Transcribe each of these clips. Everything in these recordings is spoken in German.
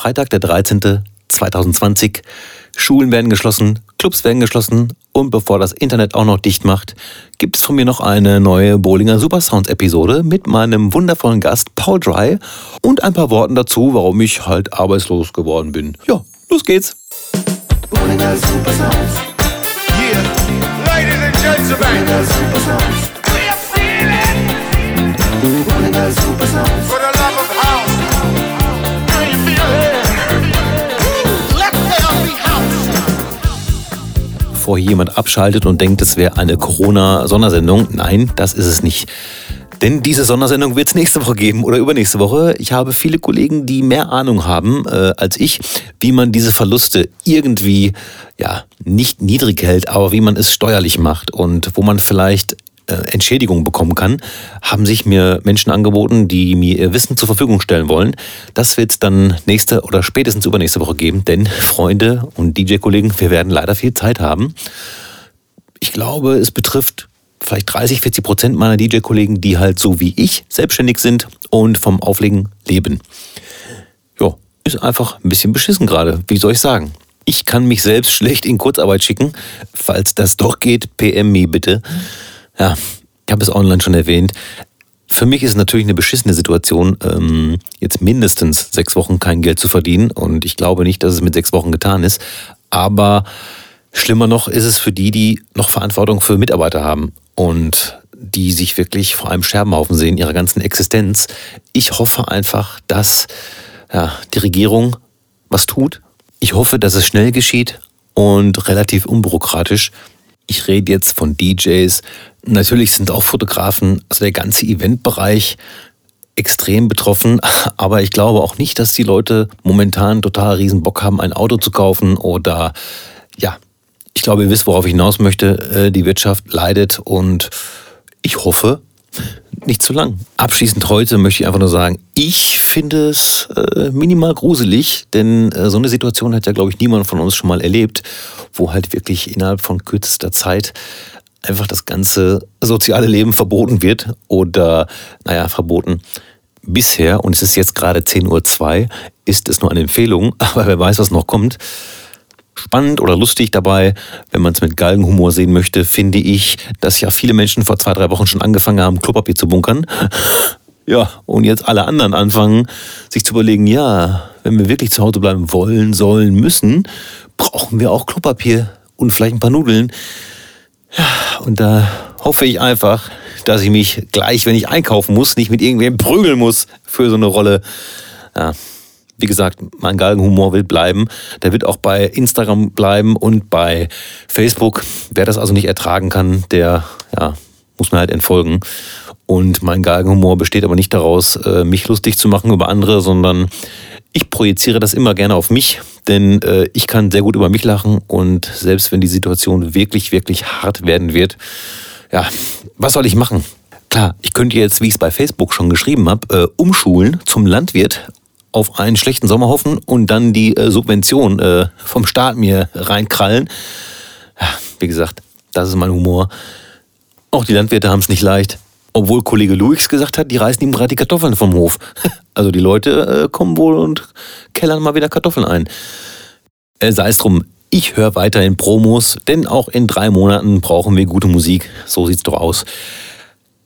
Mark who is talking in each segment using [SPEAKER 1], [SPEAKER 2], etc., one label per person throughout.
[SPEAKER 1] Freitag, der 13. 2020. Schulen werden geschlossen, Clubs werden geschlossen und bevor das Internet auch noch dicht macht, gibt es von mir noch eine neue Bowlinger Supersounds Episode mit meinem wundervollen Gast Paul Dry und ein paar Worten dazu, warum ich halt arbeitslos geworden bin. Ja, los geht's. Bowlinger Supersounds. Yeah, ladies and gentlemen. Bowlinger Supersounds. We're feeling. Bowlinger Supersounds. For the bevor hier jemand abschaltet und denkt, es wäre eine Corona-Sondersendung. Nein, das ist es nicht. Denn diese Sondersendung wird es nächste Woche geben oder übernächste Woche. Ich habe viele Kollegen, die mehr Ahnung haben äh, als ich, wie man diese Verluste irgendwie ja nicht niedrig hält, aber wie man es steuerlich macht und wo man vielleicht Entschädigung bekommen kann, haben sich mir Menschen angeboten, die mir ihr Wissen zur Verfügung stellen wollen. Das wird es dann nächste oder spätestens übernächste Woche geben, denn Freunde und DJ-Kollegen, wir werden leider viel Zeit haben. Ich glaube, es betrifft vielleicht 30, 40 Prozent meiner DJ-Kollegen, die halt so wie ich selbstständig sind und vom Auflegen leben. Ja, ist einfach ein bisschen beschissen gerade. Wie soll ich sagen? Ich kann mich selbst schlecht in Kurzarbeit schicken. Falls das doch geht, PM me bitte. Ja, ich habe es online schon erwähnt. Für mich ist es natürlich eine beschissene Situation, ähm, jetzt mindestens sechs Wochen kein Geld zu verdienen. Und ich glaube nicht, dass es mit sechs Wochen getan ist. Aber schlimmer noch ist es für die, die noch Verantwortung für Mitarbeiter haben und die sich wirklich vor einem Scherbenhaufen sehen, ihrer ganzen Existenz. Ich hoffe einfach, dass ja, die Regierung was tut. Ich hoffe, dass es schnell geschieht und relativ unbürokratisch. Ich rede jetzt von DJs. Natürlich sind auch Fotografen, also der ganze Eventbereich extrem betroffen. Aber ich glaube auch nicht, dass die Leute momentan total riesen Bock haben, ein Auto zu kaufen oder ja, ich glaube, ihr wisst, worauf ich hinaus möchte. Äh, die Wirtschaft leidet und ich hoffe, nicht zu lang. Abschließend heute möchte ich einfach nur sagen, ich finde es äh, minimal gruselig, denn äh, so eine Situation hat ja, glaube ich, niemand von uns schon mal erlebt, wo halt wirklich innerhalb von kürzester Zeit einfach das ganze soziale Leben verboten wird oder, naja, verboten. Bisher, und es ist jetzt gerade 10.02 Uhr, ist es nur eine Empfehlung, aber wer weiß, was noch kommt spannend oder lustig dabei, wenn man es mit Galgenhumor sehen möchte, finde ich, dass ja viele Menschen vor zwei, drei Wochen schon angefangen haben, Klopapier zu bunkern. Ja, und jetzt alle anderen anfangen, sich zu überlegen, ja, wenn wir wirklich zu Hause bleiben wollen, sollen, müssen, brauchen wir auch Klopapier und vielleicht ein paar Nudeln. Ja, und da hoffe ich einfach, dass ich mich gleich, wenn ich einkaufen muss, nicht mit irgendwem prügeln muss für so eine Rolle. Ja, wie gesagt, mein Galgenhumor will bleiben. Der wird auch bei Instagram bleiben und bei Facebook. Wer das also nicht ertragen kann, der ja, muss mir halt entfolgen. Und mein Galgenhumor besteht aber nicht daraus, äh, mich lustig zu machen über andere, sondern ich projiziere das immer gerne auf mich, denn äh, ich kann sehr gut über mich lachen und selbst wenn die Situation wirklich, wirklich hart werden wird, ja, was soll ich machen? Klar, ich könnte jetzt, wie ich es bei Facebook schon geschrieben habe, äh, umschulen zum Landwirt auf einen schlechten Sommer hoffen und dann die äh, Subvention äh, vom Staat mir reinkrallen. Ja, wie gesagt, das ist mein Humor. Auch die Landwirte haben es nicht leicht. Obwohl Kollege Luix gesagt hat, die reißen ihm gerade die Kartoffeln vom Hof. Also die Leute äh, kommen wohl und kellern mal wieder Kartoffeln ein. Äh, sei es drum, ich höre weiterhin Promos, denn auch in drei Monaten brauchen wir gute Musik. So sieht's doch aus.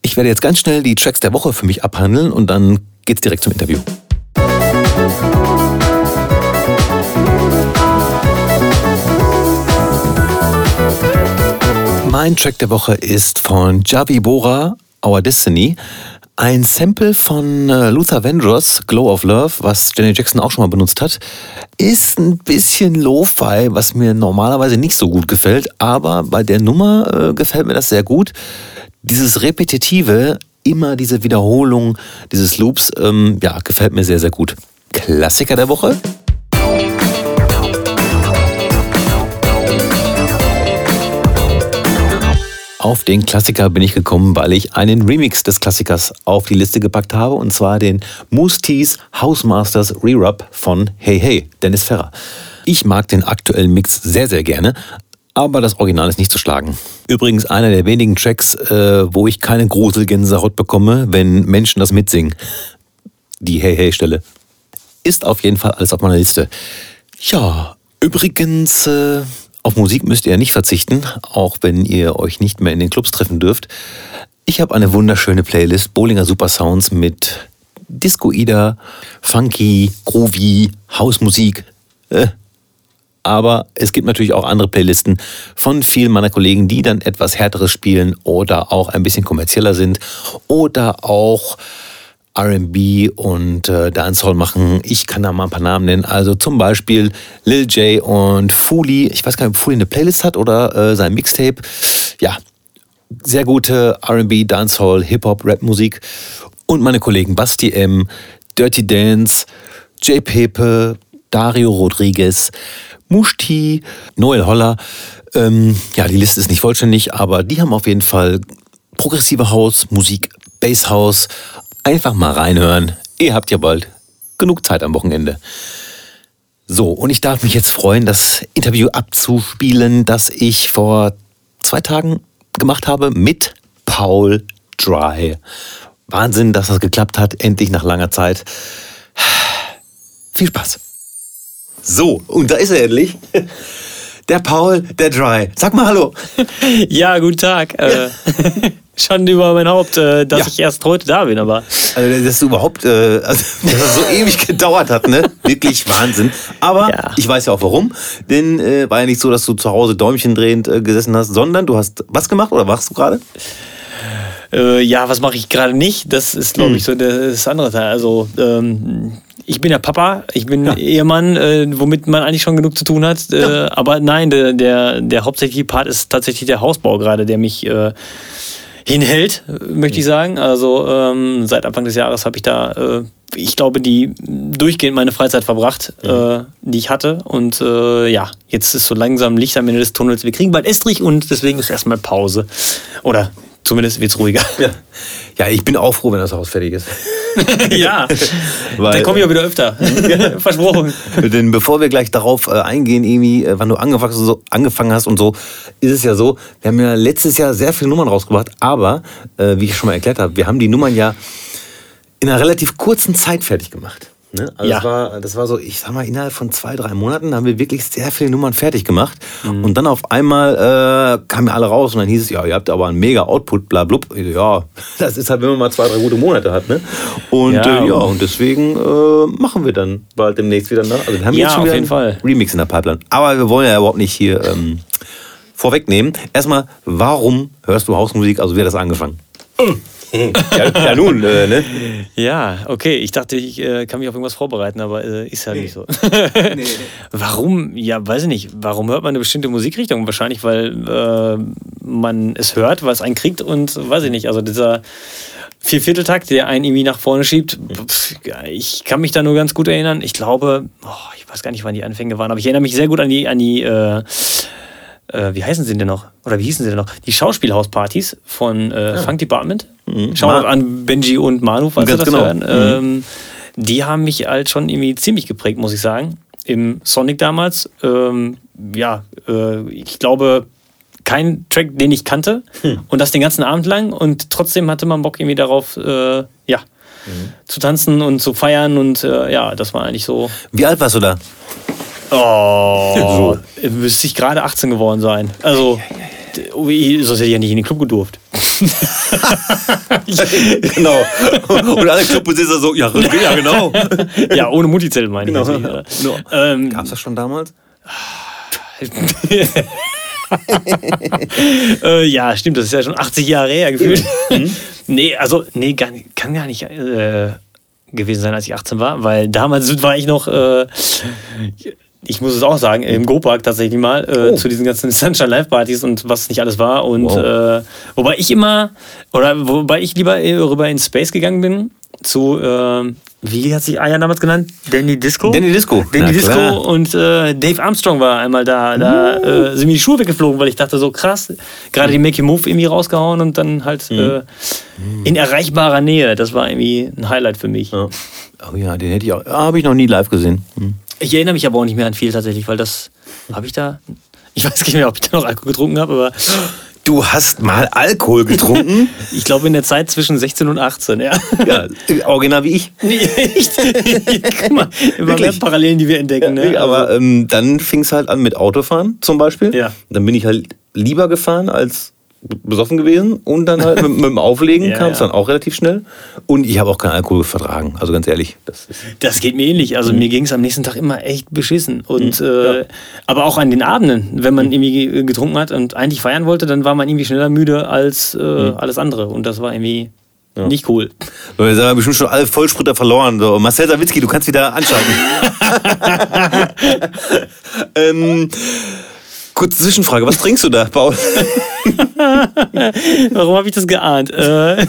[SPEAKER 1] Ich werde jetzt ganz schnell die Tracks der Woche für mich abhandeln und dann geht's direkt zum Interview. Mein Track der Woche ist von Javi Bora, Our Destiny. Ein Sample von äh, Luther Vandross, Glow of Love, was Janet Jackson auch schon mal benutzt hat, ist ein bisschen Lo-Fi, was mir normalerweise nicht so gut gefällt, aber bei der Nummer äh, gefällt mir das sehr gut. Dieses Repetitive, immer diese Wiederholung dieses Loops, ähm, ja, gefällt mir sehr, sehr gut. Klassiker der Woche. Auf den Klassiker bin ich gekommen, weil ich einen Remix des Klassikers auf die Liste gepackt habe und zwar den Moose Tees Housemasters Re-Rub von Hey Hey, Dennis Ferrer. Ich mag den aktuellen Mix sehr, sehr gerne, aber das Original ist nicht zu schlagen. Übrigens einer der wenigen Tracks, äh, wo ich keine Gruselgänsehaut bekomme, wenn Menschen das mitsingen. Die Hey Hey Stelle. ist auf jeden Fall alles auf meiner Liste. Ja, übrigens, äh, auf Musik müsst ihr nicht verzichten, auch wenn ihr euch nicht mehr in den Clubs treffen dürft. Ich habe eine wunderschöne Playlist, Bowlinger Super Sounds mit Disco-Ida, Funky, Groovy, Hausmusik. Äh, aber es gibt natürlich auch andere Playlisten von vielen meiner Kollegen, die dann etwas härteres spielen oder auch ein bisschen kommerzieller sind oder auch RB und äh, Dancehall machen. Ich kann da mal ein paar Namen nennen. Also zum Beispiel Lil J und Fuli. Ich weiß gar nicht, ob Fuli eine Playlist hat oder äh, sein Mixtape. Ja, sehr gute RB, Dancehall, Hip-Hop, Rap-Musik. Und meine Kollegen Basti M., Dirty Dance, J. Pepe, Dario Rodriguez, Mushti, Noel Holler. Ähm, ja, die Liste ist nicht vollständig, aber die haben auf jeden Fall progressive Haus, Musik, Basshouse. Einfach mal reinhören. Ihr habt ja bald genug Zeit am Wochenende. So, und ich darf mich jetzt freuen, das Interview abzuspielen, das ich vor zwei Tagen gemacht habe mit Paul Dry. Wahnsinn, dass das geklappt hat, endlich nach langer Zeit. Viel Spaß. So, und da ist er endlich. Der Paul, der Dry. Sag mal Hallo.
[SPEAKER 2] Ja, guten Tag. Äh, Schande über mein Haupt, äh, dass
[SPEAKER 1] Ja.
[SPEAKER 2] ich erst heute da bin, aber
[SPEAKER 1] Also, dass du überhaupt, äh, also, dass das so ewig gedauert hat, ne? Wirklich Wahnsinn. Aber
[SPEAKER 2] Ja.
[SPEAKER 1] ich weiß ja auch warum. Denn äh, war ja nicht so, dass du zu Hause Däumchen drehend äh, gesessen hast, sondern du hast was gemacht oder machst du gerade?
[SPEAKER 2] äh, ja, was mache ich gerade nicht? Das ist, glaube ich, so das andere Teil. Also, ähm, ich bin ja Papa, ich bin Ehemann, äh, womit man eigentlich schon genug zu tun hat. Äh, Aber nein, der, der, der hauptsächliche Part ist tatsächlich der Hausbau gerade, der mich äh, hinhält, möchte ich sagen. Also ähm, seit Anfang des Jahres habe ich da, äh, ich glaube, die durchgehend meine Freizeit verbracht, äh, die ich hatte. Und äh, ja, jetzt ist so langsam Licht am Ende des Tunnels. Wir kriegen bald Estrich und deswegen ist erstmal Pause. Oder zumindest wird's ruhiger.
[SPEAKER 1] Ja. Ja, ich bin auch froh, wenn das Haus fertig ist.
[SPEAKER 2] ja,
[SPEAKER 1] Weil-
[SPEAKER 2] dann komme ich auch wieder öfter. Versprochen.
[SPEAKER 1] Denn bevor wir gleich darauf äh, eingehen, Emi, äh, wann du angefangen hast, und so, ist es ja so, wir haben ja letztes Jahr sehr viele Nummern rausgebracht, aber, äh, wie ich schon mal erklärt habe, wir haben die Nummern ja in einer relativ kurzen Zeit fertig gemacht. Ne? Also
[SPEAKER 2] Ja.
[SPEAKER 1] das, war, das war so, ich sag mal, innerhalb von zwei, drei Monaten haben wir wirklich sehr viele Nummern fertig gemacht.
[SPEAKER 2] Mhm.
[SPEAKER 1] Und dann auf einmal äh, kamen ja alle raus und dann hieß es, ja, ihr habt aber einen mega Output, bla blub. Ja, das ist halt, wenn man mal zwei, drei gute Monate hat. Ne? Und
[SPEAKER 2] Ja,
[SPEAKER 1] äh, ja
[SPEAKER 2] und-
[SPEAKER 1] deswegen äh, machen wir dann bald demnächst wieder nach. Also wir haben
[SPEAKER 2] Ja,
[SPEAKER 1] jetzt schon
[SPEAKER 2] auf
[SPEAKER 1] wieder
[SPEAKER 2] jeden
[SPEAKER 1] einen
[SPEAKER 2] Fall.
[SPEAKER 1] Remix in der Pipeline. Aber wir wollen ja überhaupt nicht hier ähm, vorwegnehmen. Erstmal, warum hörst du Hausmusik? Also wie hat das angefangen? Ja, ja, nun, äh, ne?
[SPEAKER 2] Ja, okay. Ich dachte, ich äh, kann mich auf irgendwas vorbereiten, aber äh, ist halt nicht so. Warum? Ja, weiß ich nicht. Warum hört man eine bestimmte Musikrichtung? Wahrscheinlich, weil äh, man es hört, was einen kriegt und weiß ich nicht. Also dieser Viervierteltakt, der einen irgendwie nach vorne schiebt. Pff, ich kann mich da nur ganz gut erinnern. Ich glaube, oh, ich weiß gar nicht, wann die Anfänge waren, aber ich erinnere mich sehr gut an die, an die äh, wie heißen sie denn noch? Oder wie hießen sie denn noch? Die Schauspielhauspartys von äh, Funk Department. Schau mal
[SPEAKER 1] Ma-
[SPEAKER 2] an Benji und Manu, falls
[SPEAKER 1] Ganz
[SPEAKER 2] sie das
[SPEAKER 1] genau.
[SPEAKER 2] hören. Ähm, die haben mich halt schon irgendwie ziemlich geprägt, muss ich sagen. Im Sonic damals. Ähm, ja, äh, ich glaube, kein Track, den ich kannte. Und das den ganzen Abend lang. Und trotzdem hatte man Bock irgendwie darauf, äh, ja, zu tanzen und zu feiern. Und äh, ja, das war eigentlich so.
[SPEAKER 1] Wie alt warst du da?
[SPEAKER 2] Oh, müsste ich gerade 18 geworden sein. Also, ui, sonst hätte ich ja nicht in den Club gedurft.
[SPEAKER 1] genau. Und alle Clubbesitzer so, ja, ja genau.
[SPEAKER 2] ja, ohne Multizell meine ich. oder?
[SPEAKER 1] No.
[SPEAKER 2] Ähm,
[SPEAKER 1] Gab's das schon damals?
[SPEAKER 2] äh, ja, stimmt, das ist ja schon 80 Jahre her gefühlt. nee, also, nee, gar kann gar nicht äh, gewesen sein, als ich 18 war, weil damals war ich noch, äh, ich muss es auch sagen, im Go-Park tatsächlich mal, äh,
[SPEAKER 1] Oh.
[SPEAKER 2] zu diesen ganzen Sunshine Live-Partys und was nicht alles war. Und
[SPEAKER 1] Wow.
[SPEAKER 2] äh, wobei ich immer, oder wobei ich lieber äh, rüber in Space gegangen bin, zu, äh, wie hat sich Aya damals genannt? Danny Disco?
[SPEAKER 1] Danny Disco.
[SPEAKER 2] Danny
[SPEAKER 1] Na
[SPEAKER 2] Disco
[SPEAKER 1] klar.
[SPEAKER 2] und äh, Dave Armstrong war einmal da. Da äh, sind mir die Schuhe weggeflogen, weil ich dachte so krass, gerade die Make Move irgendwie rausgehauen und dann halt äh, in erreichbarer Nähe. Das war irgendwie ein Highlight für mich.
[SPEAKER 1] Ja. Oh ja, den hätte ich auch. Habe ich noch nie live gesehen. Hm.
[SPEAKER 2] Ich erinnere mich aber auch nicht mehr an viel tatsächlich, weil das habe ich da. Ich weiß nicht mehr, ob ich da noch Alkohol getrunken habe, aber
[SPEAKER 1] Du hast mal Alkohol getrunken?
[SPEAKER 2] ich glaube in der Zeit zwischen 16 und 18, ja.
[SPEAKER 1] Ja, original wie ich.
[SPEAKER 2] Nee, echt? Guck mal, immer mehr Parallelen, die wir entdecken.
[SPEAKER 1] Ja,
[SPEAKER 2] ne?
[SPEAKER 1] aber ähm, dann fing es halt an mit Autofahren zum Beispiel.
[SPEAKER 2] Ja.
[SPEAKER 1] Dann bin ich halt lieber gefahren als besoffen gewesen und dann halt mit, mit dem Auflegen
[SPEAKER 2] Ja,
[SPEAKER 1] kam es
[SPEAKER 2] ja.
[SPEAKER 1] dann auch relativ schnell. Und ich habe auch keinen Alkohol vertragen. Also ganz ehrlich, das
[SPEAKER 2] Das geht mir ähnlich. Also mir ging es am nächsten Tag immer echt beschissen. Und äh,
[SPEAKER 1] Mhm. Ja.
[SPEAKER 2] aber auch an den Abenden, wenn man irgendwie ge- getrunken hat und eigentlich feiern wollte, dann war man irgendwie schneller müde als äh,
[SPEAKER 1] Mhm.
[SPEAKER 2] alles andere. Und das war irgendwie nicht cool.
[SPEAKER 1] Wir haben bestimmt schon alle Vollspritter verloren. So, Marcel Sawitzki, du kannst wieder anschalten. ähm, kurze Zwischenfrage, was trinkst du da, Paul?
[SPEAKER 2] Warum habe ich das geahnt? Äh,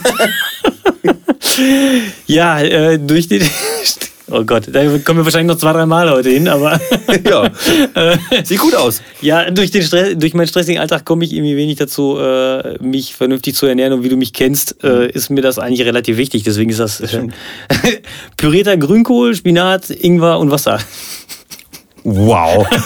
[SPEAKER 2] ja, äh, durch den. Oh Gott, da kommen wir wahrscheinlich noch zwei, drei Mal heute hin, aber
[SPEAKER 1] ja, sieht gut aus.
[SPEAKER 2] ja, durch, den Stress, durch meinen stressigen Alltag komme ich irgendwie wenig dazu, äh, mich vernünftig zu ernähren. Und wie du mich kennst, äh, ist mir das eigentlich relativ wichtig. Deswegen ist das äh, pürierter Grünkohl, Spinat, Ingwer und Wasser.
[SPEAKER 1] Wow.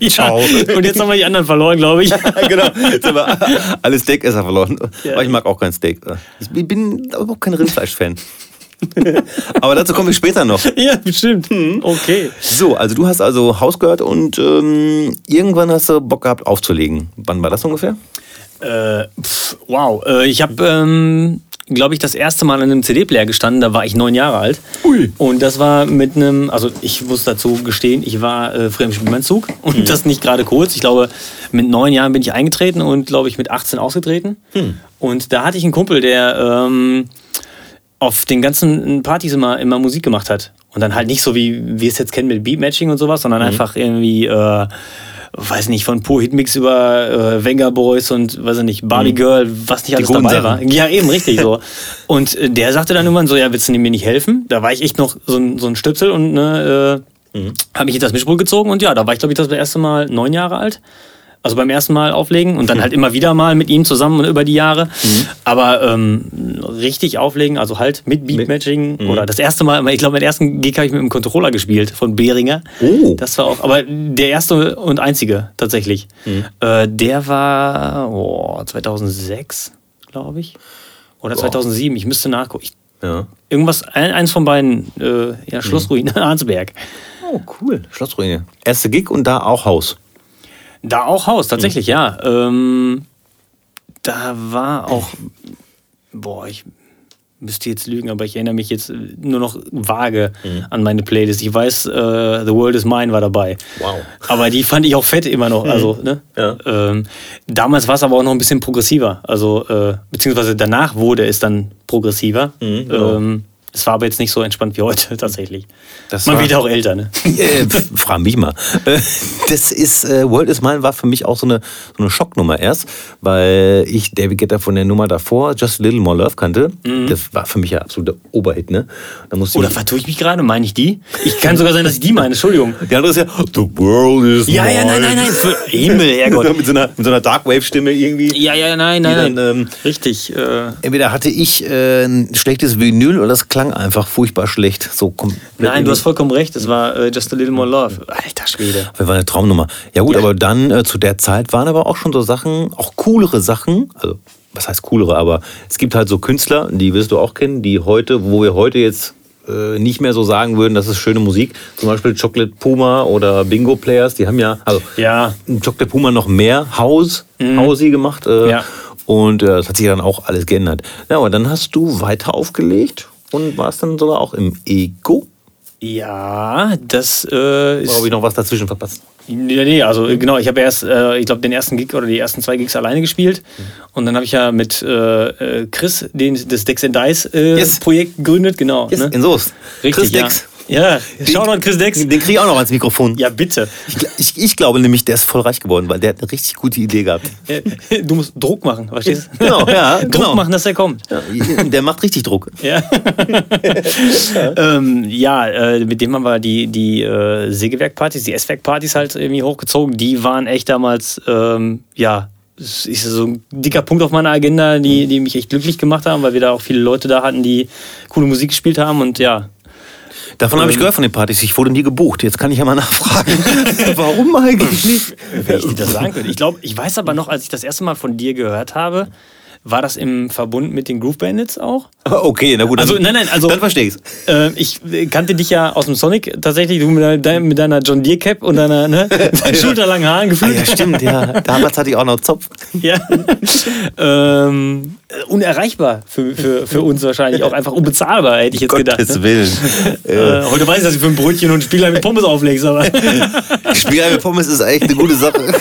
[SPEAKER 2] Ja,
[SPEAKER 1] Ciao.
[SPEAKER 2] Und jetzt haben wir die anderen verloren, glaube ich.
[SPEAKER 1] genau, jetzt haben wir alle Steakesser verloren.
[SPEAKER 2] Ja.
[SPEAKER 1] Aber ich mag auch kein Steak. Ich bin überhaupt kein Rindfleisch-Fan. Aber dazu kommen wir später noch.
[SPEAKER 2] ja, bestimmt. Okay.
[SPEAKER 1] So, also du hast also Haus gehört und ähm, irgendwann hast du Bock gehabt aufzulegen. Wann war das ungefähr?
[SPEAKER 2] Äh, pf, wow. Äh, ich habe, ähm, glaube ich, das erste Mal an einem CD-Player gestanden. Da war ich neun Jahre alt.
[SPEAKER 1] Ui.
[SPEAKER 2] Und das war mit einem, also ich muss dazu gestehen, ich war äh, früher im Spielmannszug und das nicht gerade kurz. Ich glaube, mit neun Jahren bin ich eingetreten und glaube ich mit 18 ausgetreten. Und da hatte ich einen Kumpel, der ähm, auf den ganzen Partys immer, immer Musik gemacht hat. Und dann halt nicht so, wie wir es jetzt kennen mit Beatmatching und sowas, sondern einfach irgendwie, äh, weiß nicht, von Pur Hitmix über äh, Venga Boys und, weiß ich nicht, Barbie Girl, was nicht alles dabei war. Ja, eben, richtig so. Und äh, der sagte dann irgendwann so, ja, willst du mir nicht helfen? Da war ich echt noch so ein, so ein Stöpsel und ne, äh, habe mich in das Mischpult gezogen und ja, da war ich, glaube ich, das erste Mal neun Jahre alt. Also beim ersten Mal auflegen und dann halt immer wieder mal mit ihm zusammen über die Jahre. Aber ähm, richtig auflegen, also halt mit Beatmatching oder das erste Mal, ich glaube, meinen ersten Gig habe ich mit einem Controller gespielt von Behringer.
[SPEAKER 1] Oh.
[SPEAKER 2] Das war auch, aber der erste und einzige tatsächlich. Äh, der war oh, 2006, glaube ich. Oder 2007, ich müsste nachgucken. Ich,
[SPEAKER 1] Ja.
[SPEAKER 2] irgendwas, ein, eins von beiden, äh, ja, Schlossruine, Arnsberg.
[SPEAKER 1] Oh, cool. Schlossruine. Erste Gig und da auch Haus.
[SPEAKER 2] Da auch Haus, tatsächlich, ja. Ähm, da war auch, boah, ich müsste jetzt lügen, aber ich erinnere mich jetzt nur noch vage an meine Playlist. Ich weiß, äh, The World is Mine war dabei.
[SPEAKER 1] Wow.
[SPEAKER 2] Aber die fand ich auch fett immer noch. Also, ne?
[SPEAKER 1] Ja.
[SPEAKER 2] ähm, damals war es aber auch noch ein bisschen progressiver. Also, äh, beziehungsweise danach wurde es dann progressiver.
[SPEAKER 1] genau.
[SPEAKER 2] ähm, es war aber jetzt nicht so entspannt wie heute tatsächlich.
[SPEAKER 1] Das
[SPEAKER 2] Man wird auch älter, ne?
[SPEAKER 1] Äh, frag mich mal. Äh, Das ist, äh, World is Mine war für mich auch so eine, so eine Schocknummer erst, weil ich David Guetta von der Nummer davor, Just a Little More Love, kannte. Das war für mich ja absoluter Oberhit, ne? Da musste
[SPEAKER 2] Oder vertue ich mich gerade? Meine ich die? Ich kann sogar sein, dass ich die meine, Entschuldigung.
[SPEAKER 1] die andere ist ja The World is
[SPEAKER 2] Ja,
[SPEAKER 1] Mine.
[SPEAKER 2] ja, nein, nein, nein. Für Himmel, Herrgott.
[SPEAKER 1] mit, so einer, mit so einer Darkwave-Stimme irgendwie.
[SPEAKER 2] Ja, ja, nein, nein,
[SPEAKER 1] Die
[SPEAKER 2] nein.
[SPEAKER 1] dann, ähm,
[SPEAKER 2] Richtig. Äh,
[SPEAKER 1] Entweder hatte ich äh, ein schlechtes Vinyl oder das klang einfach furchtbar schlecht. So
[SPEAKER 2] nein, du hast vollkommen recht. Es war äh, Just a Little More Love. Alter Schwede.
[SPEAKER 1] Das war eine Traumnummer. Ja gut,
[SPEAKER 2] Ja.
[SPEAKER 1] aber dann äh, zu der Zeit waren aber auch schon so Sachen, auch coolere Sachen, also was heißt coolere, aber es gibt halt so Künstler, die wirst du auch kennen, die heute, wo wir heute jetzt äh, nicht mehr so sagen würden, das ist schöne Musik, zum Beispiel Chocolate Puma oder Bingo Players, die haben ja, also
[SPEAKER 2] Ja.
[SPEAKER 1] Chocolate Puma noch mehr House, Housey gemacht äh,
[SPEAKER 2] Ja.
[SPEAKER 1] und äh, das hat sich dann auch alles geändert. Ja, aber dann hast du weiter aufgelegt und warst dann sogar auch im Ego.
[SPEAKER 2] Ja, das äh, ist.
[SPEAKER 1] Oder habe ich noch was dazwischen verpasst?
[SPEAKER 2] Nee, nee, also äh, genau, ich habe erst, äh, ich glaube, den ersten Gig oder die ersten zwei Gigs alleine gespielt. Und dann habe ich ja mit äh, äh, Chris den, das Dex and Dice äh,
[SPEAKER 1] Yes.
[SPEAKER 2] Projekt gegründet, genau.
[SPEAKER 1] Yes,
[SPEAKER 2] ne?
[SPEAKER 1] in Soest.
[SPEAKER 2] Richtig,
[SPEAKER 1] Chris
[SPEAKER 2] ja.
[SPEAKER 1] Dex.
[SPEAKER 2] Ja, Shoutout an Chris Dex.
[SPEAKER 1] Den, den kriege ich auch noch ans Mikrofon.
[SPEAKER 2] Ja, bitte.
[SPEAKER 1] Ich, ich, ich glaube nämlich, der ist voll reich geworden, weil der hat eine richtig gute Idee gehabt.
[SPEAKER 2] Äh, Du musst Druck machen, verstehst du?
[SPEAKER 1] Genau, ja,
[SPEAKER 2] Druck
[SPEAKER 1] genau.
[SPEAKER 2] machen, dass er kommt.
[SPEAKER 1] Ja, der macht richtig Druck.
[SPEAKER 2] Ja, ähm, ja äh, mit dem haben wir die, die äh, Sägewerkpartys, die S-Werk-Partys halt irgendwie hochgezogen. Die waren echt damals, ähm, ja, es ist so ein dicker Punkt auf meiner Agenda, die, die mich echt glücklich gemacht haben, weil wir da auch viele Leute da hatten, die coole Musik gespielt haben und ja.
[SPEAKER 1] Davon habe ich gehört von den Partys. Ich wurde nie gebucht. Jetzt kann ich ja mal nachfragen. Warum eigentlich nicht?
[SPEAKER 2] Wenn ich dir das sagen könnte. Ich glaube, ich weiß aber noch, als ich das erste Mal von dir gehört habe, war das im Verbund mit den Groove Bandits auch?
[SPEAKER 1] Okay, na gut.
[SPEAKER 2] Also, nein, nein, also.
[SPEAKER 1] Dann verstehe ich's.
[SPEAKER 2] Äh, ich kannte dich ja aus dem Sonic tatsächlich, du mit deiner, mit deiner John Deere Cap und deiner ne, schulterlangen Haaren
[SPEAKER 1] Ah,
[SPEAKER 2] gefühlt.
[SPEAKER 1] ja, stimmt, ja. Damals hatte ich auch noch Zopf.
[SPEAKER 2] Ja. ähm, unerreichbar für, für, für uns wahrscheinlich. Auch einfach unbezahlbar, hätte ich jetzt gedacht.
[SPEAKER 1] Gottes
[SPEAKER 2] Ne?
[SPEAKER 1] Willen.
[SPEAKER 2] Äh, heute weiß ich, dass du für ein Brötchen und ein Spieler mit Pommes auflegst, aber
[SPEAKER 1] Spieler mit Pommes ist echt eine gute Sache.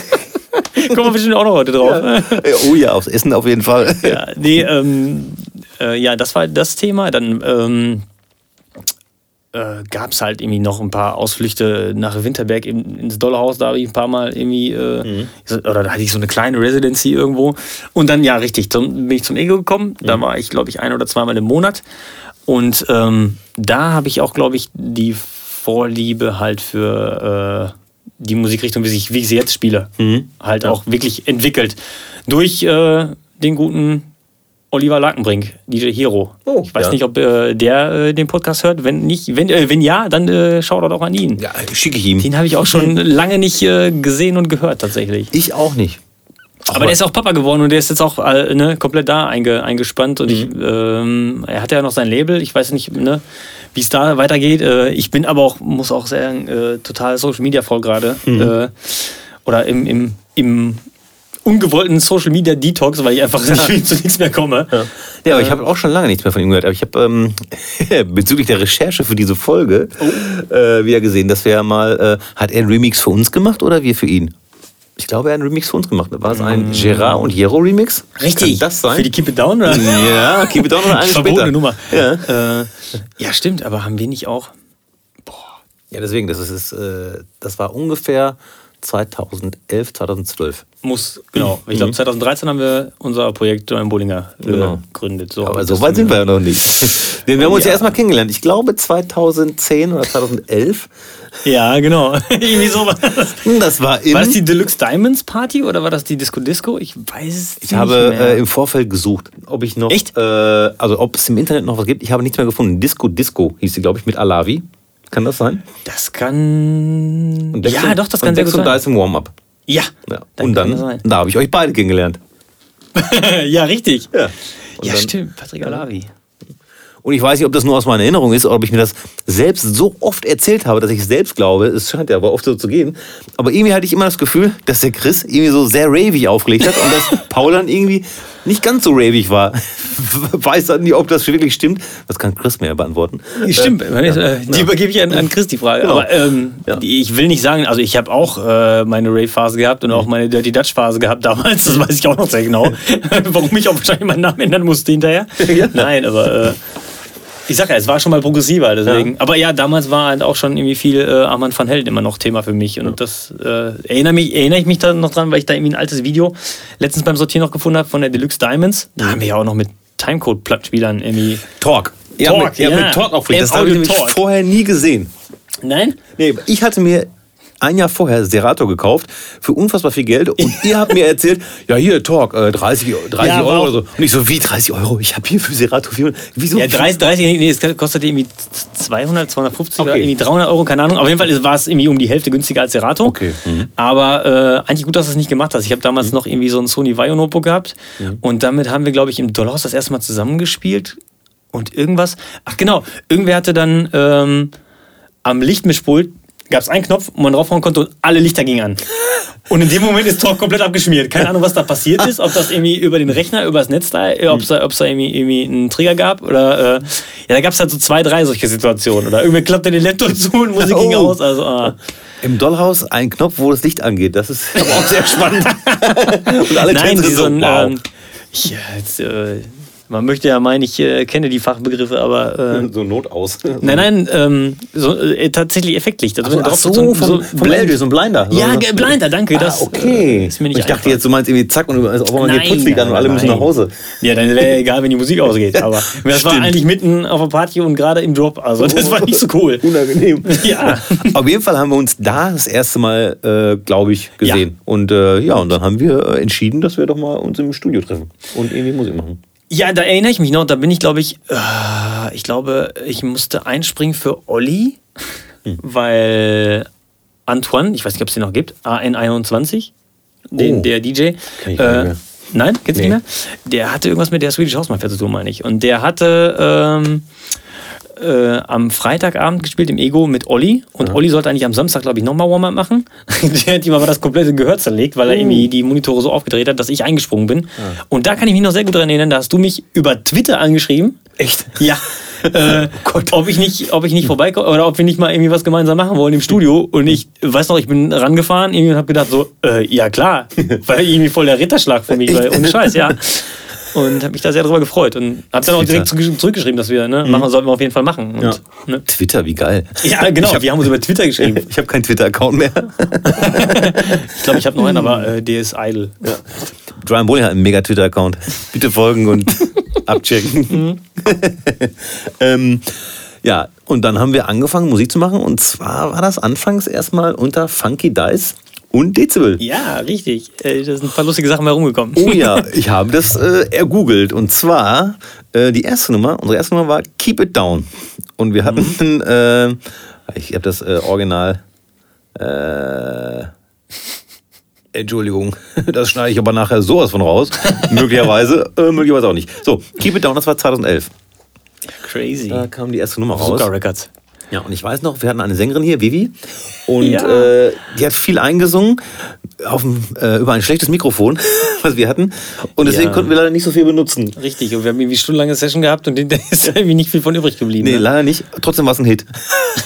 [SPEAKER 2] kommen wir bestimmt auch noch heute drauf.
[SPEAKER 1] Oh ja, aufs Essen auf jeden Fall.
[SPEAKER 2] Ja, nee, ähm, äh, ja, das war das Thema. Dann ähm, äh, gab es halt irgendwie noch ein paar Ausflüchte nach Winterberg in, ins Dollarhaus. Da habe ich ein paar Mal irgendwie, äh, so- oder da hatte ich so eine kleine Residency irgendwo. Und dann, ja, richtig, zum, bin ich zum Ego gekommen. Da war ich, glaube ich, ein oder zweimal im Monat. Und ähm, da habe ich auch, glaube ich, die Vorliebe halt für äh, die Musikrichtung, wie ich, wie ich sie jetzt spiele, halt auch wirklich entwickelt. Durch äh, den guten Oliver Lakenbrink, DJ Hero.
[SPEAKER 1] Oh,
[SPEAKER 2] ich weiß
[SPEAKER 1] ja.
[SPEAKER 2] nicht, ob äh, der äh, den Podcast hört. Wenn nicht, wenn, äh, wenn ja, dann äh, schaut auch an ihn.
[SPEAKER 1] Ja, schicke ich ihm.
[SPEAKER 2] Den habe ich auch schon lange nicht äh, gesehen und gehört tatsächlich.
[SPEAKER 1] Ich auch nicht.
[SPEAKER 2] Aber der ist auch Papa geworden und der ist jetzt auch äh, ne, komplett da einge, eingespannt. Und ich, ähm, er hat ja noch sein Label. Ich weiß nicht, ne, wie es da weitergeht. Äh, ich bin aber auch, muss auch sagen, äh, total Social Media voll gerade. Äh, oder im, im, im ungewollten Social Media Detox, weil ich einfach nicht, zu nichts mehr komme.
[SPEAKER 1] Ja, aber ich habe auch schon lange nichts mehr von ihm gehört. Aber ich habe ähm, bezüglich der Recherche für diese Folge äh, wieder gesehen, dass wir ja mal. Äh, hat er einen Remix für uns gemacht oder wir für ihn? Ich glaube, er hat einen Remix für uns gemacht. War es ein Gerard und Jero Remix?
[SPEAKER 2] Richtig.
[SPEAKER 1] Kann das sein?
[SPEAKER 2] Für die Keep It Down? Oder?
[SPEAKER 1] ja, Keep It Down oder eine später.
[SPEAKER 2] Nummer.
[SPEAKER 1] Ja.
[SPEAKER 2] Äh, ja, stimmt, aber haben wir nicht auch.
[SPEAKER 1] ja, deswegen, das, ist, äh, das war ungefähr 2011, 2012.
[SPEAKER 2] Muss, genau. Ich glaube, 2013 haben wir unser Projekt Join Bollinger äh,
[SPEAKER 1] Genau.
[SPEAKER 2] gegründet. So,
[SPEAKER 1] Aber so weit sind wir ja noch nicht. Wir haben uns ja
[SPEAKER 2] Ja.
[SPEAKER 1] erstmal kennengelernt. Ich glaube 2010 oder 2011.
[SPEAKER 2] Ja, genau. Irgendwie so war das.
[SPEAKER 1] Das war im.
[SPEAKER 2] War das die Deluxe Diamonds Party oder war das die Disco Disco? Ich weiß es
[SPEAKER 1] ich
[SPEAKER 2] nicht
[SPEAKER 1] habe
[SPEAKER 2] mehr.
[SPEAKER 1] äh, im Vorfeld gesucht, ob ich noch.
[SPEAKER 2] Echt?
[SPEAKER 1] Äh, also, ob es im Internet noch was gibt. Ich habe nichts mehr gefunden. Disco Disco hieß sie, glaube ich, mit Alavi. Kann das sein?
[SPEAKER 2] das kann. Ja, doch, das kann sehr gut
[SPEAKER 1] und da
[SPEAKER 2] sein.
[SPEAKER 1] ist im Warm-up.
[SPEAKER 2] Ja,
[SPEAKER 1] Ja. und dann,
[SPEAKER 2] sein.
[SPEAKER 1] da habe ich euch beide kennengelernt.
[SPEAKER 2] ja, richtig.
[SPEAKER 1] Ja.
[SPEAKER 2] Ja,
[SPEAKER 1] dann-
[SPEAKER 2] stimmt. Patrick Alavi.
[SPEAKER 1] Und ich weiß nicht, ob das nur aus meiner Erinnerung ist oder ob ich mir das selbst so oft erzählt habe, dass ich es selbst glaube. Es scheint ja aber oft so zu gehen. Aber irgendwie hatte ich immer das Gefühl, dass der Chris irgendwie so sehr ravig aufgelegt hat und dass Paul dann irgendwie nicht ganz so ravig war. weiß dann nicht, ob das wirklich stimmt. Das kann Chris mir ja beantworten.
[SPEAKER 2] Stimmt,
[SPEAKER 1] Äh,
[SPEAKER 2] äh, die übergebe ich an, an Chris die Frage.
[SPEAKER 1] Genau.
[SPEAKER 2] Aber ähm,
[SPEAKER 1] Ja.
[SPEAKER 2] ich will nicht sagen, also ich habe auch äh, meine Rave-Phase gehabt und auch
[SPEAKER 1] Mhm.
[SPEAKER 2] meine Dirty Dutch-Phase gehabt damals. Das weiß ich auch noch sehr genau. Warum ich auch wahrscheinlich meinen Namen ändern musste hinterher.
[SPEAKER 1] Ja.
[SPEAKER 2] Nein, aber äh, ich sag ja, es war schon mal progressiver, deswegen.
[SPEAKER 1] Ja.
[SPEAKER 2] Aber ja, damals war halt auch schon irgendwie viel äh, Armand van Helden immer noch Thema für mich. Und das äh, erinnere, mich, erinnere ich mich da noch dran, weil ich da irgendwie ein altes Video letztens beim Sortieren noch gefunden habe von der Deluxe Diamonds. Da haben wir ja auch noch mit Timecode-Plattspielern irgendwie.
[SPEAKER 1] Talk. Ja,
[SPEAKER 2] Talk,
[SPEAKER 1] mit, ja,
[SPEAKER 2] ja.
[SPEAKER 1] mit Talk aufgelegt. Das habe ich nämlich vorher nie gesehen.
[SPEAKER 2] Nein?
[SPEAKER 1] Nee, ich hatte mir ein Jahr vorher Serato gekauft für unfassbar viel Geld und ihr habt mir erzählt, ja hier Talk, äh, 30, 30
[SPEAKER 2] Ja,
[SPEAKER 1] Euro oder so. Und ich so, wie 30 Euro? Ich habe hier für Serato 400. Wieso?
[SPEAKER 2] Ja, 30, 30 nee, es kostet irgendwie 200, 250 oder
[SPEAKER 1] Okay.
[SPEAKER 2] irgendwie 300 Euro, keine Ahnung. Auf jeden Fall war es irgendwie um die Hälfte günstiger als Serato.
[SPEAKER 1] Okay. Mhm.
[SPEAKER 2] Aber äh, eigentlich gut, dass du es nicht gemacht hast. Ich habe damals noch irgendwie so ein Sony Vaio Notebook gehabt und damit haben wir, glaube ich, im Dollhaus das erste Mal zusammengespielt und irgendwas. Ach genau, irgendwer hatte dann ähm, am Lichtmischpult gab es einen Knopf, wo man draufhauen konnte und alle Lichter gingen an. Und in dem Moment ist Talk komplett abgeschmiert. Keine Ahnung, was da passiert ist. Ob das irgendwie über den Rechner, über das Netz da, ob es da, ob's da irgendwie, irgendwie einen Trigger gab. Oder äh, ja, da gab es halt so zwei, drei solche Situationen. Oder irgendwer klappte den Laptop zu und Musik ging
[SPEAKER 1] Oh.
[SPEAKER 2] aus. Also, ah.
[SPEAKER 1] Im Dollhaus ein Knopf, wo das Licht angeht. Das ist aber auch sehr spannend. und alle
[SPEAKER 2] Nein, wie so ein.
[SPEAKER 1] wow.
[SPEAKER 2] Ähm, ja, jetzt, äh, man möchte ja meinen, ich äh, kenne die Fachbegriffe, aber. Äh,
[SPEAKER 1] so Not aus.
[SPEAKER 2] Nein, nein, ähm, so, äh, tatsächlich Effektlicht. Also,
[SPEAKER 1] Ach so,
[SPEAKER 2] so, so
[SPEAKER 1] vom LG, so ein Blinder.
[SPEAKER 2] Ja,
[SPEAKER 1] so,
[SPEAKER 2] Blinder, danke.
[SPEAKER 1] Ah,
[SPEAKER 2] das
[SPEAKER 1] okay.
[SPEAKER 2] äh, ist mir nicht
[SPEAKER 1] ich dachte jetzt, du meinst irgendwie zack und auf einmal geht
[SPEAKER 2] Nein,
[SPEAKER 1] Putzlicht an und alle
[SPEAKER 2] nein,
[SPEAKER 1] müssen nach Hause.
[SPEAKER 2] Ja, dann wäre ja egal, wenn die Musik ausgeht. Aber das war eigentlich mitten auf der Party und gerade im Drop. Also das war nicht so cool.
[SPEAKER 1] Unangenehm.
[SPEAKER 2] Ja.
[SPEAKER 1] Auf jeden Fall haben wir uns da das erste Mal, äh, glaube ich, gesehen. Und äh, ja, und dann haben wir entschieden, dass wir doch mal uns im Studio treffen und irgendwie Musik machen.
[SPEAKER 2] Ja, da erinnere ich mich noch. Da bin ich, glaube ich, äh, ich glaube, ich musste einspringen für Olli,
[SPEAKER 1] Hm.
[SPEAKER 2] weil Antoine, ich weiß nicht, ob es den noch gibt, AN21, den,
[SPEAKER 1] Oh.
[SPEAKER 2] der DJ.
[SPEAKER 1] Kenn ich mehr.
[SPEAKER 2] Nein, kennst du
[SPEAKER 1] Nee.
[SPEAKER 2] nicht mehr? Der hatte irgendwas mit der Swedish House Mafia zu tun, meine ich. Und der hatte ähm, äh, am Freitagabend gespielt im Ego mit Olli. Und Olli sollte eigentlich am Samstag, glaube ich, nochmal Warm-up machen. der hat ihm aber das komplette Gehör zerlegt, weil er irgendwie die Monitore so aufgedreht hat, dass ich eingesprungen bin. Und da kann ich mich noch sehr gut daran erinnern, da hast du mich über Twitter angeschrieben.
[SPEAKER 1] Echt?
[SPEAKER 2] Ja. Äh, ob ich nicht, ob ich nicht vorbeikomme oder ob wir nicht mal irgendwie was gemeinsam machen wollen im Studio. Und ich weiß noch, ich bin rangefahren irgendwie und habe gedacht so, äh, ja klar, weil irgendwie voll der Ritterschlag für mich, weil ohne Scheiß, ja. Und habe mich da sehr darüber gefreut und habe dann auch direkt zu- zurückgeschrieben, dass wir, ne, machen sollten wir auf jeden Fall machen. Und,
[SPEAKER 1] Ja.
[SPEAKER 2] ne?
[SPEAKER 1] Twitter, wie geil.
[SPEAKER 2] ja genau,
[SPEAKER 1] hab-
[SPEAKER 2] wir haben uns über Twitter geschrieben.
[SPEAKER 1] Ich habe keinen Twitter-Account mehr.
[SPEAKER 2] Ich glaube, ich habe noch einen, aber äh, der ist idle.
[SPEAKER 1] Brian Bowling hat einen mega Twitter-Account. Bitte folgen und abchecken. ähm, ja, und dann haben wir angefangen, Musik zu machen. Und zwar war das anfangs erstmal unter Funky Dice und Dezibel.
[SPEAKER 2] Ja, richtig. Äh, da sind ein paar lustige Sachen herumgekommen.
[SPEAKER 1] Oh ja, ich habe das äh, ergoogelt. Und zwar, äh, die erste Nummer, unsere erste Nummer war Keep It Down. Und wir hatten, äh, ich habe das äh, Original, äh, Entschuldigung, das schneide ich aber nachher sowas von raus. möglicherweise, äh, möglicherweise auch nicht. So, Keep It Down, das war 2011.
[SPEAKER 2] Crazy.
[SPEAKER 1] Da kam die erste Nummer raus.
[SPEAKER 2] Zucker Records.
[SPEAKER 1] Ja, und ich weiß noch, wir hatten eine Sängerin hier, Vivi, und
[SPEAKER 2] Ja.
[SPEAKER 1] äh, die hat viel eingesungen auf äh, über ein schlechtes Mikrofon, was wir hatten. Und deswegen
[SPEAKER 2] Ja.
[SPEAKER 1] konnten wir leider nicht so viel benutzen.
[SPEAKER 2] Richtig, und wir haben irgendwie stundenlange Session gehabt und da ist irgendwie nicht viel von übrig geblieben.
[SPEAKER 1] Nee,
[SPEAKER 2] ne?
[SPEAKER 1] leider nicht. Trotzdem war es ein Hit.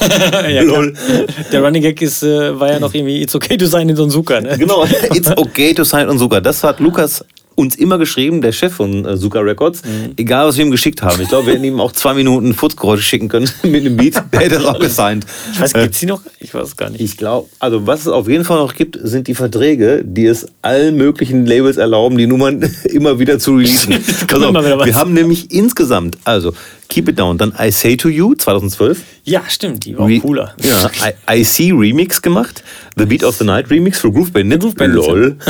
[SPEAKER 2] ja,
[SPEAKER 1] Lol.
[SPEAKER 2] klar. Der Running Gag ist, äh, war ja noch irgendwie It's okay to sein in so einem Zucker. Ne?
[SPEAKER 1] Genau. It's okay to sign und Suka. Das hat Lukas uns immer geschrieben, der Chef von äh, Suka Records.
[SPEAKER 2] Mhm.
[SPEAKER 1] Egal, was wir ihm geschickt haben. Ich glaube, wir hätten ihm auch zwei Minuten Furzgeräusche schicken können mit einem Beat. Der hätte das auch gesigned.
[SPEAKER 2] Ich weiß, gibt's die noch? Ich weiß es gar nicht.
[SPEAKER 1] Ich glaube, also was es auf jeden Fall noch gibt, sind die Verträge, die es allen möglichen Labels erlauben, die Nummern immer wieder zu releasen.
[SPEAKER 2] was.
[SPEAKER 1] wir haben nämlich insgesamt, also Keep It Down, dann I Say To You 2012.
[SPEAKER 2] Ja, stimmt, die war auch
[SPEAKER 1] Re-
[SPEAKER 2] cooler.
[SPEAKER 1] Ja, I, I See Remix gemacht. The Beat of the Night Remix für Groove Bandit.
[SPEAKER 2] Groove Bandit.
[SPEAKER 1] Lol.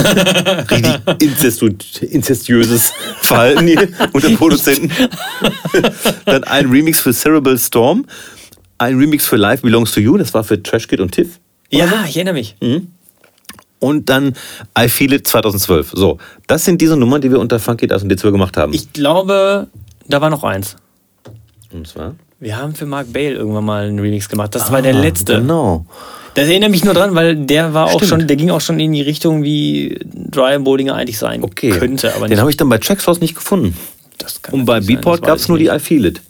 [SPEAKER 1] Richtig inzestu inzestiöses Verhalten hier unter Produzenten. Dann ein Remix für Cerebral Storm. Ein Remix für Life Belongs to You. Das war für Trash Kid und Tiff.
[SPEAKER 2] Ja, ich erinnere mich.
[SPEAKER 1] Und dann I Feel It 2012. So, das sind diese Nummern, die wir unter Funky Das und D12 gemacht haben.
[SPEAKER 2] Ich glaube, da war noch eins.
[SPEAKER 1] Und zwar?
[SPEAKER 2] Wir haben für Mark Bale irgendwann mal einen Remix gemacht. Das war der letzte.
[SPEAKER 1] Genau.
[SPEAKER 2] Das erinnere mich nur dran, weil der war auch
[SPEAKER 1] Stimmt.
[SPEAKER 2] schon, der ging auch schon in die Richtung, wie Dry Boldinger eigentlich sein
[SPEAKER 1] Okay.
[SPEAKER 2] könnte, aber
[SPEAKER 1] Den
[SPEAKER 2] nicht.
[SPEAKER 1] habe ich dann bei Traxhouse nicht gefunden.
[SPEAKER 2] Das kann
[SPEAKER 1] Und bei Beatport gab es nur
[SPEAKER 2] ich
[SPEAKER 1] die
[SPEAKER 2] nicht.
[SPEAKER 1] I Feel It.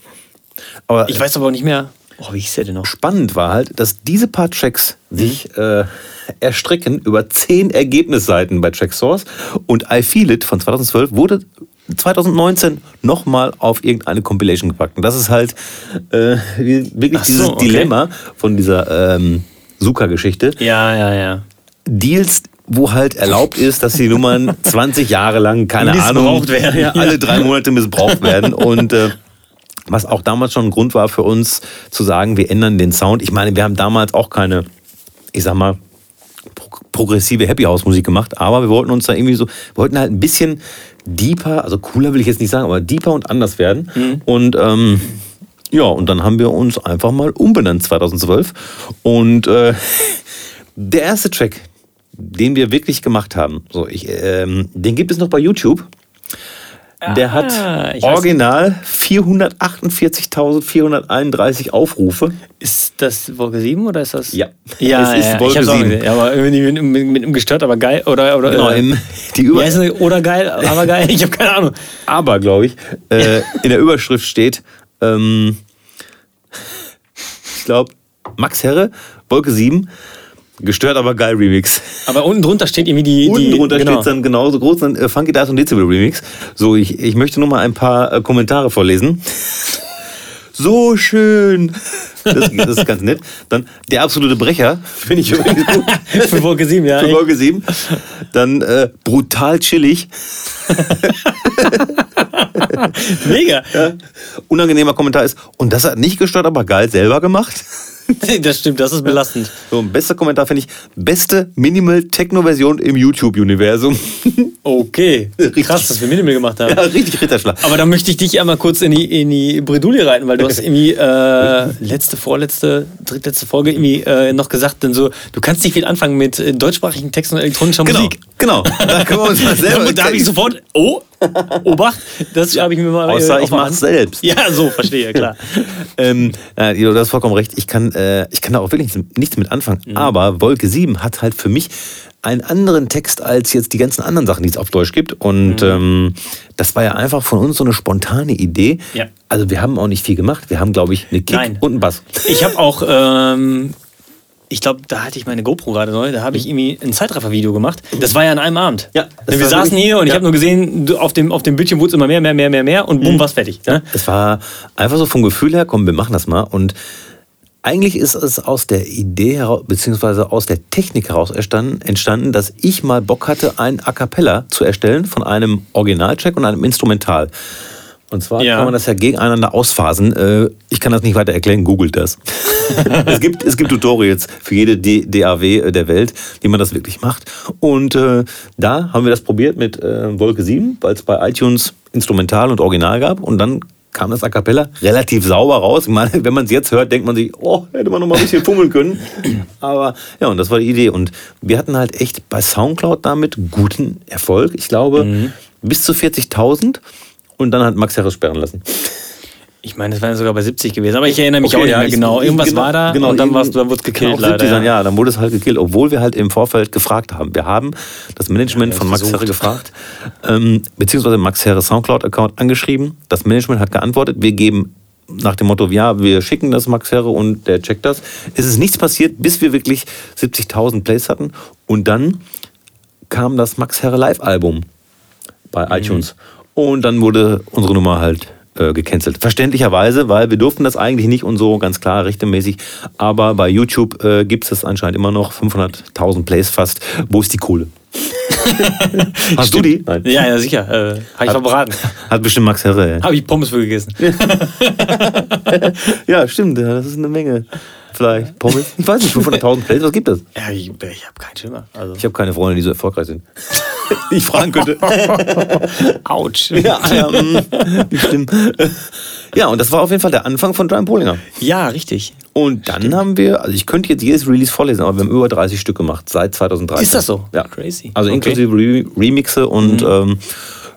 [SPEAKER 1] Aber
[SPEAKER 2] Ich weiß aber auch nicht mehr. Oh, wie hieß der denn noch?
[SPEAKER 1] spannend war halt, dass diese paar Tracks sich äh, erstrecken über zehn Ergebnisseiten bei Tracksource und I Feel It von 2012 wurde 2019 nochmal auf irgendeine Compilation gepackt. Und das ist halt äh, wirklich
[SPEAKER 2] so,
[SPEAKER 1] dieses
[SPEAKER 2] okay.
[SPEAKER 1] Dilemma von dieser ähm, Suka-Geschichte.
[SPEAKER 2] Ja, ja, ja.
[SPEAKER 1] Deals, wo halt erlaubt ist, dass die Nummern 20 Jahre lang, keine Ahnung,
[SPEAKER 2] werden.
[SPEAKER 1] Ja, alle drei Monate missbraucht werden. Und äh, was auch damals schon ein Grund war für uns zu sagen, wir ändern den Sound. Ich meine, wir haben damals auch keine, ich sag mal, pro- progressive Happy House Musik gemacht, aber wir wollten uns da irgendwie so, wir wollten halt ein bisschen deeper, also cooler will ich jetzt nicht sagen, aber deeper und anders werden. Und ähm, ja, und dann haben wir uns einfach mal umbenannt 2012. Und äh, der erste Track, den wir wirklich gemacht haben, so ich, ähm, den gibt es noch bei YouTube. Der hat
[SPEAKER 2] Ah,
[SPEAKER 1] original 448.431 Aufrufe.
[SPEAKER 2] Ist das Wolke 7 oder ist das?
[SPEAKER 1] Ja.
[SPEAKER 2] Ja,
[SPEAKER 1] Es ist
[SPEAKER 2] ja,
[SPEAKER 1] Wolke
[SPEAKER 2] ich hab's auch
[SPEAKER 1] 7.
[SPEAKER 2] gesehen. Ja, aber irgendwie mit, mit, mit einem gestört, aber geil. Oder, oder,
[SPEAKER 1] Genau,
[SPEAKER 2] äh,
[SPEAKER 1] die Über
[SPEAKER 2] das? Oder geil, aber geil. Ich habe keine Ahnung.
[SPEAKER 1] aber, glaube ich, äh, in der Überschrift steht, ähm, ich glaube, Max Herre, Wolke 7, gestört aber geil Remix.
[SPEAKER 2] Aber unten drunter steht irgendwie die.
[SPEAKER 1] Unten
[SPEAKER 2] die,
[SPEAKER 1] drunter
[SPEAKER 2] genau.
[SPEAKER 1] steht dann genauso groß, dann äh, Funky Dice und Dezibel Remix. So, ich, ich möchte nur mal ein paar äh, Kommentare vorlesen. So schön. Das, das ist ganz nett. Dann der absolute Brecher, finde ich übrigens gut.
[SPEAKER 2] Für Wolke 7, ja.
[SPEAKER 1] Für. Folge 7. Dann äh, brutal chillig.
[SPEAKER 2] Mega.
[SPEAKER 1] Ja. Unangenehmer Kommentar ist, und das hat nicht gestört, aber geil selber gemacht.
[SPEAKER 2] das stimmt, das ist belastend.
[SPEAKER 1] So, ein bester Kommentar finde ich, beste Minimal-Techno-Version im YouTube-Universum.
[SPEAKER 2] Okay, krass, dass wir Minimal gemacht haben.
[SPEAKER 1] Ja, richtig Ritterschlag.
[SPEAKER 2] Aber da möchte ich dich einmal kurz in die, in die Bredouille reiten, weil du hast irgendwie äh, letzte, vorletzte, drittletzte Folge irgendwie äh, noch gesagt, denn so, du kannst nicht viel anfangen mit äh, deutschsprachigen Texten und elektronischer
[SPEAKER 1] Genau,
[SPEAKER 2] Musik.
[SPEAKER 1] genau. Da können wir uns mal selber
[SPEAKER 2] Da, da habe ich sofort, oh, Obacht, das schreibe ich mir mal
[SPEAKER 1] Außer ich mach's
[SPEAKER 2] an.
[SPEAKER 1] selbst.
[SPEAKER 2] Ja, so, verstehe, klar.
[SPEAKER 1] Ähm, äh, du hast vollkommen recht. Ich kann, äh, ich kann da auch wirklich nichts, mit anfangen. Aber Wolke 7 hat halt für mich einen anderen Text als jetzt die ganzen anderen Sachen, die es auf Deutsch gibt. Und ähm, das war ja einfach von uns so eine spontane Idee.
[SPEAKER 2] Ja.
[SPEAKER 1] Also wir haben auch nicht viel gemacht. Wir haben, glaube ich, eine Kick
[SPEAKER 2] Nein.
[SPEAKER 1] und einen Bass.
[SPEAKER 2] Ich habe auch, ähm, ich glaube, da hatte ich meine GoPro gerade neu, da habe ich irgendwie ein Zeitraffer-Video gemacht. Das war ja an einem Abend.
[SPEAKER 1] Ja,
[SPEAKER 2] wir
[SPEAKER 1] war
[SPEAKER 2] saßen hier und ich
[SPEAKER 1] ja.
[SPEAKER 2] habe nur gesehen, auf dem, auf dem Bildschirm wurde es immer mehr, mehr, mehr, mehr, mehr und bumm, war's fertig. Ne?
[SPEAKER 1] Es war einfach so vom Gefühl her, komm, wir machen das mal. Und eigentlich ist es aus der Idee heraus, beziehungsweise aus der Technik heraus entstanden, entstanden, dass ich mal Bock hatte, ein A Cappella zu erstellen von einem Originaltrack und einem Instrumental. Und zwar
[SPEAKER 2] Ja.
[SPEAKER 1] kann man das ja gegeneinander ausphasen. Äh, Ich kann das nicht weiter erklären, googelt das. es, gibt, es gibt Tutorials für jede DAW der Welt, wie man das wirklich macht. Und äh, da haben wir das probiert mit äh, Wolke 7, weil es bei iTunes Instrumental und Original gab. Und dann kam das A Cappella relativ sauber raus. Ich meine, wenn man es jetzt hört, denkt man sich, oh, hätte man noch mal ein bisschen fummeln können. Aber ja, und das war die Idee. Und wir hatten halt echt bei Soundcloud damit guten Erfolg. Ich glaube, bis zu 40.000. Und dann hat Max Harris sperren lassen.
[SPEAKER 2] Ich meine, das wären sogar bei 70 gewesen, aber ich erinnere mich
[SPEAKER 1] Okay,
[SPEAKER 2] auch nicht
[SPEAKER 1] ja,
[SPEAKER 2] mehr
[SPEAKER 1] ich-
[SPEAKER 2] genau. Irgendwas
[SPEAKER 1] genau,
[SPEAKER 2] war da
[SPEAKER 1] genau,
[SPEAKER 2] und dann,
[SPEAKER 1] irgend-
[SPEAKER 2] war's, dann wurde es gekillt
[SPEAKER 1] Auf
[SPEAKER 2] leider.
[SPEAKER 1] 70 dann, ja, dann wurde es halt gekillt, obwohl wir halt im Vorfeld gefragt haben. Wir haben das Management
[SPEAKER 2] Ja,
[SPEAKER 1] von Max. Herre gefragt, ähm, beziehungsweise Max Herre Soundcloud-Account angeschrieben. Das Management hat geantwortet, wir geben nach dem Motto, ja, wir schicken das Max Herre und der checkt das. Es ist nichts passiert, bis wir wirklich 70.000 Plays hatten. Und dann kam das Max Herre Live-Album bei
[SPEAKER 2] Mhm.
[SPEAKER 1] iTunes. Und dann wurde unsere Nummer halt äh, gecancelt. Verständlicherweise, weil wir durften das eigentlich nicht und so ganz klar rechtmäßig. Aber bei YouTube äh, gibt es das anscheinend immer noch 500.000 Plays fast. Wo ist die Kohle? Hast du die? Nein.
[SPEAKER 2] Ja, ja, sicher. Äh, Habe ich verbraten.
[SPEAKER 1] Hat bestimmt Max Herre.
[SPEAKER 2] Habe ich Pommes für gegessen.
[SPEAKER 1] Ja, stimmt. ja, Das ist eine Menge. Vielleicht Pommes. Ich weiß nicht, 500.000 Plays, was gibt das?
[SPEAKER 2] Ja, ich, ich habe keinen Schimmer. Also.
[SPEAKER 1] Ich habe keine Freunde, die so erfolgreich sind. Die ich fragen könnte.
[SPEAKER 2] Autsch.
[SPEAKER 1] Ja, ja, stimmt. Ja, und das war auf jeden Fall der Anfang von Drum Polinger.
[SPEAKER 2] Ja, richtig.
[SPEAKER 1] Und dann haben wir, also ich könnte jetzt jedes Release vorlesen, aber wir haben über 30 Stück gemacht seit 2013.
[SPEAKER 2] Ist das so?
[SPEAKER 1] Ja.
[SPEAKER 2] Crazy.
[SPEAKER 1] Also
[SPEAKER 2] Okay. Mhm.
[SPEAKER 1] inklusive Re Remixe und ähm,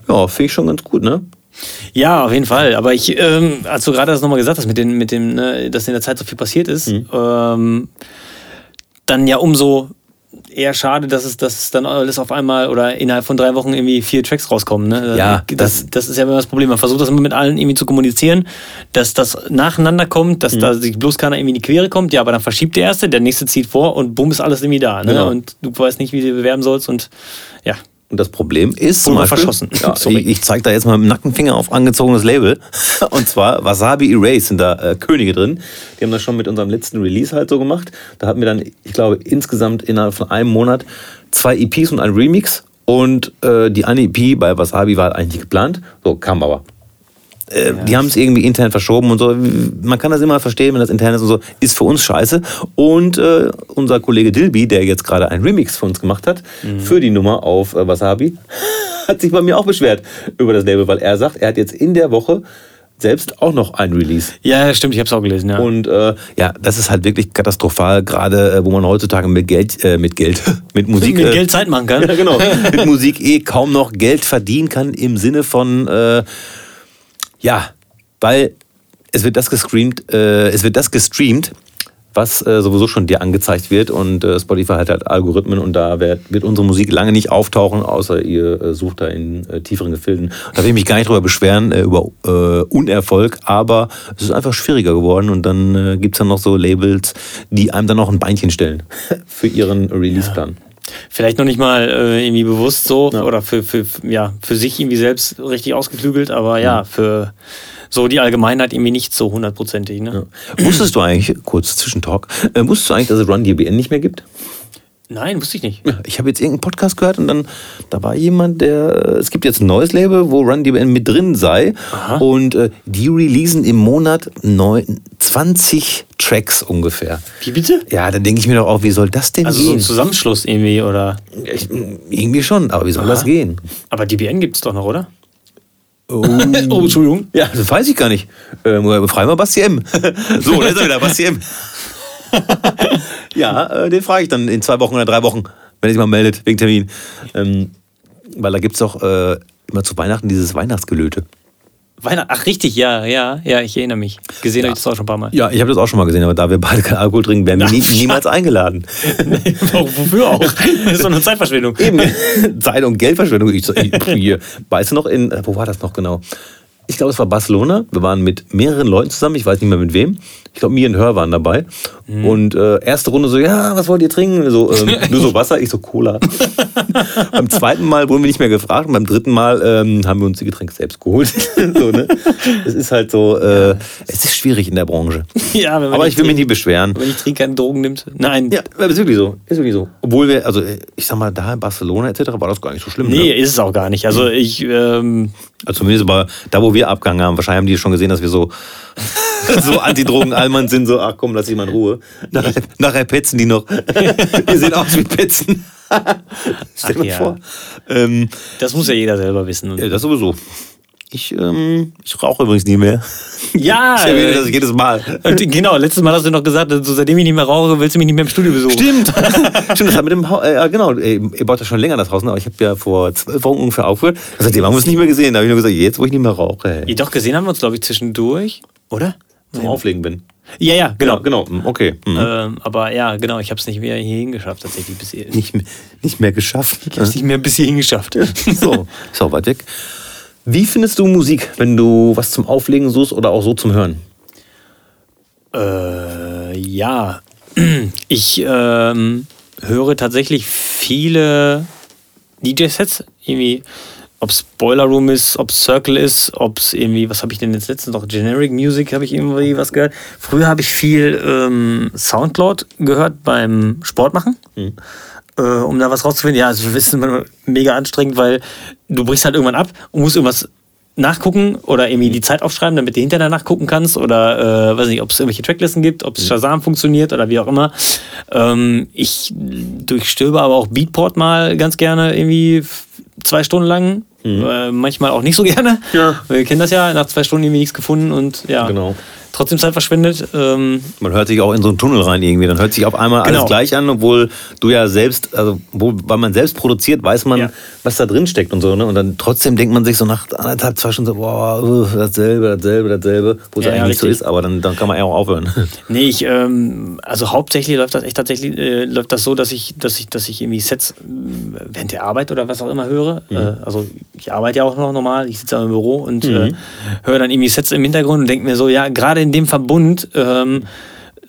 [SPEAKER 1] ja, finde ich schon ganz gut, ne?
[SPEAKER 2] Ja, auf jeden Fall. Aber ich, ähm, als du gerade das nochmal gesagt hast, mit, den, mit dem, ne, dass in der Zeit so viel passiert ist,
[SPEAKER 1] Mhm.
[SPEAKER 2] ähm, dann ja umso eher schade, dass es, dass es dann alles auf einmal oder innerhalb von drei Wochen irgendwie vier Tracks rauskommen. Ne?
[SPEAKER 1] Ja,
[SPEAKER 2] das, das ist ja immer das Problem. Man versucht das immer mit allen irgendwie zu kommunizieren, dass das nacheinander kommt,
[SPEAKER 1] Mhm.
[SPEAKER 2] dass da sich bloß keiner irgendwie in die Quere kommt. Ja, aber dann verschiebt der erste, der nächste zieht vor und bumm ist alles irgendwie da. Ne?
[SPEAKER 1] Genau.
[SPEAKER 2] Und du weißt nicht, wie du bewerben sollst und ja.
[SPEAKER 1] Und das Problem ist
[SPEAKER 2] Pulver verschossen.
[SPEAKER 1] Ja, ich, ich zeige da jetzt mal mit dem nackten Finger auf angezogenes Label. Und zwar Wasabi Erase sind da äh, Könige drin. Die haben das schon mit unserem letzten Release halt so gemacht. Da hatten wir dann, ich glaube, insgesamt innerhalb von einem Monat zwei EPs und ein Remix. Und äh, die eine EP bei Wasabi war halt eigentlich nicht geplant. So kam aber. Äh, Die haben es irgendwie intern verschoben und so. Man kann das immer verstehen, wenn das intern ist und so. Ist für uns scheiße. Und äh, unser Kollege Dilby, der jetzt gerade einen Remix für uns gemacht hat, für die Nummer auf äh, Wasabi, hat sich bei mir auch beschwert über das Label, weil er sagt, er hat jetzt in der Woche selbst auch noch ein Release.
[SPEAKER 2] Ja, stimmt, ich habe es auch gelesen. Ja.
[SPEAKER 1] Und äh, ja, das ist halt wirklich katastrophal, gerade äh, wo man heutzutage mit Geld, äh, mit Geld, mit Musik.
[SPEAKER 2] mit
[SPEAKER 1] äh,
[SPEAKER 2] Geld Zeit machen kann.
[SPEAKER 1] ja, genau. Mit Musik eh kaum noch Geld verdienen kann im Sinne von, äh, ja, weil es wird das gestreamt, äh, es wird das gestreamt, was äh, sowieso schon dir angezeigt wird und äh, Spotify hat halt Algorithmen und da wird, wird unsere Musik lange nicht auftauchen, außer ihr äh, sucht da in äh, tieferen Gefilden. Da will ich mich gar nicht drüber beschweren, äh, über äh, Unerfolg, aber es ist einfach schwieriger geworden und dann äh, gibt es dann noch so Labels, die einem dann noch ein Beinchen stellen für ihren Release-Plan.
[SPEAKER 2] Vielleicht noch nicht mal äh, irgendwie bewusst so oder für, für, ja, für sich irgendwie selbst richtig ausgeklügelt, aber ja, für so die Allgemeinheit irgendwie nicht so hundertprozentig. Ne?
[SPEAKER 1] Wusstest du eigentlich, kurz Zwischentalk, äh, wusstest du eigentlich, dass es Run DBN nicht mehr gibt?
[SPEAKER 2] Nein, wusste ich nicht.
[SPEAKER 1] Ich habe jetzt irgendeinen Podcast gehört und dann da war jemand, der es gibt jetzt ein neues Label, wo Run DBN mit drin sei
[SPEAKER 2] Aha.
[SPEAKER 1] und äh, die releasen im Monat neun, 20 Tracks ungefähr.
[SPEAKER 2] Wie bitte?
[SPEAKER 1] Ja, dann denke ich mir doch auch, wie soll das denn
[SPEAKER 2] Also so ein
[SPEAKER 1] gehen?
[SPEAKER 2] Zusammenschluss irgendwie oder.
[SPEAKER 1] ich, irgendwie schon, aber wie soll das gehen?
[SPEAKER 2] Aber DBN gibt es doch noch, oder?
[SPEAKER 1] Oh.
[SPEAKER 2] Oh, Entschuldigung.
[SPEAKER 1] Ja, das weiß ich gar nicht. Ähm, befreien wir Basti M. so, da ist er wieder, Basti M. ja, äh, den frage ich dann in zwei Wochen oder drei Wochen, wenn er sich mal meldet, wegen Termin. Ähm, weil da gibt es doch äh, immer zu Weihnachten dieses Weihnachtsgelöte.
[SPEAKER 2] Weihnachten. Ach, richtig, ja, ja, ja, ich erinnere mich. Gesehen habe ich das auch schon ein paar Mal.
[SPEAKER 1] Ja, ich habe das auch schon mal gesehen, aber da wir beide keinen Alkohol trinken, werden wir nie, niemals eingeladen.
[SPEAKER 2] Wofür auch? Das ist doch eine Zeitverschwendung.
[SPEAKER 1] Eben, Zeit- und Geldverschwendung. Ich, ich, hier, weißt du noch, in, äh, wo war das noch genau? Ich glaube, es war Barcelona. Wir waren mit mehreren Leuten zusammen, ich weiß nicht mehr mit wem. Ich glaube, mir und Hör waren dabei. Und äh, erste Runde so, ja, was wollt ihr trinken? So, ähm, nur so Wasser, ich so Cola. beim zweiten Mal wurden wir nicht mehr gefragt und beim dritten Mal ähm, haben wir uns die Getränke selbst geholt. so, ne? Es ist halt so, äh, es ist schwierig in der Branche.
[SPEAKER 2] Ja,
[SPEAKER 1] Aber ich will mich nicht beschweren.
[SPEAKER 2] Wenn ich trinke, keine Drogen nimmt. Nein.
[SPEAKER 1] Ja, ist wirklich so. Ist wirklich so. Obwohl wir, also ich sag mal, da in Barcelona etc. war das gar nicht so schlimm.
[SPEAKER 2] Nee,
[SPEAKER 1] Ne?
[SPEAKER 2] ist es auch gar nicht. Also ich, ähm,
[SPEAKER 1] Also zumindest aber da, wo wir abgegangen haben, wahrscheinlich haben die schon gesehen, dass wir so, so Antidrogen-Allmann sind, so, ach komm, lass dich mal in Ruhe. Nachher, nachher petzen die noch. wir sehen aus wie Petzen. Stell dir
[SPEAKER 2] ja.
[SPEAKER 1] vor. Ähm,
[SPEAKER 2] das muss ja jeder selber wissen.
[SPEAKER 1] ja, das sowieso. Ich, ähm, ich rauche übrigens nie mehr.
[SPEAKER 2] Ja,
[SPEAKER 1] Ich erwähne
[SPEAKER 2] äh,
[SPEAKER 1] das jedes Mal.
[SPEAKER 2] und genau, letztes Mal hast du noch gesagt, so, seitdem ich nicht mehr rauche, willst du mich nicht mehr im Studio besuchen.
[SPEAKER 1] Stimmt. Stimmt, das hat mit dem Haus, äh, genau, äh, ihr baut ja schon länger das Haus, ne? aber ich habe ja vor zwölf Wochen ungefähr aufgehört. Seitdem haben wir es nicht mehr gesehen. Da habe ich nur gesagt, jetzt, wo ich nicht mehr rauche, ey,
[SPEAKER 2] Jedoch gesehen haben wir uns, glaube ich, zwischendurch, oder?
[SPEAKER 1] Zum Auflegen bin.
[SPEAKER 2] Ja, ja, genau.
[SPEAKER 1] genau, hm, okay. Hm.
[SPEAKER 2] Ähm, aber ja, genau, ich habe es nicht mehr hierhin geschafft, tatsächlich. Bis hier.
[SPEAKER 1] Nicht, mehr- nicht mehr geschafft.
[SPEAKER 2] Ich habe es nicht mehr bis hierhin geschafft.
[SPEAKER 1] So, ist auch weit weg. Wie findest du Musik, wenn du was zum Auflegen suchst oder auch so zum Hören?
[SPEAKER 2] Äh, ja, ich ähm, höre tatsächlich viele DJ-Sets, irgendwie, ob es Boiler Room ist, ob es Circle ist, ob es irgendwie, was habe ich denn jetzt letztens noch, Generic Music habe ich irgendwie was gehört. Früher habe ich viel ähm, Soundcloud gehört beim Sport machen. Äh, um da was rauszufinden. Ja, also das ist mega anstrengend, weil du brichst halt irgendwann ab und musst irgendwas nachgucken oder irgendwie die Zeit aufschreiben, damit du hinterher nachgucken kannst oder äh, weiß nicht, ob es irgendwelche Tracklisten gibt, ob es Shazam funktioniert oder wie auch immer. Ähm, ich durchstöbe aber auch Beatport mal ganz gerne irgendwie zwei Stunden lang. Äh, manchmal auch nicht so gerne.
[SPEAKER 1] Ja.
[SPEAKER 2] Wir kennen das ja, nach zwei Stunden irgendwie nichts gefunden und ja,
[SPEAKER 1] Genau.
[SPEAKER 2] Trotzdem Zeit verschwendet. Ähm,
[SPEAKER 1] Man hört sich auch in so einen Tunnel rein irgendwie. Dann hört sich auf einmal
[SPEAKER 2] Genau.
[SPEAKER 1] alles gleich an, obwohl du ja selbst, also wo, weil man selbst produziert, weiß man,
[SPEAKER 2] Ja.
[SPEAKER 1] was da drin steckt und so. Ne? Und dann trotzdem denkt man sich so nach anderthalb, zwei Stunden so, boah, dasselbe, dasselbe, dasselbe, wo es
[SPEAKER 2] Ja,
[SPEAKER 1] eigentlich
[SPEAKER 2] ja,
[SPEAKER 1] nicht so ist, aber dann, dann kann man ja auch aufhören.
[SPEAKER 2] Nee, ich, ähm, also hauptsächlich läuft das echt tatsächlich, äh, läuft das so, dass ich, dass ich, dass ich irgendwie Sets äh, während der Arbeit oder was auch immer höre. Äh, also ich arbeite ja auch noch normal, ich sitze im Büro und äh, höre dann irgendwie Sets im Hintergrund und denke mir so, ja, gerade in dem Verbund, ähm,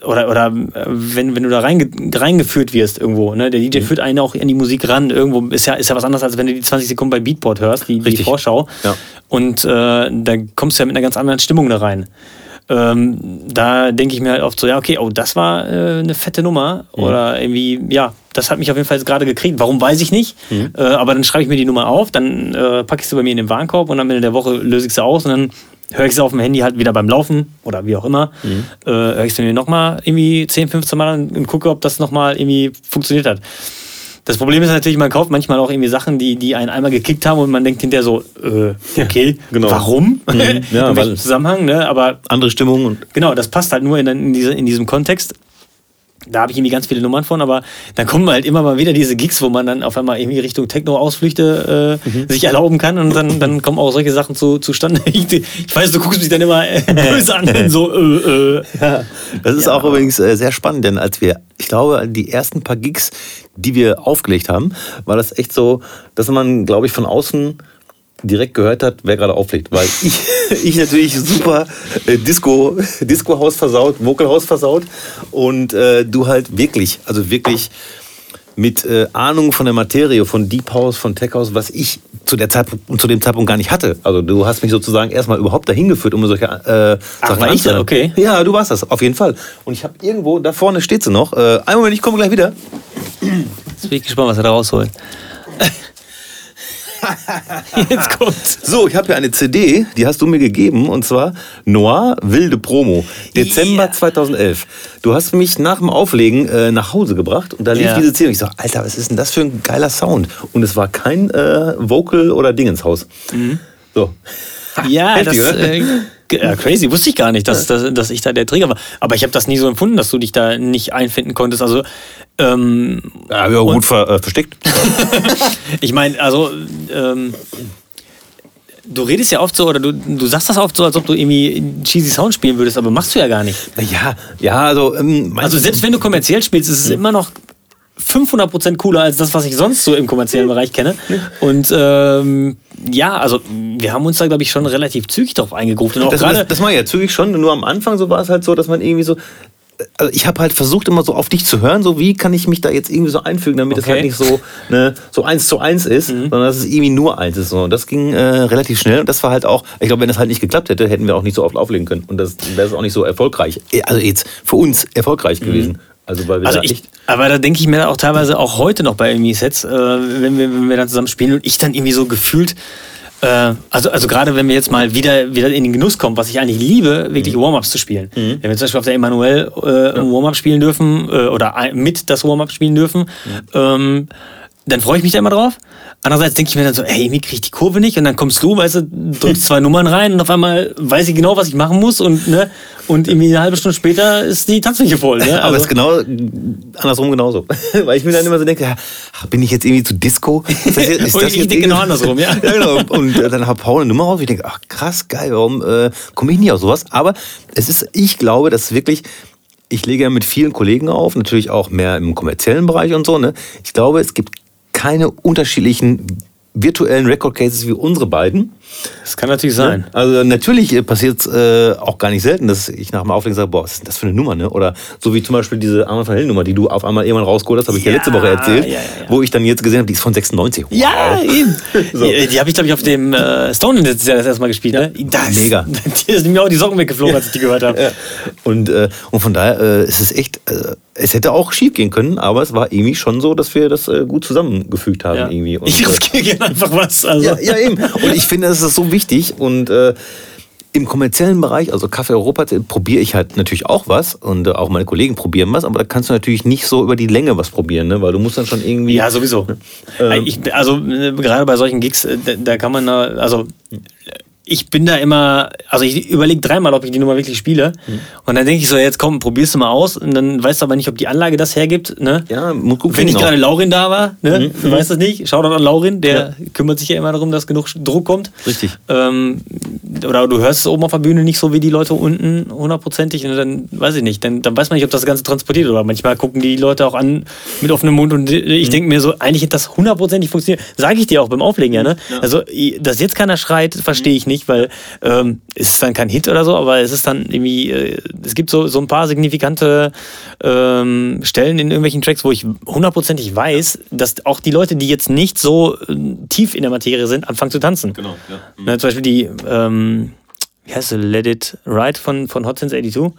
[SPEAKER 2] oder, oder äh, wenn, wenn du da reinge reingeführt wirst irgendwo, ne? Der DJ führt einen auch an die Musik ran. Irgendwo ist ja, ist ja was anderes, als wenn du die 20 Sekunden bei Beatport hörst, die, die. Vorschau.
[SPEAKER 1] Ja.
[SPEAKER 2] Und äh, da kommst du ja mit einer ganz anderen Stimmung da rein. Ähm, da denke ich mir halt oft so, ja, okay, oh, das war äh, eine fette Nummer. Oder irgendwie, ja, das hat mich auf jeden Fall jetzt gerade gekriegt. Warum weiß ich nicht. Äh, aber dann schreibe ich mir die Nummer auf, dann äh, packe ich sie bei mir in den Warenkorb und am Ende der Woche löse ich sie aus und dann höre ich sie auf dem Handy halt wieder beim Laufen oder wie auch immer. Äh, höre ich sie mir nochmal irgendwie 10, 15 Mal und gucke, ob das nochmal irgendwie funktioniert hat. Das Problem ist natürlich, man kauft manchmal auch irgendwie Sachen, die, die einen einmal gekickt haben und man denkt hinterher so, äh, okay,
[SPEAKER 1] genau.
[SPEAKER 2] warum?
[SPEAKER 1] Ja,
[SPEAKER 2] in welchem Zusammenhang, ne? Aber
[SPEAKER 1] Andere Stimmung und
[SPEAKER 2] genau, das passt halt nur in, in, diese, in diesem Kontext. Da habe ich irgendwie ganz viele Nummern von, aber dann kommen halt immer mal wieder diese Gigs, wo man dann auf einmal irgendwie Richtung Techno-Ausflüchte äh, sich erlauben kann und dann, dann kommen auch solche Sachen zu, zustande. Ich, ich weiß, du guckst mich dann immer äh, böse an, so, äh, äh.
[SPEAKER 1] Das ist
[SPEAKER 2] Ja.
[SPEAKER 1] auch übrigens äh, sehr spannend, denn als wir, ich glaube, die ersten paar Gigs, die wir aufgelegt haben, war das echt so, dass man, glaube ich, von außen direkt gehört hat, wer gerade auflegt. Weil ich, ich natürlich super äh, Disco, Disco-Haus versaut, Vocal-Haus versaut und äh, du halt wirklich, also wirklich mit äh, Ahnung von der Materie, von Deep House, von Tech House, was ich zu, der Zeit, zu dem Zeitpunkt gar nicht hatte. Also du hast mich sozusagen erstmal überhaupt dahin geführt, um solche äh,
[SPEAKER 2] Ach,
[SPEAKER 1] Sachen
[SPEAKER 2] war ich da? Okay.
[SPEAKER 1] Ja, du warst das, auf jeden Fall. Und ich habe irgendwo, da vorne steht sie noch. Äh, einen Moment, ich komme gleich wieder.
[SPEAKER 2] Jetzt bin ich gespannt, was er da rausholt.
[SPEAKER 1] Jetzt kommt's. So, ich habe hier eine CD, die hast du mir gegeben, und zwar Noir Wilde Promo, Dezember yeah. 2011. Du hast mich nach dem Auflegen äh, nach Hause gebracht und da lief yeah. diese CD. Und ich so, Alter, was ist denn das für ein geiler Sound? Und es war kein äh, Vocal- oder Dingenshaus. Mhm. So.
[SPEAKER 2] Ja, Heftig, das, äh, ja, crazy, wusste ich gar nicht, dass, dass, dass ich da der Träger war. Aber ich habe das nie so empfunden, dass du dich da nicht einfinden konntest. Also, ähm,
[SPEAKER 1] ja, wir haben gut ver, äh, versteckt.
[SPEAKER 2] ich meine, also, ähm, du redest ja oft so, oder du, du sagst das oft so, als ob du irgendwie cheesy Sound spielen würdest, aber machst du ja gar nicht.
[SPEAKER 1] Ja, ja, also. Ähm,
[SPEAKER 2] also, selbst wenn du kommerziell spielst, ist es immer noch 500% cooler als das, was ich sonst so im kommerziellen Bereich kenne. Und ähm, ja, also wir haben uns da, glaube ich, schon relativ zügig drauf eingegruft.
[SPEAKER 1] das, das, das war ja zügig schon. Nur am Anfang so war es halt so, dass man irgendwie so. Also ich habe halt versucht, immer so auf dich zu hören, so wie kann ich mich da jetzt irgendwie so einfügen, damit es okay. halt nicht so, ne, so eins zu eins ist, mhm. sondern dass es irgendwie nur eins ist. So. Und das ging äh, relativ schnell und das war halt auch, ich glaube, wenn das halt nicht geklappt hätte, hätten wir auch nicht so oft auflegen können. Und das wäre auch nicht so erfolgreich. Also jetzt für uns erfolgreich mhm. gewesen.
[SPEAKER 2] Also, weil wir also da ich, aber da denke ich mir auch teilweise auch heute noch bei Sets, äh, wenn, wir, wenn wir dann zusammen spielen und ich dann irgendwie so gefühlt, äh, also, also gerade wenn wir jetzt mal wieder, wieder in den Genuss kommen, was ich eigentlich liebe, wirklich mhm. Warm-Ups zu spielen. Mhm. Wenn wir zum Beispiel auf der Emanuel äh, ja. Warm-Up spielen dürfen äh, oder mit das Warm-Up spielen dürfen, mhm. ähm, dann freue ich mich da immer drauf. Andererseits denke ich mir dann so, ey, mir kriege ich die Kurve nicht und dann kommst du, weißt du, drückst zwei Nummern rein und auf einmal weiß ich genau, was ich machen muss und, ne, und irgendwie eine halbe Stunde später ist die Tanzfläche voll. Ne?
[SPEAKER 1] Aber es ist genau andersrum genauso. Weil ich mir dann immer so denke, ja, bin ich jetzt irgendwie zu Disco? Ist
[SPEAKER 2] das jetzt, ist das ich denke genau andersrum, ja.
[SPEAKER 1] ja genau. Und äh, dann hat Paul eine Nummer auf. Ich denke, ach krass, geil, warum äh, komme ich nie auf sowas? Aber es ist, ich glaube, dass wirklich ich lege ja mit vielen Kollegen auf, natürlich auch mehr im kommerziellen Bereich und so. Ne? Ich glaube, es gibt keine unterschiedlichen virtuellen Record Cases wie unsere beiden.
[SPEAKER 2] Das kann natürlich sein.
[SPEAKER 1] Also natürlich äh, passiert es äh, auch gar nicht selten, dass ich nach dem Auflegen sage, boah, was ist denn das für eine Nummer, ne? Oder so wie zum Beispiel diese Arme von Hell Nummer, die du auf einmal irgendwann rausgeholt hast, habe ich ja, ja letzte Woche erzählt, ja, ja, wo ich dann jetzt gesehen habe, die ist von 96.
[SPEAKER 2] Wow. Ja, eben. so. Die, die habe ich, glaube ich, auf dem äh, Stone das Jahr das erste Mal gespielt, ne?
[SPEAKER 1] Das, Mega.
[SPEAKER 2] Die sind mir auch die Socken weggeflogen, als ich die gehört habe.
[SPEAKER 1] und, äh, und von daher äh, ist es echt, äh, es hätte auch schief gehen können, aber es war irgendwie schon so, dass wir das äh, gut zusammengefügt haben. Irgendwie.
[SPEAKER 2] Und, ich riskiere gerne einfach was.
[SPEAKER 1] Also. Ja, ja, eben. Und ich finde, das ist so wichtig und äh, im kommerziellen Bereich, also Kaffee Europa, probiere ich halt natürlich auch was und äh, auch meine Kollegen probieren was, aber da kannst du natürlich nicht so über die Länge was probieren, ne? weil du musst dann schon irgendwie.
[SPEAKER 2] Ja, sowieso. Ähm, ich, also äh, gerade bei solchen Gigs, äh, da, da kann man, also ich bin da immer, also ich überlege dreimal, ob ich die Nummer wirklich spiele. Mhm. Und dann denke ich so, jetzt komm, probierst du mal aus. Und dann weißt du aber nicht, ob die Anlage das hergibt. Ne?
[SPEAKER 1] Ja, muss gucken.
[SPEAKER 2] Wenn nicht gerade Laurin da war, ne? Mhm. du weißt das nicht. Schau doch an Laurin, der ja. kümmert sich ja immer darum, dass genug Druck kommt.
[SPEAKER 1] Richtig.
[SPEAKER 2] Ähm, oder du hörst es oben auf der Bühne nicht so wie die Leute unten hundertprozentig. Und dann weiß ich nicht, dann, dann weiß man nicht, ob das Ganze transportiert. Oder manchmal gucken die Leute auch an mit offenem Mund und ich mhm. denke mir so, eigentlich hat das hundertprozentig funktioniert. Sage ich dir auch beim Auflegen, ja. Ne? Ja. Also, dass jetzt keiner schreit, verstehe ich nicht, weil ähm, ist dann kein Hit oder so, aber es ist dann irgendwie, äh, es gibt so, so ein paar signifikante ähm, Stellen in irgendwelchen Tracks, wo ich hundertprozentig weiß, dass auch die Leute, die jetzt nicht so äh, tief in der Materie sind, anfangen zu tanzen. Genau, ja. Mhm. Ne, zum Beispiel die, ähm, wie heißt sie, Let It Ride von, von Hot Sense 82. Mhm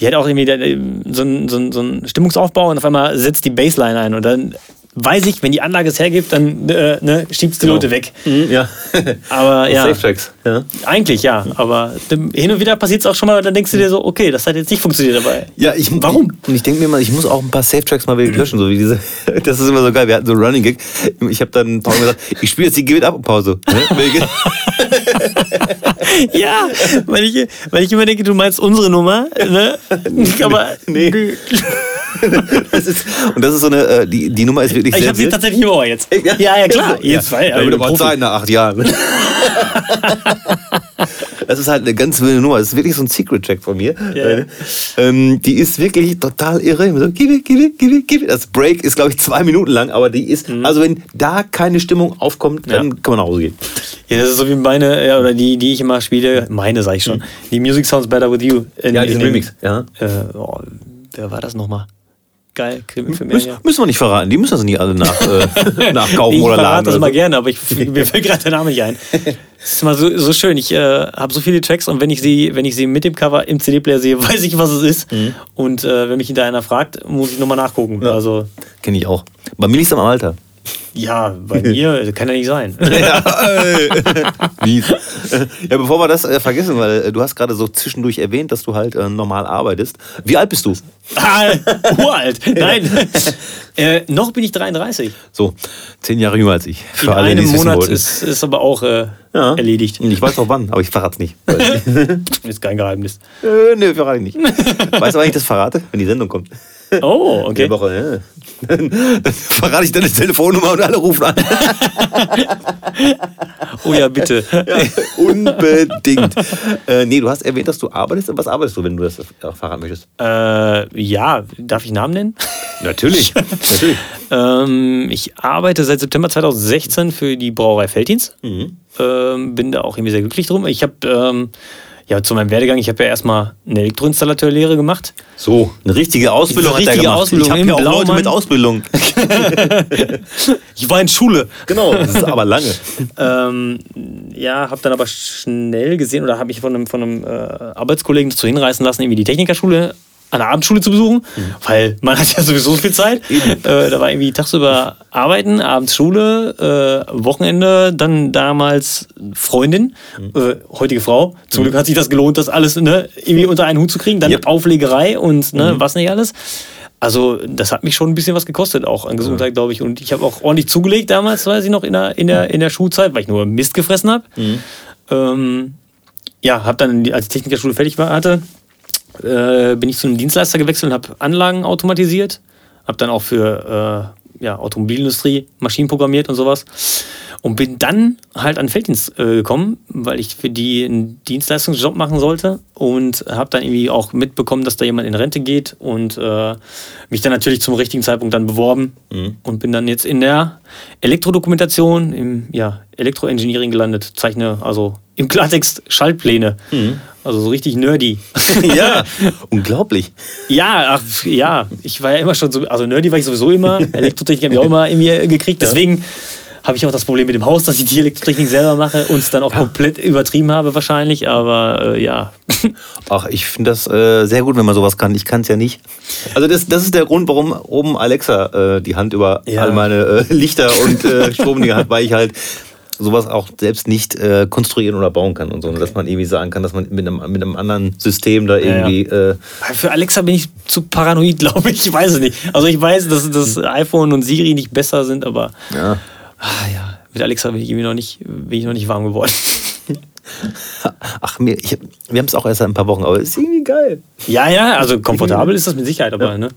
[SPEAKER 2] die hat auch irgendwie äh, so einen, so, so einen Stimmungsaufbau und auf einmal setzt die Bassline ein und dann weiß ich, wenn die Anlage es hergibt, dann äh, ne, schiebst die genau. Leute weg.
[SPEAKER 1] Mhm, ja.
[SPEAKER 2] aber ja.
[SPEAKER 1] Safe Tracks. Ja.
[SPEAKER 2] Eigentlich ja, aber hin und wieder passiert es auch schon mal, dann denkst du dir so, okay, das hat jetzt nicht funktioniert dabei.
[SPEAKER 1] Ja, ich, Warum? Und ich denke mir mal, ich muss auch ein paar Safe Tracks mal wieder löschen, so wie diese. Das ist immer so geil. Wir hatten so einen Running Gag. Ich habe dann Paul gesagt, ich spiele jetzt die Give It Up Pause. Ne?
[SPEAKER 2] ja, weil ich, weil ich immer denke, du meinst unsere Nummer, ne? Aber
[SPEAKER 1] nee. das ist, und das ist so eine, äh, die, die Nummer ist wirklich
[SPEAKER 2] Ich habe sie tatsächlich im Ohr jetzt. Ja, ja, ja klar.
[SPEAKER 1] Ja. Jetzt zwei. Ja, ja, aber Zeit nach acht Jahren. Das ist halt eine ganz wilde Nummer. Das ist wirklich so ein Secret-Track von mir. Yeah. Ähm, die ist wirklich total irre. So, gib it, gib it, gib it, gib it. Das Break ist, glaube ich, zwei Minuten lang, aber die ist, mhm. also wenn da keine Stimmung aufkommt, dann ja. kann man nach Hause gehen.
[SPEAKER 2] Ja, das ist so wie meine, ja, oder die, die ich immer spiele, meine sag ich schon. Mhm. Die Music Sounds Better With You.
[SPEAKER 1] In, ja, diesen Remix, ja.
[SPEAKER 2] Äh, oh, wer war das nochmal? Geil,
[SPEAKER 1] für mehr, ja. Müssen wir nicht verraten, die müssen das nicht alle nach, äh, nachkaufen
[SPEAKER 2] ich
[SPEAKER 1] oder laden.
[SPEAKER 2] das mal gerne, aber ich, mir fällt gerade der Name nicht ein. Das ist mal so, so schön. Ich äh, habe so viele Tracks und wenn ich sie, wenn ich sie mit dem Cover im CD-Player sehe, weiß ich, was es ist. Mhm. Und äh, wenn mich hinter einer fragt, muss ich nochmal nachgucken. Ja. Also,
[SPEAKER 1] Kenne ich auch. Bei mir liegt es am Alter.
[SPEAKER 2] Ja, bei mir kann ja nicht sein. ja,
[SPEAKER 1] ja, bevor wir das äh, vergessen, weil äh, du hast gerade so zwischendurch erwähnt, dass du halt äh, normal arbeitest. Wie alt bist du?
[SPEAKER 2] Ah, uralt. Nein. äh, noch bin ich 33.
[SPEAKER 1] So, zehn Jahre jünger als ich.
[SPEAKER 2] Für In alle, einem Monat ist, ist aber auch äh, ja. erledigt.
[SPEAKER 1] Ich weiß auch wann, aber ich verrate es nicht.
[SPEAKER 2] ist kein Geheimnis.
[SPEAKER 1] Äh, nö, verrate ich nicht. Weißt du, wann ich das verrate? Wenn die Sendung kommt.
[SPEAKER 2] Oh, okay. Die Woche,
[SPEAKER 1] ja. Dann, dann verrate ich deine Telefonnummer und alle rufen an.
[SPEAKER 2] oh ja, bitte. Ja,
[SPEAKER 1] unbedingt. Äh, nee, du hast erwähnt, dass du arbeitest. Was arbeitest du, wenn du das verraten möchtest?
[SPEAKER 2] Äh, ja, darf ich Namen nennen?
[SPEAKER 1] Natürlich. Natürlich.
[SPEAKER 2] ähm, ich arbeite seit September 2016 für die Brauerei Felddienst. Mhm. Ähm, bin da auch irgendwie sehr glücklich drum. Ich habe ähm, ja, zu meinem Werdegang, ich habe ja erstmal eine Elektroinstallateurlehre gemacht.
[SPEAKER 1] So, eine richtige Ausbildung
[SPEAKER 2] eine richtige Ausbildung
[SPEAKER 1] ich habe ja auch Leute mit Ausbildung.
[SPEAKER 2] ich war in Schule.
[SPEAKER 1] Genau, das ist aber lange.
[SPEAKER 2] ähm, ja, habe dann aber schnell gesehen oder habe ich von einem, von einem äh, Arbeitskollegen dazu hinreißen lassen, irgendwie die Technikerschule an der Abendschule zu besuchen, mhm. weil man hat ja sowieso viel Zeit. Äh, da war irgendwie tagsüber arbeiten, abends Schule, äh, Wochenende, dann damals Freundin, mhm. äh, heutige Frau. Zum mhm. Glück hat sich das gelohnt, das alles ne, irgendwie unter einen Hut zu kriegen. Dann yep. Auflegerei und ne, mhm. was nicht alles. Also das hat mich schon ein bisschen was gekostet, auch an Gesundheit, glaube ich. Und ich habe auch ordentlich zugelegt damals, weiß ich noch, in der, in der, in der Schulzeit, weil ich nur Mist gefressen habe. Mhm. Ähm, ja, habe dann, als ich Technikerschule fertig war, hatte, äh, bin ich zu einem Dienstleister gewechselt und habe Anlagen automatisiert. Habe dann auch für äh, ja, Automobilindustrie Maschinen programmiert und sowas. Und bin dann halt an Felddienst äh, gekommen, weil ich für die einen Dienstleistungsjob machen sollte. Und habe dann irgendwie auch mitbekommen, dass da jemand in Rente geht. Und äh, mich dann natürlich zum richtigen Zeitpunkt dann beworben. Mhm. Und bin dann jetzt in der Elektrodokumentation, im ja, Elektroengineering gelandet. Zeichne also im Klartext Schaltpläne. Mhm. Also so richtig nerdy.
[SPEAKER 1] ja, unglaublich.
[SPEAKER 2] Ja, ach, ja, ich war ja immer schon so, also nerdy war ich sowieso immer, Elektrotechnik habe ich auch immer in mir gekriegt. Deswegen habe ich auch das Problem mit dem Haus, dass ich die Elektrotechnik selber mache und es dann auch ja. komplett übertrieben habe wahrscheinlich, aber äh, ja.
[SPEAKER 1] Ach, ich finde das äh, sehr gut, wenn man sowas kann. Ich kann es ja nicht. Also das, das ist der Grund, warum oben Alexa äh, die Hand über ja. all meine äh, Lichter und äh, Stromdinger hat, weil ich halt sowas auch selbst nicht äh, konstruieren oder bauen kann und so. Okay. Dass man irgendwie sagen kann, dass man mit einem, mit einem anderen System da irgendwie. Ja, ja. Äh
[SPEAKER 2] Für Alexa bin ich zu paranoid, glaube ich. Ich weiß es nicht. Also ich weiß, dass das iPhone und Siri nicht besser sind, aber.
[SPEAKER 1] Ja.
[SPEAKER 2] Ah, ja. Mit Alexa bin ich irgendwie noch nicht, bin ich noch nicht warm geworden.
[SPEAKER 1] Ach, mir, ich, wir haben es auch erst seit ein paar Wochen, aber es ist irgendwie geil.
[SPEAKER 2] Ja, ja, also komfortabel ist das mit Sicherheit, aber ne?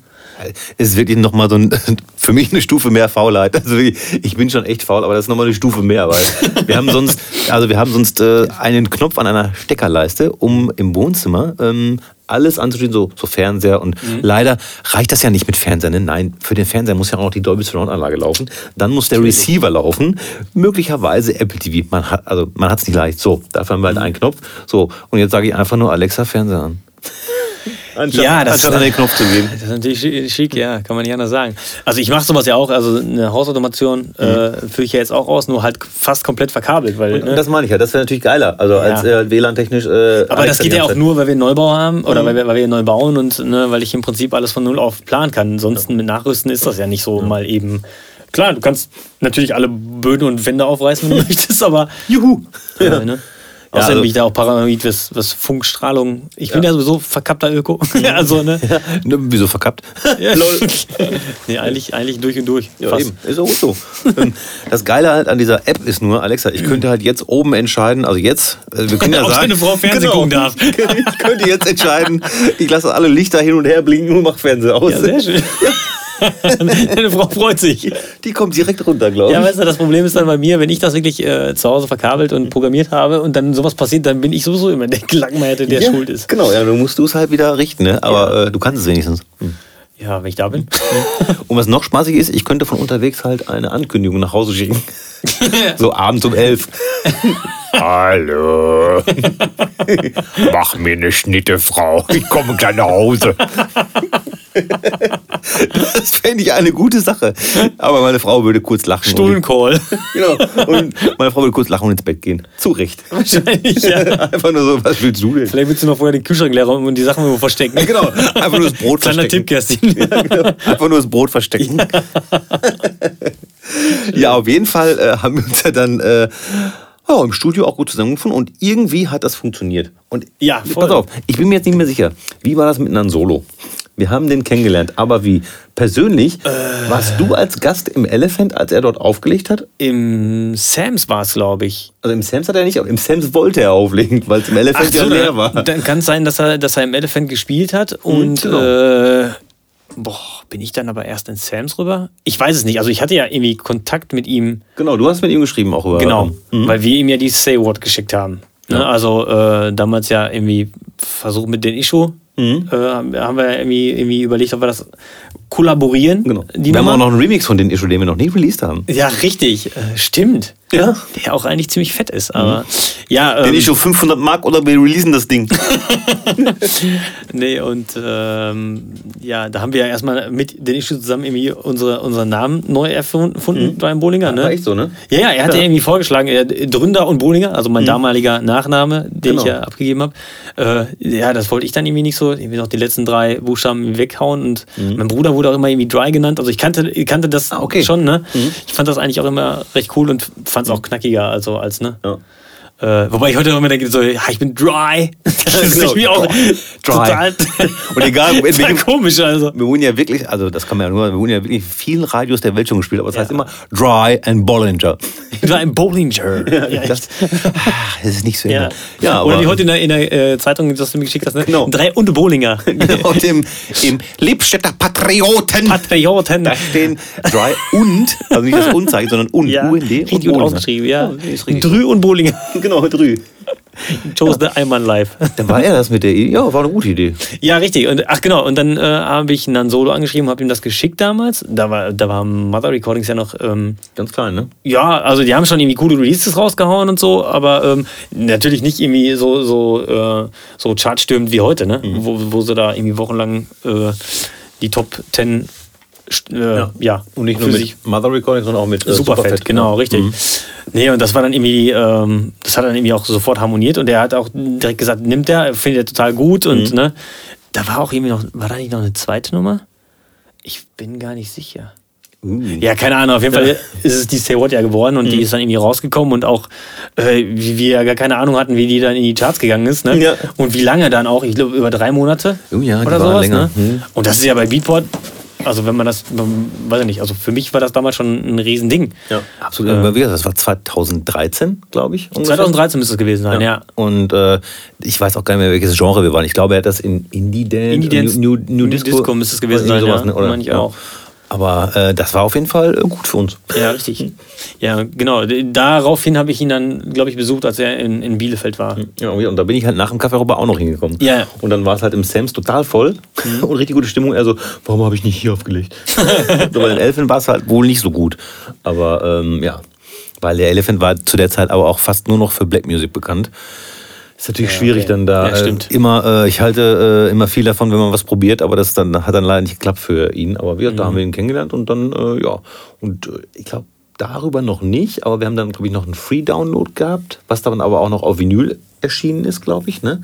[SPEAKER 1] Es ist wirklich nochmal so ein, für mich eine Stufe mehr Faulheit. Also ich bin schon echt faul, aber das ist nochmal eine Stufe mehr, weil wir haben sonst, also wir haben sonst äh, einen Knopf an einer Steckerleiste, um im Wohnzimmer ähm, alles anzuschließen, so, so Fernseher und mhm. leider reicht das ja nicht mit Fernseher. Ne? Nein, für den Fernseher muss ja auch noch die Dolby Surround Anlage laufen. Dann muss der Receiver laufen. Möglicherweise Apple TV. Man hat also man hat es nicht leicht. So, dafür haben wir halt einen Knopf. So und jetzt sage ich einfach nur Alexa Fernseher an.
[SPEAKER 2] Anstatt, ja, das,
[SPEAKER 1] anstatt an den Knopf zu gehen.
[SPEAKER 2] Das ist natürlich schick, ja, kann man nicht anders sagen. Also ich mache sowas ja auch, also eine Hausautomation mhm. äh, führe ich ja jetzt auch aus, nur halt fast komplett verkabelt. Weil,
[SPEAKER 1] und, ne? das meine ich ja, das wäre natürlich geiler, also ja. als äh, WLAN-technisch. Äh,
[SPEAKER 2] Aber das geht ja auch nur, weil wir einen Neubau haben oder mhm. weil, wir, weil wir neu bauen und ne, weil ich im Prinzip alles von null auf planen kann. Ansonsten ja. mit Nachrüsten ist das ja nicht so mal eben. Klar, du kannst natürlich alle Böden und Wände aufreißen, wenn du möchtest, aber
[SPEAKER 1] juhu!
[SPEAKER 2] Ja. Ne? Ja, Außerdem also, bin ich da auch paranoid, was, was Funkstrahlung. Ich bin ja, sowieso verkappter Öko. also, ne? Ja,
[SPEAKER 1] ne, wieso verkappt? Ja.
[SPEAKER 2] nee, eigentlich, eigentlich durch und durch.
[SPEAKER 1] Ja, Fast. eben. Ist auch so. Ähm, das Geile halt an dieser App ist nur, Alexa, ich könnte halt jetzt oben entscheiden, also jetzt, also wir können ja
[SPEAKER 2] Ob
[SPEAKER 1] sagen.
[SPEAKER 2] Frau Fernsehen genau, gucken darf.
[SPEAKER 1] Ich könnte jetzt entscheiden, ich lasse alle Lichter hin und her blinken und mache Fernseher aus.
[SPEAKER 2] Ja, sehr schön. Deine Frau freut sich.
[SPEAKER 1] Die kommt direkt runter, glaube ich.
[SPEAKER 2] Ja, weißt du, das Problem ist dann bei mir, wenn ich das wirklich äh, zu Hause verkabelt und programmiert habe und dann sowas passiert, dann bin ich sowieso immer der Gelangmeierte, der
[SPEAKER 1] ja,
[SPEAKER 2] schuld ist.
[SPEAKER 1] Genau, ja, dann musst du es halt wieder richten, ne? aber ja. äh, du kannst es wenigstens. Hm.
[SPEAKER 2] Ja, wenn ich da bin.
[SPEAKER 1] Und was noch spaßig ist, ich könnte von unterwegs halt eine Ankündigung nach Hause schicken. so abends um elf. Hallo. Mach mir eine Schnitte, Frau. Ich komme gleich nach Hause. Das fände ich eine gute Sache. Aber meine Frau würde kurz lachen.
[SPEAKER 2] Stundencall.
[SPEAKER 1] Genau. Und meine Frau würde kurz lachen und ins Bett gehen. Zu Recht.
[SPEAKER 2] Wahrscheinlich, ja.
[SPEAKER 1] Einfach nur so, was willst du denn?
[SPEAKER 2] Vielleicht willst du noch vorher den Kühlschrank leer räumen und die Sachen irgendwo verstecken.
[SPEAKER 1] Genau. Einfach nur das Brot
[SPEAKER 2] Kleiner
[SPEAKER 1] verstecken.
[SPEAKER 2] Tipp, Kerstin.
[SPEAKER 1] Ja, genau. Einfach nur das Brot verstecken. Ja, auf jeden Fall äh, haben wir uns ja dann äh, ja, im Studio auch gut zusammengefunden und irgendwie hat das funktioniert. Und
[SPEAKER 2] Ja, voll.
[SPEAKER 1] pass auf, ich bin mir jetzt nicht mehr sicher, wie war das mit Nan Solo? Wir haben den kennengelernt, aber wie? Persönlich,
[SPEAKER 2] Äh.
[SPEAKER 1] warst du als Gast im Elephant, als er dort aufgelegt hat?
[SPEAKER 2] Im Sams war es, glaube ich.
[SPEAKER 1] Also im Sams hat er nicht, aber im Sams wollte er auflegen, weil es im Elephant ja leer war.
[SPEAKER 2] Dann kann es sein, dass er, dass er im Elephant gespielt hat und
[SPEAKER 1] genau.
[SPEAKER 2] äh, boah, bin ich dann aber erst in Sams rüber? Ich weiß es nicht. Also ich hatte ja irgendwie Kontakt mit ihm,
[SPEAKER 1] Genau, du hast mit ihm geschrieben auch über.
[SPEAKER 2] genau,
[SPEAKER 1] Mhm.
[SPEAKER 2] weil wir ihm ja die Say What geschickt haben. Ne? Also äh, damals ja irgendwie versucht mit den Issue.
[SPEAKER 1] Mhm.
[SPEAKER 2] Äh, haben wir irgendwie, irgendwie überlegt, ob wir das kollaborieren.
[SPEAKER 1] Genau. Wir haben
[SPEAKER 2] Nummer.
[SPEAKER 1] auch noch einen Remix von den Issue, den wir noch nicht released haben.
[SPEAKER 2] ja, richtig. Äh, stimmt.
[SPEAKER 1] Ja.
[SPEAKER 2] Der auch eigentlich ziemlich fett ist. Aber ja,
[SPEAKER 1] Den
[SPEAKER 2] ähm,
[SPEAKER 1] Issue 500 Mark oder wir releasen das Ding.
[SPEAKER 2] Nee, und ähm, ja, da haben wir ja erstmal mit den Issue zusammen irgendwie unsere, unseren Namen neu erfunden beim Bollinger, ne?
[SPEAKER 1] War echt so, ne?
[SPEAKER 2] Ja, ja, er hatte
[SPEAKER 1] Ja.
[SPEAKER 2] irgendwie vorgeschlagen, er, Dründer und Bollinger, also mein damaliger Nachname, den
[SPEAKER 1] Genau.
[SPEAKER 2] ich ja abgegeben habe. Äh, ja, das wollte ich dann irgendwie nicht so, irgendwie noch die letzten drei Buchstaben weghauen und mein Bruder wurde auch immer irgendwie Dry genannt. Also ich kannte, kannte das
[SPEAKER 1] Ah, okay.
[SPEAKER 2] schon, ne? Ich fand das eigentlich auch immer recht cool und fand es auch knackiger, also als, ne?
[SPEAKER 1] Ja.
[SPEAKER 2] Äh, wobei ich heute immer denke, so, ja, ich bin dry. Das ist irgendwie auch
[SPEAKER 1] dry.
[SPEAKER 2] total,
[SPEAKER 1] Und egal, in
[SPEAKER 2] total
[SPEAKER 1] welchem,
[SPEAKER 2] komisch, also.
[SPEAKER 1] wir wurden ja wirklich, also das kann man ja nur, wir wurden ja wirklich in vielen Radios der Welt schon gespielt, aber es heißt immer Dry and Bollinger.
[SPEAKER 2] War im Bollinger. Ja, echt.
[SPEAKER 1] Das, ah, das ist nicht so
[SPEAKER 2] Ja.
[SPEAKER 1] Ja
[SPEAKER 2] Oder wie heute in der, in der äh, Zeitung, das du mir geschickt hast, ne?
[SPEAKER 1] Genau.
[SPEAKER 2] Drei und Bollinger.
[SPEAKER 1] genau, dem, im Liebstädter Patrioten.
[SPEAKER 2] Patrioten.
[SPEAKER 1] da stehen Dry und, also nicht das und zeigt, sondern und,
[SPEAKER 2] Ja,
[SPEAKER 1] UND und
[SPEAKER 2] richtig gut ausgeschrieben, ja.
[SPEAKER 1] ist.
[SPEAKER 2] Drü und Bollinger.
[SPEAKER 1] Genau, Drü.
[SPEAKER 2] Chose the Einmann live.
[SPEAKER 1] Dann war er das mit der Idee. Ja, war eine gute Idee.
[SPEAKER 2] Ja, richtig. Und, ach genau, und dann äh, habe ich Nan Solo angeschrieben, habe ihm das geschickt damals. Da war, da war Mother Recordings ja noch ähm,
[SPEAKER 1] Ganz klein, ne?
[SPEAKER 2] Ja, also die haben schon irgendwie coole Releases rausgehauen und so, aber ähm, natürlich nicht irgendwie so, so, äh, so chartstürmend wie heute, ne?
[SPEAKER 1] Mhm.
[SPEAKER 2] Wo, wo sie da irgendwie wochenlang äh, die Top 10 äh, ja.
[SPEAKER 1] Und nicht nur mit Mother Recording, sondern auch mit äh,
[SPEAKER 2] Superfett, genau, richtig.
[SPEAKER 1] Mhm.
[SPEAKER 2] Nee, und das war dann irgendwie, ähm, das hat dann irgendwie auch sofort harmoniert und er hat auch direkt gesagt, nimmt er, findet er total gut und
[SPEAKER 1] Mhm.
[SPEAKER 2] ne, da war auch irgendwie noch, war da nicht noch eine zweite Nummer? Ich bin gar nicht sicher.
[SPEAKER 1] Uh.
[SPEAKER 2] Ja, keine Ahnung. Auf jeden Fall ist es die Say What ja geworden und
[SPEAKER 1] Mhm.
[SPEAKER 2] die ist dann irgendwie rausgekommen und auch, äh, wie wir ja gar keine Ahnung hatten, wie die dann in die Charts gegangen ist. Ne?
[SPEAKER 1] Ja.
[SPEAKER 2] Und wie lange dann auch, ich glaube über drei Monate
[SPEAKER 1] Oh ja,
[SPEAKER 2] oder sowas.
[SPEAKER 1] länger.
[SPEAKER 2] Ne?
[SPEAKER 1] Mhm.
[SPEAKER 2] Und das ist ja bei Beatport, also wenn man das, weiß ich nicht, also für mich war das damals schon ein Riesending.
[SPEAKER 1] Ja, absolut. Aber wie gesagt, Das war 2013, glaube ich. ungefähr.
[SPEAKER 2] 2013 müsste es gewesen sein, ja.
[SPEAKER 1] Und äh, ich weiß auch gar nicht mehr, welches Genre wir waren. Ich glaube, er hat das in Indie Dance,
[SPEAKER 2] Indie Dance,
[SPEAKER 1] New, New, New Disco,
[SPEAKER 2] Disco müsste es gewesen sein, ja.
[SPEAKER 1] ne? Oder,
[SPEAKER 2] ich auch.
[SPEAKER 1] Aber äh, das war auf jeden Fall äh, gut für uns.
[SPEAKER 2] Ja, richtig. Ja, genau. Daraufhin habe ich ihn dann, glaube ich, besucht, als er in, in Bielefeld war.
[SPEAKER 1] Ja, und da bin ich halt nach dem Kaffee rüber auch noch hingekommen.
[SPEAKER 2] Ja. Mhm.
[SPEAKER 1] Und dann war es halt im Sams total voll und richtig gute Stimmung. Er so, warum habe ich nicht hier aufgelegt? so, bei den Elephant war es halt wohl nicht so gut. Aber ähm, ja, weil der Elephant war zu der Zeit aber auch fast nur noch für Black Music bekannt. Ist natürlich
[SPEAKER 2] Ja,
[SPEAKER 1] schwierig
[SPEAKER 2] okay.
[SPEAKER 1] dann da.
[SPEAKER 2] Ja, stimmt.
[SPEAKER 1] Äh, immer, äh, ich halte äh, immer viel davon, wenn man was probiert, aber das dann hat dann leider nicht geklappt für ihn. Aber wir, da
[SPEAKER 2] Mhm.
[SPEAKER 1] haben wir ihn kennengelernt und dann, äh, ja. Und äh, ich glaube, darüber noch nicht, aber wir haben dann, glaube ich, noch einen Free-Download gehabt, was dann aber auch noch auf Vinyl erschienen ist, glaube ich, ne?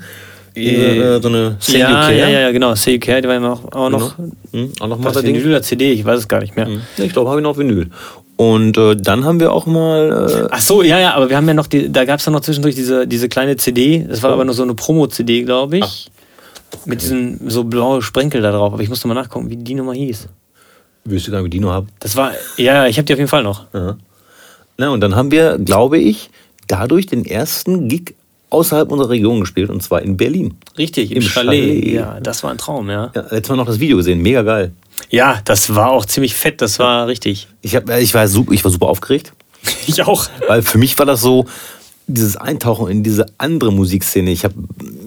[SPEAKER 1] Äh, so eine Say
[SPEAKER 2] ja,
[SPEAKER 1] Care.
[SPEAKER 2] ja, ja, genau. Say You Care, die war immer auch, auch noch.
[SPEAKER 1] Hm, auch noch mal
[SPEAKER 2] Vinyl oder CD, ich weiß es gar nicht mehr.
[SPEAKER 1] Ja, Ich glaube, habe ich noch Vinyl. Und äh, dann haben wir auch mal. Äh,
[SPEAKER 2] Ach so, ja, ja, aber wir haben ja noch, die, da gab es ja noch zwischendurch diese, diese kleine CD. Das war
[SPEAKER 1] Oh.
[SPEAKER 2] aber nur so eine Promo-CD, glaube ich. Mit diesen so blaue Sprenkel da drauf. Aber ich musste mal nachgucken, wie die Nummer hieß.
[SPEAKER 1] Willst du gar nicht mit Dino haben?
[SPEAKER 2] Das war, ja, ich habe die auf jeden Fall noch.
[SPEAKER 1] Ja. Na, und dann haben wir, glaube ich, dadurch den ersten Gig außerhalb unserer Region gespielt, und zwar in Berlin.
[SPEAKER 2] Richtig, im,
[SPEAKER 1] Im
[SPEAKER 2] Chalet.
[SPEAKER 1] Chalet.
[SPEAKER 2] Ja, das war ein Traum, ja.
[SPEAKER 1] Ja, letztes Mal noch das Video gesehen, mega geil.
[SPEAKER 2] Ja, das war auch ziemlich fett, das war richtig.
[SPEAKER 1] Ich, hab, ich, war super, ich war super aufgeregt,
[SPEAKER 2] Ich auch.
[SPEAKER 1] weil für mich war das so, dieses Eintauchen in diese andere Musikszene. Ich habe,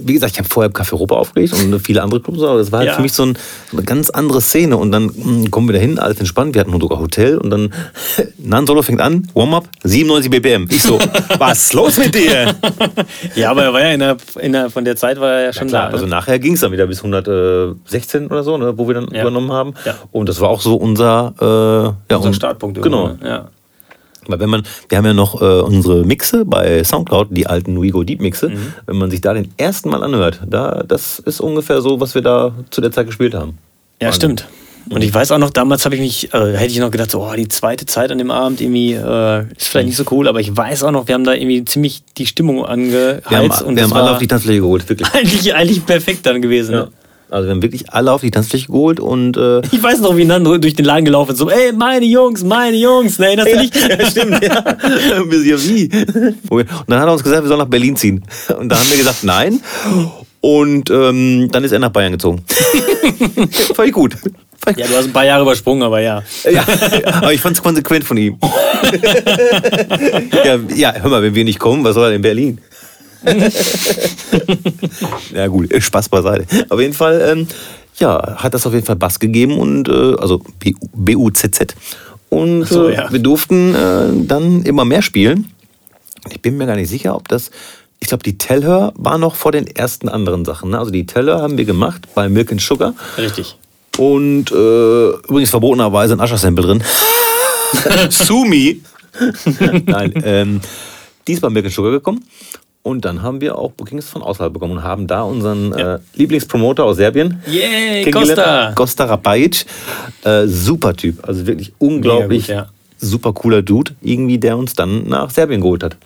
[SPEAKER 1] wie gesagt, ich habe vorher Café Europa aufgelegt und viele andere Clubs, aber das war halt
[SPEAKER 2] Ja.
[SPEAKER 1] für mich so, ein, so eine ganz andere Szene. Und dann mh, kommen wir da hin, alles entspannt. Wir hatten sogar Hotel und dann Nan Solo fängt an, Warm-up, 97 BPM. Ich so, was ist los mit dir?
[SPEAKER 2] Ja, aber er war ja innerhalb, innerhalb von der Zeit war er ja schon
[SPEAKER 1] Klar,
[SPEAKER 2] da.
[SPEAKER 1] also
[SPEAKER 2] Ne?
[SPEAKER 1] nachher ging es dann wieder bis 116 oder so, ne, wo wir dann
[SPEAKER 2] Ja.
[SPEAKER 1] übernommen haben.
[SPEAKER 2] Ja.
[SPEAKER 1] Und das war auch so unser, äh, ja,
[SPEAKER 2] Unser
[SPEAKER 1] un-
[SPEAKER 2] Startpunkt.
[SPEAKER 1] Genau.
[SPEAKER 2] Ja.
[SPEAKER 1] Weil wenn man, wir haben ja noch äh, unsere Mixe bei Soundcloud, die alten WeGo Deep Mixe.
[SPEAKER 2] Mhm.
[SPEAKER 1] Wenn man sich da den ersten Mal anhört, da, das ist ungefähr so, was wir da zu der Zeit gespielt haben.
[SPEAKER 2] Ja, stimmt. Und ich weiß auch noch, damals habe ich mich, äh, hätte ich noch gedacht, so, oh, die zweite Zeit an dem Abend irgendwie äh, ist vielleicht nicht so cool, aber ich weiß auch noch, wir haben da irgendwie ziemlich die Stimmung angeheizt
[SPEAKER 1] Wir haben,
[SPEAKER 2] und
[SPEAKER 1] wir haben alle auf die Tanzfläche geholt, wirklich.
[SPEAKER 2] eigentlich, eigentlich perfekt dann gewesen.
[SPEAKER 1] Ja.
[SPEAKER 2] Ne?
[SPEAKER 1] Also wir haben wirklich alle auf die Tanzfläche geholt und äh,
[SPEAKER 2] Ich weiß noch, wie Nando durch den Laden gelaufen ist, so, ey, meine Jungs, meine Jungs, ne, erinnerst du dich?
[SPEAKER 1] ja, stimmt, ja. Wir sind ja wie. Und dann hat er uns gesagt, wir sollen nach Berlin ziehen. Und da haben wir gesagt, nein. Und ähm, dann ist er nach Bayern gezogen. Fand ich gut.
[SPEAKER 2] Ja, du hast ein paar Jahre übersprungen, aber ja.
[SPEAKER 1] Ja, aber ich fand es konsequent von ihm. ja, ja, hör mal, wenn wir nicht kommen, was soll er in Berlin? ja gut, Spaß beiseite. Auf jeden Fall, ähm, ja, hat das auf jeden Fall Bass gegeben und äh, also B-U-Z-Z. Und
[SPEAKER 2] so,
[SPEAKER 1] äh,
[SPEAKER 2] ja.
[SPEAKER 1] wir durften äh, dann immer mehr spielen. Ich bin mir gar nicht sicher, ob das. Ich glaube, die Tellhör war noch vor den ersten anderen Sachen. Ne? Also die Tellhör haben wir gemacht bei Milk and Sugar.
[SPEAKER 2] Richtig.
[SPEAKER 1] Und äh, übrigens verbotenerweise ein Ascher-Sample drin. Sumi. Nein, ähm, die ist bei Milk Sugar gekommen. Und dann haben wir auch Bookings von außerhalb bekommen und haben da unseren äh, Lieblingspromoter aus Serbien
[SPEAKER 2] Yay. Costa!
[SPEAKER 1] Costa Rabajic. Äh, super Typ. Also wirklich unglaublich
[SPEAKER 2] Mega gut,
[SPEAKER 1] super cooler Dude. Irgendwie, der uns dann nach Serbien geholt hat.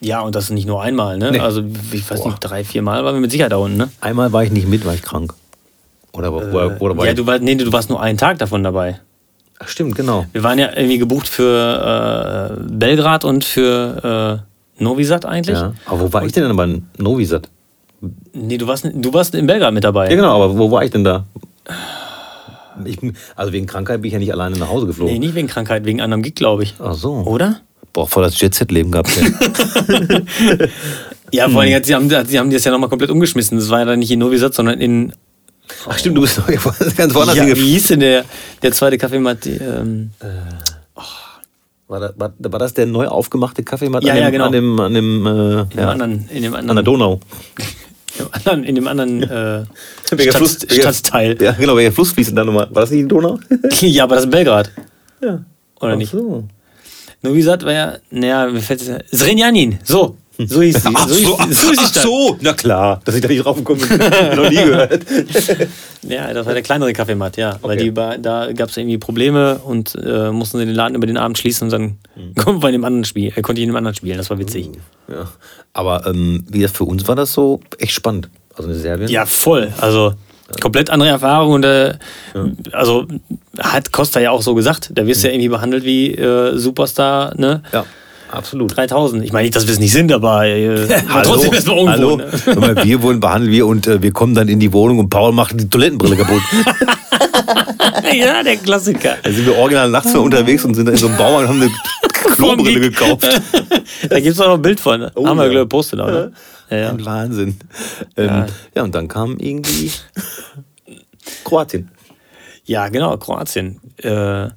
[SPEAKER 2] Ja, und das nicht nur einmal, ne?
[SPEAKER 1] Nee.
[SPEAKER 2] Also, ich weiß nicht, drei, vier Mal waren wir mit Sicherheit da unten, ne?
[SPEAKER 1] Einmal war ich nicht mit, war ich krank. Oder, oder, oder war
[SPEAKER 2] ja,
[SPEAKER 1] ich-
[SPEAKER 2] du, war, nee, du warst nur einen Tag davon dabei.
[SPEAKER 1] Ach, stimmt, genau.
[SPEAKER 2] Wir waren ja irgendwie gebucht für äh, Belgrad und für äh, Novi Sad eigentlich.
[SPEAKER 1] Ja. Aber wo war ich denn dann bei Novi Sad?
[SPEAKER 2] Nee, du warst, du warst in Belgrad mit dabei.
[SPEAKER 1] Ja, genau, aber wo war ich denn da? Ich, also wegen Krankheit bin ich ja nicht alleine nach Hause geflogen.
[SPEAKER 2] Nee, nicht wegen Krankheit, wegen anderem Gig, glaube ich.
[SPEAKER 1] Ach so.
[SPEAKER 2] Oder?
[SPEAKER 1] Boah, voll das Jet-Set-Leben gehabt. ey.
[SPEAKER 2] Ja, vor allem, sie haben, sie haben das ja nochmal komplett umgeschmissen. Das war ja dann nicht in Novi Sad, sondern in.
[SPEAKER 1] Ach stimmt, du bist doch ganz woanders
[SPEAKER 2] Ja, wie hieß denn der, der zweite Kaffeemat? Ähm,
[SPEAKER 1] War, das- war, war das der neu aufgemachte Kaffeemat
[SPEAKER 2] Ja,
[SPEAKER 1] an dem,
[SPEAKER 2] ja, genau.
[SPEAKER 1] an dem, an dem, äh,
[SPEAKER 2] in, dem
[SPEAKER 1] ja,
[SPEAKER 2] anderen, in dem
[SPEAKER 1] an der
[SPEAKER 2] anderen.
[SPEAKER 1] Donau?
[SPEAKER 2] In dem anderen, in dem anderen äh, Stadt,
[SPEAKER 1] Fluss-
[SPEAKER 2] Stadtteil.
[SPEAKER 1] Ja, genau, welcher Fluss fließt denn da nochmal? War das nicht die Donau?
[SPEAKER 2] Ja, aber das ist Belgrad.
[SPEAKER 1] Ja.
[SPEAKER 2] Oder
[SPEAKER 1] Ach
[SPEAKER 2] nicht?
[SPEAKER 1] so.
[SPEAKER 2] Novi Sad war ja, naja, mir fällt es. Srenjanin, so. So hieß sie.
[SPEAKER 1] Ach
[SPEAKER 2] so,
[SPEAKER 1] so,
[SPEAKER 2] hieß, so die
[SPEAKER 1] ach so, na klar, dass ich da nicht draufgekommen bin, noch nie gehört.
[SPEAKER 2] Ja, das war der kleinere Kaffeemat, ja. Weil
[SPEAKER 1] Okay.
[SPEAKER 2] die, ba- da gab es irgendwie Probleme und äh, mussten sie den Laden über den Abend schließen und dann
[SPEAKER 1] Mhm.
[SPEAKER 2] wir in dem anderen Spiel, äh, konnte ich in dem anderen spielen. Das war witzig.
[SPEAKER 1] Ja. Aber ähm, wie das für uns war das so echt spannend. Also in Serbien.
[SPEAKER 2] Ja, voll. Also komplett andere Erfahrung und äh, also hat Costa ja auch so gesagt. Da wirst du ja irgendwie behandelt wie äh, Superstar, ne?
[SPEAKER 1] Ja, absolut.
[SPEAKER 2] 3000. Ich meine nicht, dass wir es nicht sind, aber, äh, aber
[SPEAKER 1] Hallo,
[SPEAKER 2] trotzdem erstmal irgendwo.
[SPEAKER 1] hallo.
[SPEAKER 2] Ne?
[SPEAKER 1] Mal, wir wurden behandelt wir und äh, wir kommen dann in die Wohnung und Paul macht die Toilettenbrille kaputt.
[SPEAKER 2] ja, der Klassiker.
[SPEAKER 1] Da sind wir original nachts mal unterwegs und sind dann in so einem Baumarkt und haben eine Klobrille gekauft.
[SPEAKER 2] Da gibt es auch noch ein Bild von. Ne?
[SPEAKER 1] Oh,
[SPEAKER 2] Haben wir,
[SPEAKER 1] ja.
[SPEAKER 2] glaube ich, gepostet, oder? Ja, ja.
[SPEAKER 1] Ein Wahnsinn. Ähm,
[SPEAKER 2] Ja.
[SPEAKER 1] ja. und dann kam irgendwie Kroatien.
[SPEAKER 2] ja, genau, Kroatien. Äh,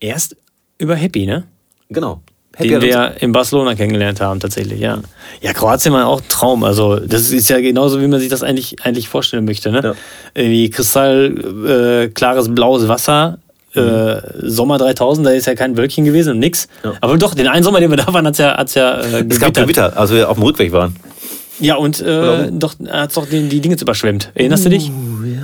[SPEAKER 2] erst über Happy, ne?
[SPEAKER 1] Genau. Happy
[SPEAKER 2] Den wir in Barcelona kennengelernt haben, tatsächlich, ja. Ja, Kroatien war auch ein Traum. Also, das ist ja genauso, wie man sich das eigentlich, eigentlich vorstellen möchte, ne?
[SPEAKER 1] Ja.
[SPEAKER 2] Irgendwie kristallklares äh, klares blaues Wasser. Äh, Sommer 3000, da ist ja kein Wölkchen gewesen und nix.
[SPEAKER 1] Ja.
[SPEAKER 2] Aber doch, den einen Sommer, den wir da waren, hat es ja, hat's ja äh,
[SPEAKER 1] es gab. Gewitter, als wir auf dem Rückweg waren.
[SPEAKER 2] Ja, und äh, doch, hat es doch den, die Dinge überschwemmt. Erinnerst du dich?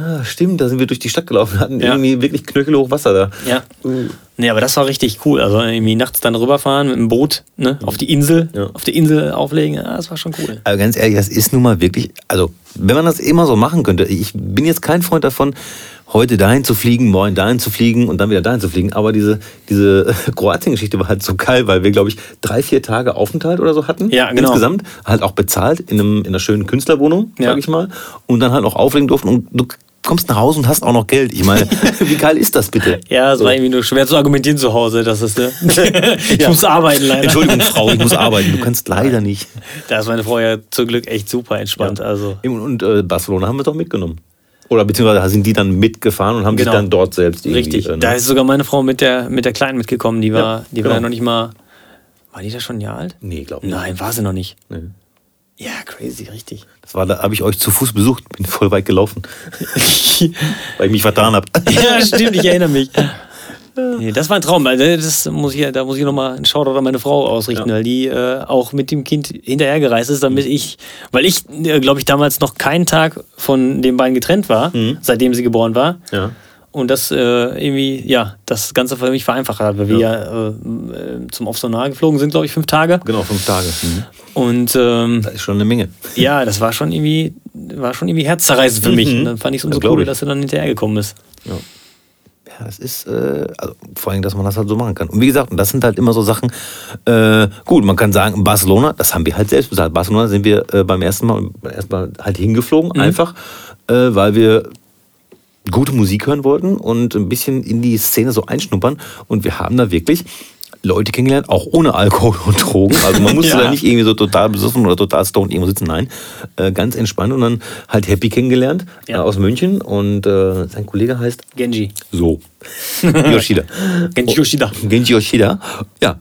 [SPEAKER 1] Ja, stimmt. Da sind wir durch die Stadt gelaufen, hatten
[SPEAKER 2] Ja.
[SPEAKER 1] irgendwie wirklich knöchelhoch Wasser da.
[SPEAKER 2] Ja.
[SPEAKER 1] Uh.
[SPEAKER 2] Nee, aber das war richtig cool. Also irgendwie nachts dann rüberfahren mit dem Boot, ne, auf die Insel,
[SPEAKER 1] Ja.
[SPEAKER 2] auf die Insel auflegen, ja, das war schon cool.
[SPEAKER 1] Aber ganz ehrlich, das ist nun mal wirklich, also wenn man das immer so machen könnte, ich bin jetzt kein Freund davon, heute dahin zu fliegen, morgen dahin zu fliegen und dann wieder dahin zu fliegen. Aber diese, diese Kroatien-Geschichte war halt so geil, weil wir, glaube ich, drei, vier Tage Aufenthalt oder so hatten.
[SPEAKER 2] Ja, genau.
[SPEAKER 1] Insgesamt. Halt auch bezahlt in, einem, in einer schönen Künstlerwohnung,
[SPEAKER 2] Ja.
[SPEAKER 1] sag ich mal. Und dann halt auch auflegen durften. Und du kommst nach Hause und hast auch noch Geld. Ich meine, wie geil ist das bitte?
[SPEAKER 2] Ja, es war irgendwie nur schwer zu argumentieren zu Hause. Das ist, ne? ich
[SPEAKER 1] Ja.
[SPEAKER 2] muss arbeiten leider.
[SPEAKER 1] Entschuldigung, Frau, ich muss arbeiten. Du kannst leider nicht.
[SPEAKER 2] Da ist meine Frau ja zum Glück echt super entspannt. Also.
[SPEAKER 1] Und, und äh, Barcelona haben wir doch mitgenommen. Oder beziehungsweise sind die dann mitgefahren und haben
[SPEAKER 2] Genau.
[SPEAKER 1] sich dann dort selbst irgendwie.
[SPEAKER 2] Richtig.
[SPEAKER 1] äh, ne?
[SPEAKER 2] Da ist sogar meine Frau mit der, mit der Kleinen mitgekommen. Die war,
[SPEAKER 1] Ja,
[SPEAKER 2] die war
[SPEAKER 1] genau.
[SPEAKER 2] ja noch nicht mal. War die da schon ein Jahr alt?
[SPEAKER 1] Nee, glaub nicht.
[SPEAKER 2] Nein, war sie noch nicht.
[SPEAKER 1] Nee.
[SPEAKER 2] Ja, crazy, richtig.
[SPEAKER 1] Das war, da habe ich euch zu Fuß besucht, bin voll weit gelaufen, weil ich mich vertan habe.
[SPEAKER 2] ja, stimmt, ich erinnere mich. Nee, das war ein Traum. Also das muss ich, da muss ich nochmal einen Shoutout an meine Frau ausrichten,
[SPEAKER 1] Ja.
[SPEAKER 2] weil die äh, auch mit dem Kind hinterhergereist ist, damit ich, weil ich, äh, glaube ich, damals noch keinen Tag von den beiden getrennt war, seitdem sie geboren war.
[SPEAKER 1] Ja.
[SPEAKER 2] Und das äh, irgendwie, ja, das Ganze für mich vereinfacht hat, weil wir ja äh, zum Offsonar geflogen sind, glaube ich, fünf Tage.
[SPEAKER 1] Genau, fünf Tage.
[SPEAKER 2] Und ähm,
[SPEAKER 1] Das ist schon eine Menge.
[SPEAKER 2] ja, das war schon irgendwie, war schon irgendwie herzzerreißend für mich. Und dann fand ich es umso
[SPEAKER 1] glaub
[SPEAKER 2] cooler, dass er dann hinterhergekommen ist.
[SPEAKER 1] Ja, das ist, äh, also vor allem, dass man das halt so machen kann. Und wie gesagt, und das sind halt immer so Sachen, äh, gut, man kann sagen, Barcelona, das haben wir halt selbst bezahlt. Barcelona sind wir äh, beim ersten Mal, beim ersten Mal halt hingeflogen, einfach, äh, weil wir gute Musik hören wollten und ein bisschen in die Szene so einschnuppern. Und wir haben da wirklich Leute kennengelernt, auch ohne Alkohol und Drogen. Also man musste
[SPEAKER 2] Ja.
[SPEAKER 1] da nicht irgendwie so total besoffen oder total stoned irgendwo sitzen. Nein, äh, ganz entspannt und dann halt Happy kennengelernt
[SPEAKER 2] Ja.
[SPEAKER 1] äh, aus München. Und äh, sein Kollege heißt
[SPEAKER 2] Genji.
[SPEAKER 1] so. Yoshida.
[SPEAKER 2] Genji Yoshida.
[SPEAKER 1] Genji Yoshida. Ja.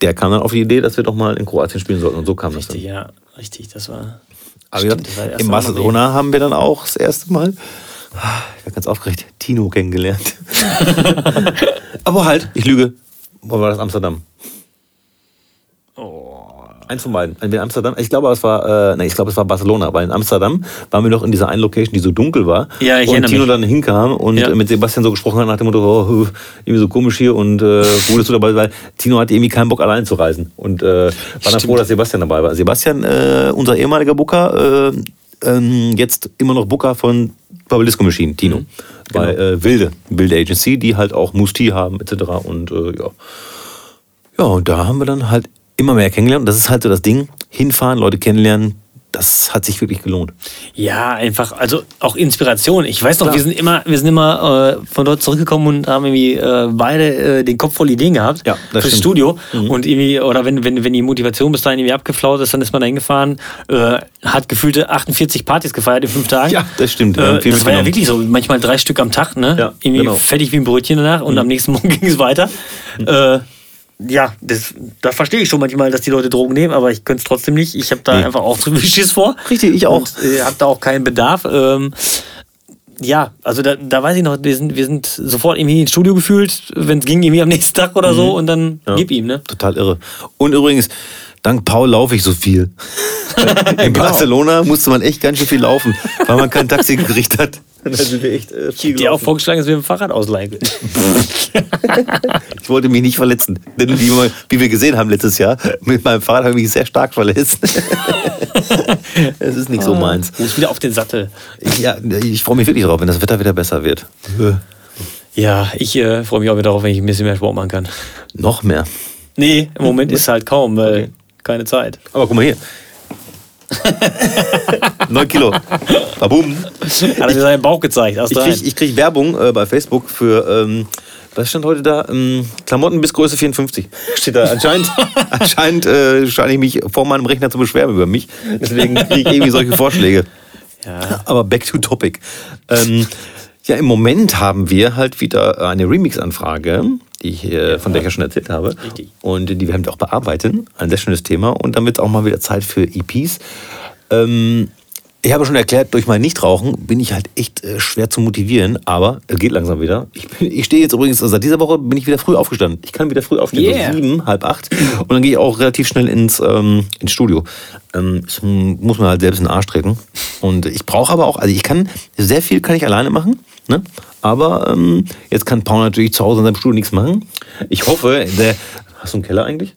[SPEAKER 1] Der kam dann auf die Idee, dass wir doch mal in Kroatien spielen sollten. Und so kam das
[SPEAKER 2] Richtig,
[SPEAKER 1] dann.
[SPEAKER 2] ja, richtig, das war.
[SPEAKER 1] Aber
[SPEAKER 2] Stimmt, das das
[SPEAKER 1] in Barcelona haben wir dann auch das erste Mal, ich war ganz aufgeregt, Tino kennengelernt. Aber halt, ich lüge. Wo war das Amsterdam?
[SPEAKER 2] Oh.
[SPEAKER 1] Eins von beiden. Entweder Amsterdam, ich glaube, es war, äh, nee, ich glaube, es war Barcelona, weil in Amsterdam waren wir noch in dieser einen Location, die so dunkel war.
[SPEAKER 2] Ja, ich
[SPEAKER 1] und Tino
[SPEAKER 2] mich.
[SPEAKER 1] dann hinkam und
[SPEAKER 2] Ja.
[SPEAKER 1] mit Sebastian so gesprochen hat nach dem Motto, oh, irgendwie so komisch hier und äh, wurdest du dabei, weil Tino hatte irgendwie keinen Bock allein zu reisen und äh, war dann froh, dass Sebastian dabei war. Sebastian, äh, unser ehemaliger Booker, äh, ähm, jetzt immer noch Booker von Bubble Disco Machine, Tino.
[SPEAKER 2] Mhm.
[SPEAKER 1] Bei
[SPEAKER 2] Genau.
[SPEAKER 1] äh, Wilde, Wilde Agency, die halt auch Musti haben etc. Und äh, ja. Ja, und da haben wir dann halt immer mehr kennengelernt. Und das ist halt so das Ding, hinfahren, Leute kennenlernen, das hat sich wirklich gelohnt.
[SPEAKER 2] Ja, einfach, also auch Inspiration. Ich weiß noch,
[SPEAKER 1] Klar.
[SPEAKER 2] wir sind immer, wir sind immer äh, von dort zurückgekommen und haben irgendwie äh, beide äh, den Kopf voll Ideen gehabt
[SPEAKER 1] Ja, das
[SPEAKER 2] fürs
[SPEAKER 1] stimmt.
[SPEAKER 2] Studio. Und irgendwie, oder wenn, wenn, wenn die Motivation bis dahin irgendwie abgeflaut ist, dann ist man da hingefahren, äh, hat gefühlte 48 Partys gefeiert in fünf Tagen.
[SPEAKER 1] Ja, das stimmt.
[SPEAKER 2] Äh, das war ja
[SPEAKER 1] mitgenommen.
[SPEAKER 2] wirklich so, manchmal drei Stück am Tag, ne?
[SPEAKER 1] Ja,
[SPEAKER 2] irgendwie
[SPEAKER 1] genau.
[SPEAKER 2] fertig wie ein Brötchen danach und am nächsten Morgen ging es weiter. Äh, ja, das, da verstehe ich schon manchmal, dass die Leute Drogen nehmen, aber ich könnte es trotzdem nicht. Ich habe da
[SPEAKER 1] Nee.
[SPEAKER 2] einfach auch zu viel Schiss vor.
[SPEAKER 1] Richtig, ich auch.
[SPEAKER 2] Und, äh, habe da auch keinen Bedarf. Ähm, ja, also da, da weiß ich noch, wir sind, wir sind sofort irgendwie ins Studio gefühlt, wenn es ging, irgendwie am nächsten Tag oder so und dann
[SPEAKER 1] Mhm. Ja.
[SPEAKER 2] gib ihm, ne?
[SPEAKER 1] Total irre. Und übrigens, dank Paul laufe ich so viel. In
[SPEAKER 2] Genau.
[SPEAKER 1] Barcelona musste man echt ganz schön viel laufen, weil man kein Taxi gekriegt hat. Da sind wir echt äh, viel
[SPEAKER 2] Die auch
[SPEAKER 1] gelaufen.
[SPEAKER 2] vorgeschlagen, dass wir mit dem Fahrrad ausleihen.
[SPEAKER 1] Ich wollte mich nicht verletzen. Denn wie wir, gesehen haben letztes Jahr, mit meinem Fahrrad habe ich mich sehr stark verletzt. Es ist nicht so meins.
[SPEAKER 2] Muss wieder auf den Sattel.
[SPEAKER 1] Ich, ja, ich freue mich wirklich drauf, wenn das Wetter wieder besser wird.
[SPEAKER 2] Ja, ich äh, freue mich auch wieder darauf, wenn ich ein bisschen mehr Sport machen kann.
[SPEAKER 1] Noch mehr.
[SPEAKER 2] Nee, im Moment ist halt kaum, weil keine Zeit.
[SPEAKER 1] Aber guck mal hier. 9 Kilo. Babum.
[SPEAKER 2] Hat er mir seinen Bauch gezeigt,
[SPEAKER 1] Ich
[SPEAKER 2] rein.
[SPEAKER 1] krieg, ich krieg Werbung äh, bei Facebook für, ähm, was stand heute da? Ähm, Klamotten bis Größe 54. Steht da. Anscheinend, anscheinend äh, scheine ich mich vor meinem Rechner zu beschweren über mich. Deswegen kriege ich irgendwie solche Vorschläge.
[SPEAKER 2] Ja.
[SPEAKER 1] Aber back to topic. Ähm, ja, im Moment haben wir halt wieder eine Remix-Anfrage, die ich, äh, von der ich ja schon erzählt habe.
[SPEAKER 2] Richtig.
[SPEAKER 1] Und die werden wir auch bearbeiten. Ein sehr schönes Thema. Und dann wird auch mal wieder Zeit für EPs. Ähm, ich habe schon erklärt, durch mein Nichtrauchen bin ich halt echt äh, schwer zu motivieren, aber es geht langsam wieder. Ich, bin- ich stehe jetzt übrigens, also seit dieser Woche bin ich wieder früh aufgestanden. Ich kann wieder früh aufstehen,
[SPEAKER 2] Yeah.
[SPEAKER 1] so sieben, halb acht. Und dann gehe ich auch relativ schnell ins, ähm, ins Studio. Ähm, ich muss mir halt selbst in den Arsch treten. Und ich brauche aber auch, also ich kann, sehr viel kann ich alleine machen. Ne? Aber ähm, jetzt kann Paul natürlich zu Hause in seinem Studio nichts machen. Ich hoffe, der. Hast du einen Keller eigentlich?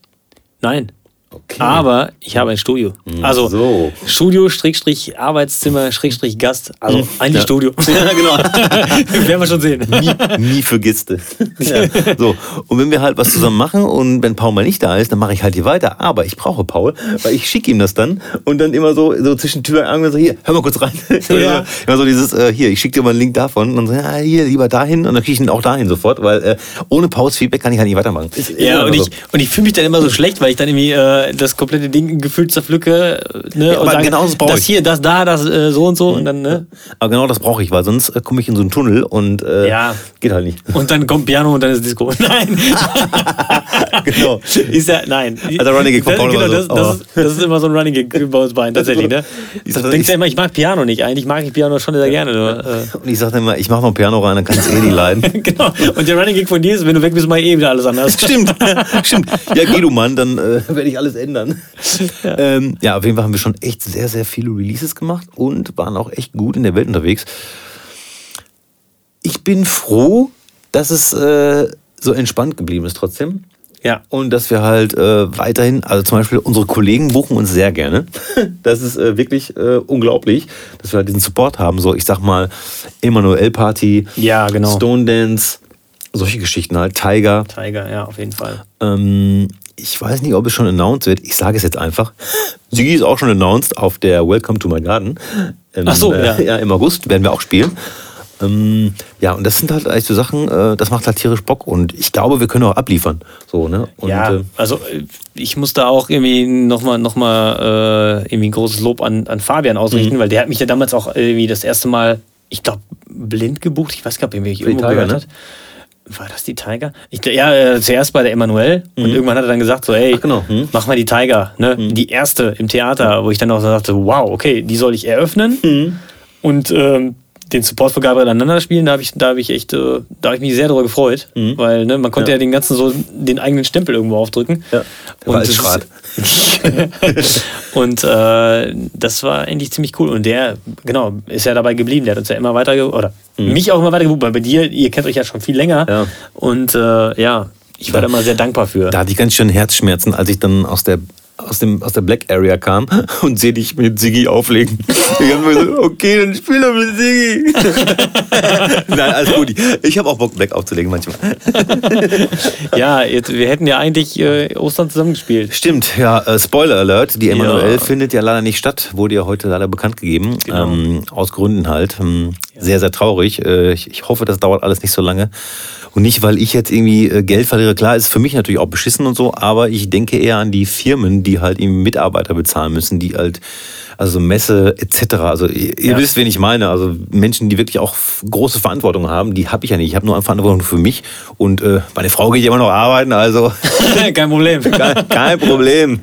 [SPEAKER 2] Nein.
[SPEAKER 1] Okay.
[SPEAKER 2] Aber ich habe ein Studio. Also
[SPEAKER 1] So.
[SPEAKER 2] Studio, Schrägstrich, Arbeitszimmer, Schrägstrich, Gast. Also eigentlich
[SPEAKER 1] Ja.
[SPEAKER 2] Studio.
[SPEAKER 1] Ja, genau.
[SPEAKER 2] Werden wir schon sehen.
[SPEAKER 1] nie, nie vergisst du. Ja. So. Und wenn wir halt was zusammen machen und wenn Paul mal nicht da ist, dann mache ich halt hier weiter. Aber ich brauche Paul, weil ich schicke ihm das dann und dann immer so, so zwischen Tür und Angel so, hier, hör mal kurz rein.
[SPEAKER 2] Ja.
[SPEAKER 1] Immer so dieses, äh, hier, ich schicke dir mal einen Link davon und dann so, ja, hier, lieber dahin und dann kriege ich ihn auch dahin sofort, weil äh, ohne Pauls Feedback kann ich halt nicht weitermachen.
[SPEAKER 2] Ja, und
[SPEAKER 1] so.
[SPEAKER 2] ich, und ich fühle mich dann immer so schlecht, weil ich dann irgendwie äh, das komplette Ding gefühlt zerpflücke ne,
[SPEAKER 1] Ja,
[SPEAKER 2] und
[SPEAKER 1] aber
[SPEAKER 2] sage,
[SPEAKER 1] genau das brauch
[SPEAKER 2] das
[SPEAKER 1] ich.
[SPEAKER 2] hier, das da, das äh, so und so und dann, ne?
[SPEAKER 1] Aber genau das brauche ich, weil sonst äh, komme ich in so einen Tunnel und äh,
[SPEAKER 2] Ja.
[SPEAKER 1] geht halt nicht.
[SPEAKER 2] Und dann kommt Piano und dann ist Disco. Nein.
[SPEAKER 1] Genau.
[SPEAKER 2] Ist ja, nein.
[SPEAKER 1] Also Running Gag von
[SPEAKER 2] das,
[SPEAKER 1] Paul
[SPEAKER 2] genau, das,
[SPEAKER 1] so.
[SPEAKER 2] das,
[SPEAKER 1] Oh.
[SPEAKER 2] ist, das ist immer so ein Running Gag bei uns beiden, tatsächlich, ne?
[SPEAKER 1] Ich
[SPEAKER 2] Du
[SPEAKER 1] sag,
[SPEAKER 2] denkst ja immer, ich mag Piano nicht. Eigentlich mag ich Piano schon sehr gerne. Nur, äh,
[SPEAKER 1] Und ich sage immer, ich mache noch ein Piano rein, dann kann es eh nicht leiden.
[SPEAKER 2] genau. Und der Running Gag von dir ist, wenn du weg bist, mal eh wieder alles anders.
[SPEAKER 1] Stimmt, stimmt. Ja, geh du Mann, dann äh, werde ich alles ändern. Ja. Ähm, ja, auf jeden Fall haben wir schon echt sehr, sehr viele Releases gemacht und waren auch echt gut in der Welt unterwegs. Ich bin froh, dass es äh, so entspannt geblieben ist trotzdem.
[SPEAKER 2] Ja.
[SPEAKER 1] Und dass wir halt äh, weiterhin, also zum Beispiel unsere Kollegen buchen uns sehr gerne. Das ist äh, wirklich äh, unglaublich, dass wir halt diesen Support haben. So, ich sag mal, Emanuel Party,
[SPEAKER 2] Ja, genau.
[SPEAKER 1] Stone Dance, solche Geschichten halt, Tiger.
[SPEAKER 2] Tiger, ja, auf jeden Fall.
[SPEAKER 1] Ähm, ich weiß nicht, ob es schon announced wird. Ich sage es jetzt einfach. Sigi ist auch schon announced auf der Welcome to my Garden. Ähm,
[SPEAKER 2] Ach so,
[SPEAKER 1] äh,
[SPEAKER 2] ja.
[SPEAKER 1] ja. Im August werden wir auch spielen. Ähm, ja, und das sind halt eigentlich so Sachen, äh, das macht halt tierisch Bock und ich glaube, wir können auch abliefern. So, ne? Und,
[SPEAKER 2] ja,
[SPEAKER 1] äh,
[SPEAKER 2] also äh, ich muss da auch irgendwie nochmal noch mal, äh, irgendwie ein großes Lob an, an Fabian ausrichten,
[SPEAKER 1] Mhm.
[SPEAKER 2] weil der hat mich ja damals auch irgendwie das erste Mal, ich glaube, blind gebucht. Ich weiß gar nicht, ob er
[SPEAKER 1] die
[SPEAKER 2] irgendwo
[SPEAKER 1] Tiger,
[SPEAKER 2] gehört
[SPEAKER 1] ne?
[SPEAKER 2] hat. War das die Tiger? Ich, ja, äh, zuerst bei der Emanuel und irgendwann hat er dann gesagt, so, ey,
[SPEAKER 1] Mhm. Genau. Mhm.
[SPEAKER 2] mach mal die Tiger, ne? Die erste im Theater, wo ich dann auch so dachte, wow, okay, die soll ich eröffnen
[SPEAKER 1] Mhm.
[SPEAKER 2] und ähm, den Support für Gabriel aneinander spielen, da habe ich, da ich echt, äh, da habe ich mich sehr darüber gefreut, weil ne, man konnte ja.
[SPEAKER 1] Mhm. Ja.
[SPEAKER 2] den ganzen so den eigenen Stempel irgendwo aufdrücken.
[SPEAKER 1] Ja, war als
[SPEAKER 2] das und äh, das war eigentlich ziemlich cool. Und der, genau, ist ja dabei geblieben. Der hat uns ja immer weiter, oder mich auch immer weiter gebucht. Weil bei dir, ihr kennt euch ja schon viel länger.
[SPEAKER 1] Mhm. Ja.
[SPEAKER 2] Und äh, ja, ich war da immer sehr dankbar für.
[SPEAKER 1] Da hatte ich ganz schön Herzschmerzen, als ich dann aus der aus, dem, aus der Black Area kam und sehe dich mit Siggi auflegen. Ich hab mir so, okay, dann spiel doch mit Siggi. Nein, alles gut. Ich habe auch Bock, Black aufzulegen manchmal.
[SPEAKER 2] Ja, jetzt, wir hätten ja eigentlich äh, Ostern zusammengespielt.
[SPEAKER 1] Stimmt, ja, äh, Spoiler Alert, die Emanuel
[SPEAKER 2] Ja.
[SPEAKER 1] findet ja leider nicht statt, wurde ja heute leider bekannt gegeben,
[SPEAKER 2] Genau.
[SPEAKER 1] ähm, aus Gründen halt. Sehr, sehr traurig. Äh, ich, hoffe, das dauert alles nicht so lange. Und nicht, weil ich jetzt irgendwie äh, Geld verliere. Klar, ist für mich natürlich auch beschissen und so, aber ich denke eher an die Firmen, die halt eben Mitarbeiter bezahlen müssen, die halt, also Messe etc. Also ihr,
[SPEAKER 2] Ja.
[SPEAKER 1] wisst, wen ich meine. Also Menschen, die wirklich auch große Verantwortung haben, die habe ich ja nicht. Ich habe nur eine Verantwortung für mich. Und äh, meine Frau geht immer noch arbeiten, also
[SPEAKER 2] Kein Problem.
[SPEAKER 1] kein, kein Problem.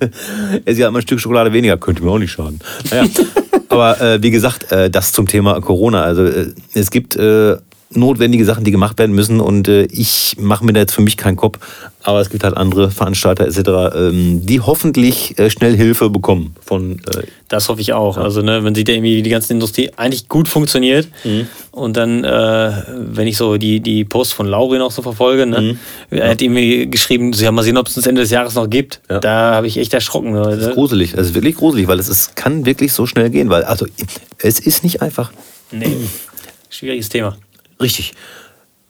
[SPEAKER 1] Esse ja immer ein Stück Schokolade weniger, könnte mir auch nicht schaden. Naja. Aber äh, wie gesagt, äh, das zum Thema Corona. Also äh, es gibt äh, notwendige Sachen, die gemacht werden müssen und äh, ich mache mir da jetzt für mich keinen Kopf. Aber es gibt halt andere Veranstalter etc., ähm, die hoffentlich äh, schnell Hilfe bekommen von äh,
[SPEAKER 2] Das hoffe ich auch. Also, ne, wenn sieht ja irgendwie die ganze Industrie eigentlich gut funktioniert
[SPEAKER 1] Mhm.
[SPEAKER 2] und dann, äh, wenn ich so die, die Posts von Laurin auch so verfolge, ne,
[SPEAKER 1] Mhm.
[SPEAKER 2] er hat irgendwie geschrieben, sie haben mal sehen, ob es uns Ende des Jahres noch gibt.
[SPEAKER 1] Ja.
[SPEAKER 2] Da habe ich echt erschrocken. Ne?
[SPEAKER 1] Das ist gruselig. Das ist wirklich gruselig, weil es ist, kann wirklich so schnell gehen. Weil, also, es ist nicht einfach.
[SPEAKER 2] Nee. Schwieriges Thema.
[SPEAKER 1] Richtig.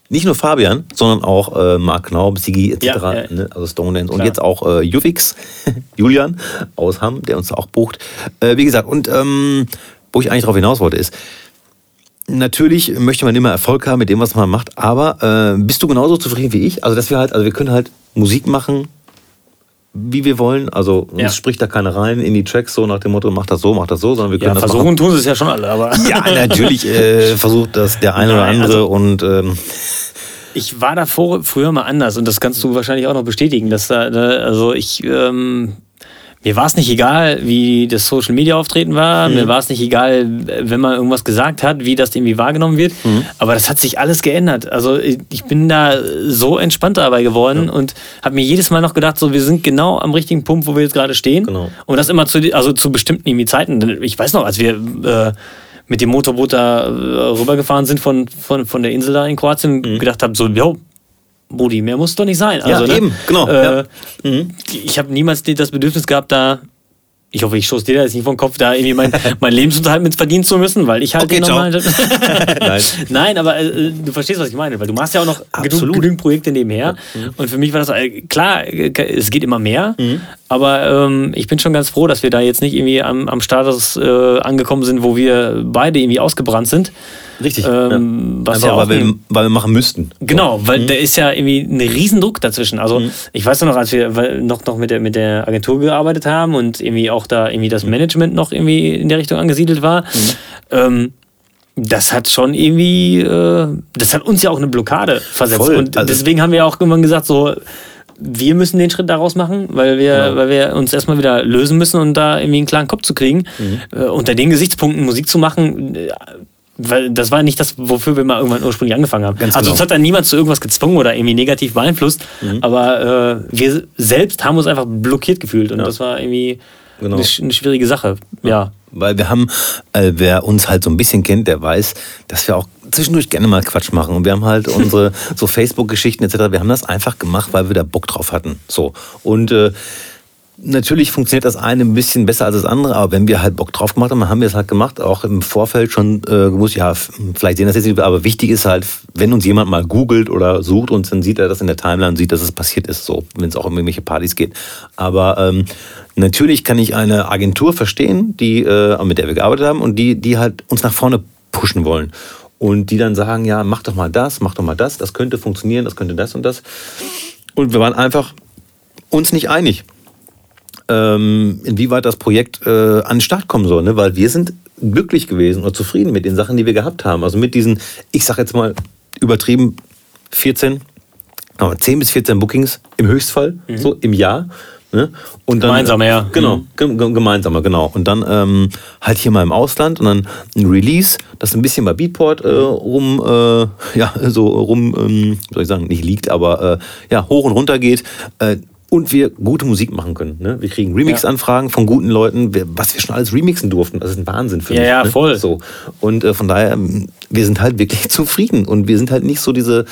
[SPEAKER 1] Nicht nur Fabian, sondern auch äh, Marc Knaub, Sigi etc.,
[SPEAKER 2] Ja, ja.
[SPEAKER 1] Ne? also Stone Dance und jetzt auch äh, Juvix, Julian aus Hamm, der uns auch bucht. Äh, wie gesagt, und ähm, wo ich eigentlich darauf hinaus wollte, ist, natürlich möchte man immer Erfolg haben mit dem, was man macht, aber äh, bist du genauso zufrieden wie ich? Also, dass wir halt, also wir können halt Musik machen, wie wir wollen. Also uns
[SPEAKER 2] Ja.
[SPEAKER 1] spricht da keiner rein in die Tracks so nach dem Motto, mach das so, mach das so, sondern wir
[SPEAKER 2] Ja,
[SPEAKER 1] können das machen.
[SPEAKER 2] versuchen tun sie es ja schon alle, aber
[SPEAKER 1] Ja, natürlich äh, versucht das der eine oder
[SPEAKER 2] Nein,
[SPEAKER 1] andere
[SPEAKER 2] also-
[SPEAKER 1] und ähm,
[SPEAKER 2] ich war davor früher mal anders und das kannst du wahrscheinlich auch noch bestätigen, dass da, also ich, ähm, mir war es nicht egal, wie das Social Media Auftreten war,
[SPEAKER 1] Mhm.
[SPEAKER 2] mir war es nicht egal, wenn man irgendwas gesagt hat, wie das irgendwie wahrgenommen wird,
[SPEAKER 1] Mhm.
[SPEAKER 2] aber das hat sich alles geändert. Also ich bin da so entspannt dabei geworden und habe mir jedes Mal noch gedacht, so wir sind genau am richtigen Punkt, wo wir jetzt gerade stehen.
[SPEAKER 1] Genau.
[SPEAKER 2] Und das immer zu, also zu bestimmten irgendwie Zeiten. Ich weiß noch, als wir äh, mit dem Motorboot da äh, rübergefahren sind von, von, von der Insel da in Kroatien
[SPEAKER 1] Mhm.
[SPEAKER 2] gedacht haben, so, jo, Brudi, mehr muss doch nicht sein.
[SPEAKER 1] Ja,
[SPEAKER 2] Also, ne,
[SPEAKER 1] eben, genau,
[SPEAKER 2] Äh,
[SPEAKER 1] ja. Mhm.
[SPEAKER 2] Ich habe niemals das Bedürfnis gehabt, da. Ich hoffe, ich stoße dir da jetzt nicht vom Kopf, da irgendwie mein, mein Lebensunterhalt mit verdienen zu müssen, weil ich halt
[SPEAKER 1] Okay,
[SPEAKER 2] den normalen.
[SPEAKER 1] Nein.
[SPEAKER 2] Nein, aber äh, du verstehst, was ich meine, weil du machst ja auch noch genug, genügend Projekte nebenher. Und für mich war das äh, klar, äh, es geht immer mehr, aber ähm, ich bin schon ganz froh, dass wir da jetzt nicht irgendwie am, am Status äh, angekommen sind, wo wir beide irgendwie ausgebrannt sind.
[SPEAKER 1] Richtig.
[SPEAKER 2] Ähm, was
[SPEAKER 1] Einfach,
[SPEAKER 2] ja auch
[SPEAKER 1] weil, wir, weil wir machen müssten.
[SPEAKER 2] Genau, weil da ist ja irgendwie ein Riesendruck dazwischen. Also ich weiß noch, als wir noch, noch mit, der, mit der Agentur gearbeitet haben und irgendwie auch da irgendwie das Management noch irgendwie in der Richtung angesiedelt war, ähm, das hat schon irgendwie, äh, das hat uns ja auch eine Blockade versetzt.
[SPEAKER 1] Voll,
[SPEAKER 2] Und
[SPEAKER 1] also-
[SPEAKER 2] deswegen haben wir auch irgendwann gesagt, so, wir müssen den Schritt daraus machen, weil wir,
[SPEAKER 1] Genau.
[SPEAKER 2] weil wir uns erstmal wieder lösen müssen und da irgendwie einen klaren Kopf zu kriegen.
[SPEAKER 1] Mhm.
[SPEAKER 2] Äh, unter den Gesichtspunkten Musik zu machen, äh, weil das war nicht das, wofür wir mal irgendwann ursprünglich angefangen haben.
[SPEAKER 1] Ganz
[SPEAKER 2] also
[SPEAKER 1] genau.
[SPEAKER 2] uns hat da niemand zu irgendwas gezwungen oder irgendwie negativ beeinflusst,
[SPEAKER 1] Mhm.
[SPEAKER 2] aber äh, wir selbst haben uns einfach blockiert gefühlt und das war irgendwie
[SPEAKER 1] Genau.
[SPEAKER 2] eine, eine schwierige Sache. Ja.
[SPEAKER 1] Weil wir haben, äh, wer uns halt so ein bisschen kennt, der weiß, dass wir auch zwischendurch gerne mal Quatsch machen. Und wir haben halt unsere so Facebook-Geschichten etc. Wir haben das einfach gemacht, weil wir da Bock drauf hatten. So. Und äh, natürlich funktioniert das eine ein bisschen besser als das andere, aber wenn wir halt Bock drauf gemacht haben, haben wir es halt gemacht. Auch im Vorfeld schon äh, gewusst, ja, vielleicht sehen das jetzt nicht, aber wichtig ist halt, wenn uns jemand mal googelt oder sucht uns, dann sieht er das in der Timeline sieht, dass es passiert ist, so, wenn es auch um irgendwelche Partys geht. Aber ähm, natürlich kann ich eine Agentur verstehen, die, äh, mit der wir gearbeitet haben und die, die halt uns nach vorne pushen wollen. Und die dann sagen, ja, mach doch mal das, mach doch mal das, das könnte funktionieren, das könnte das und das. Und wir waren einfach uns nicht einig ähm, inwieweit das Projekt äh, an den Start kommen soll, ne? weil wir sind glücklich gewesen und zufrieden mit den Sachen, die wir gehabt haben. Also mit diesen, ich sag jetzt mal übertrieben, 14, aber 10 bis 14 Bookings im Höchstfall, so im Jahr. Ne? Und dann,
[SPEAKER 2] Gemeinsame, ja.
[SPEAKER 1] Genau,
[SPEAKER 2] Mhm.
[SPEAKER 1] gem- gem- gemeinsamer, genau. Und dann ähm, halt hier mal im Ausland und dann ein Release, das ein bisschen bei Beatport äh, rum, äh, ja, so rum, ähm, soll ich sagen, nicht liegt, aber äh, ja, hoch und runter geht. Und wir gute Musik machen können. Ne? Wir kriegen Remix-Anfragen von guten Leuten, was wir schon alles remixen durften. Das ist ein Wahnsinn für mich.
[SPEAKER 2] ja,
[SPEAKER 1] ne?
[SPEAKER 2] voll.
[SPEAKER 1] So. Und äh, von daher, wir sind halt wirklich zufrieden und wir sind halt nicht so diese,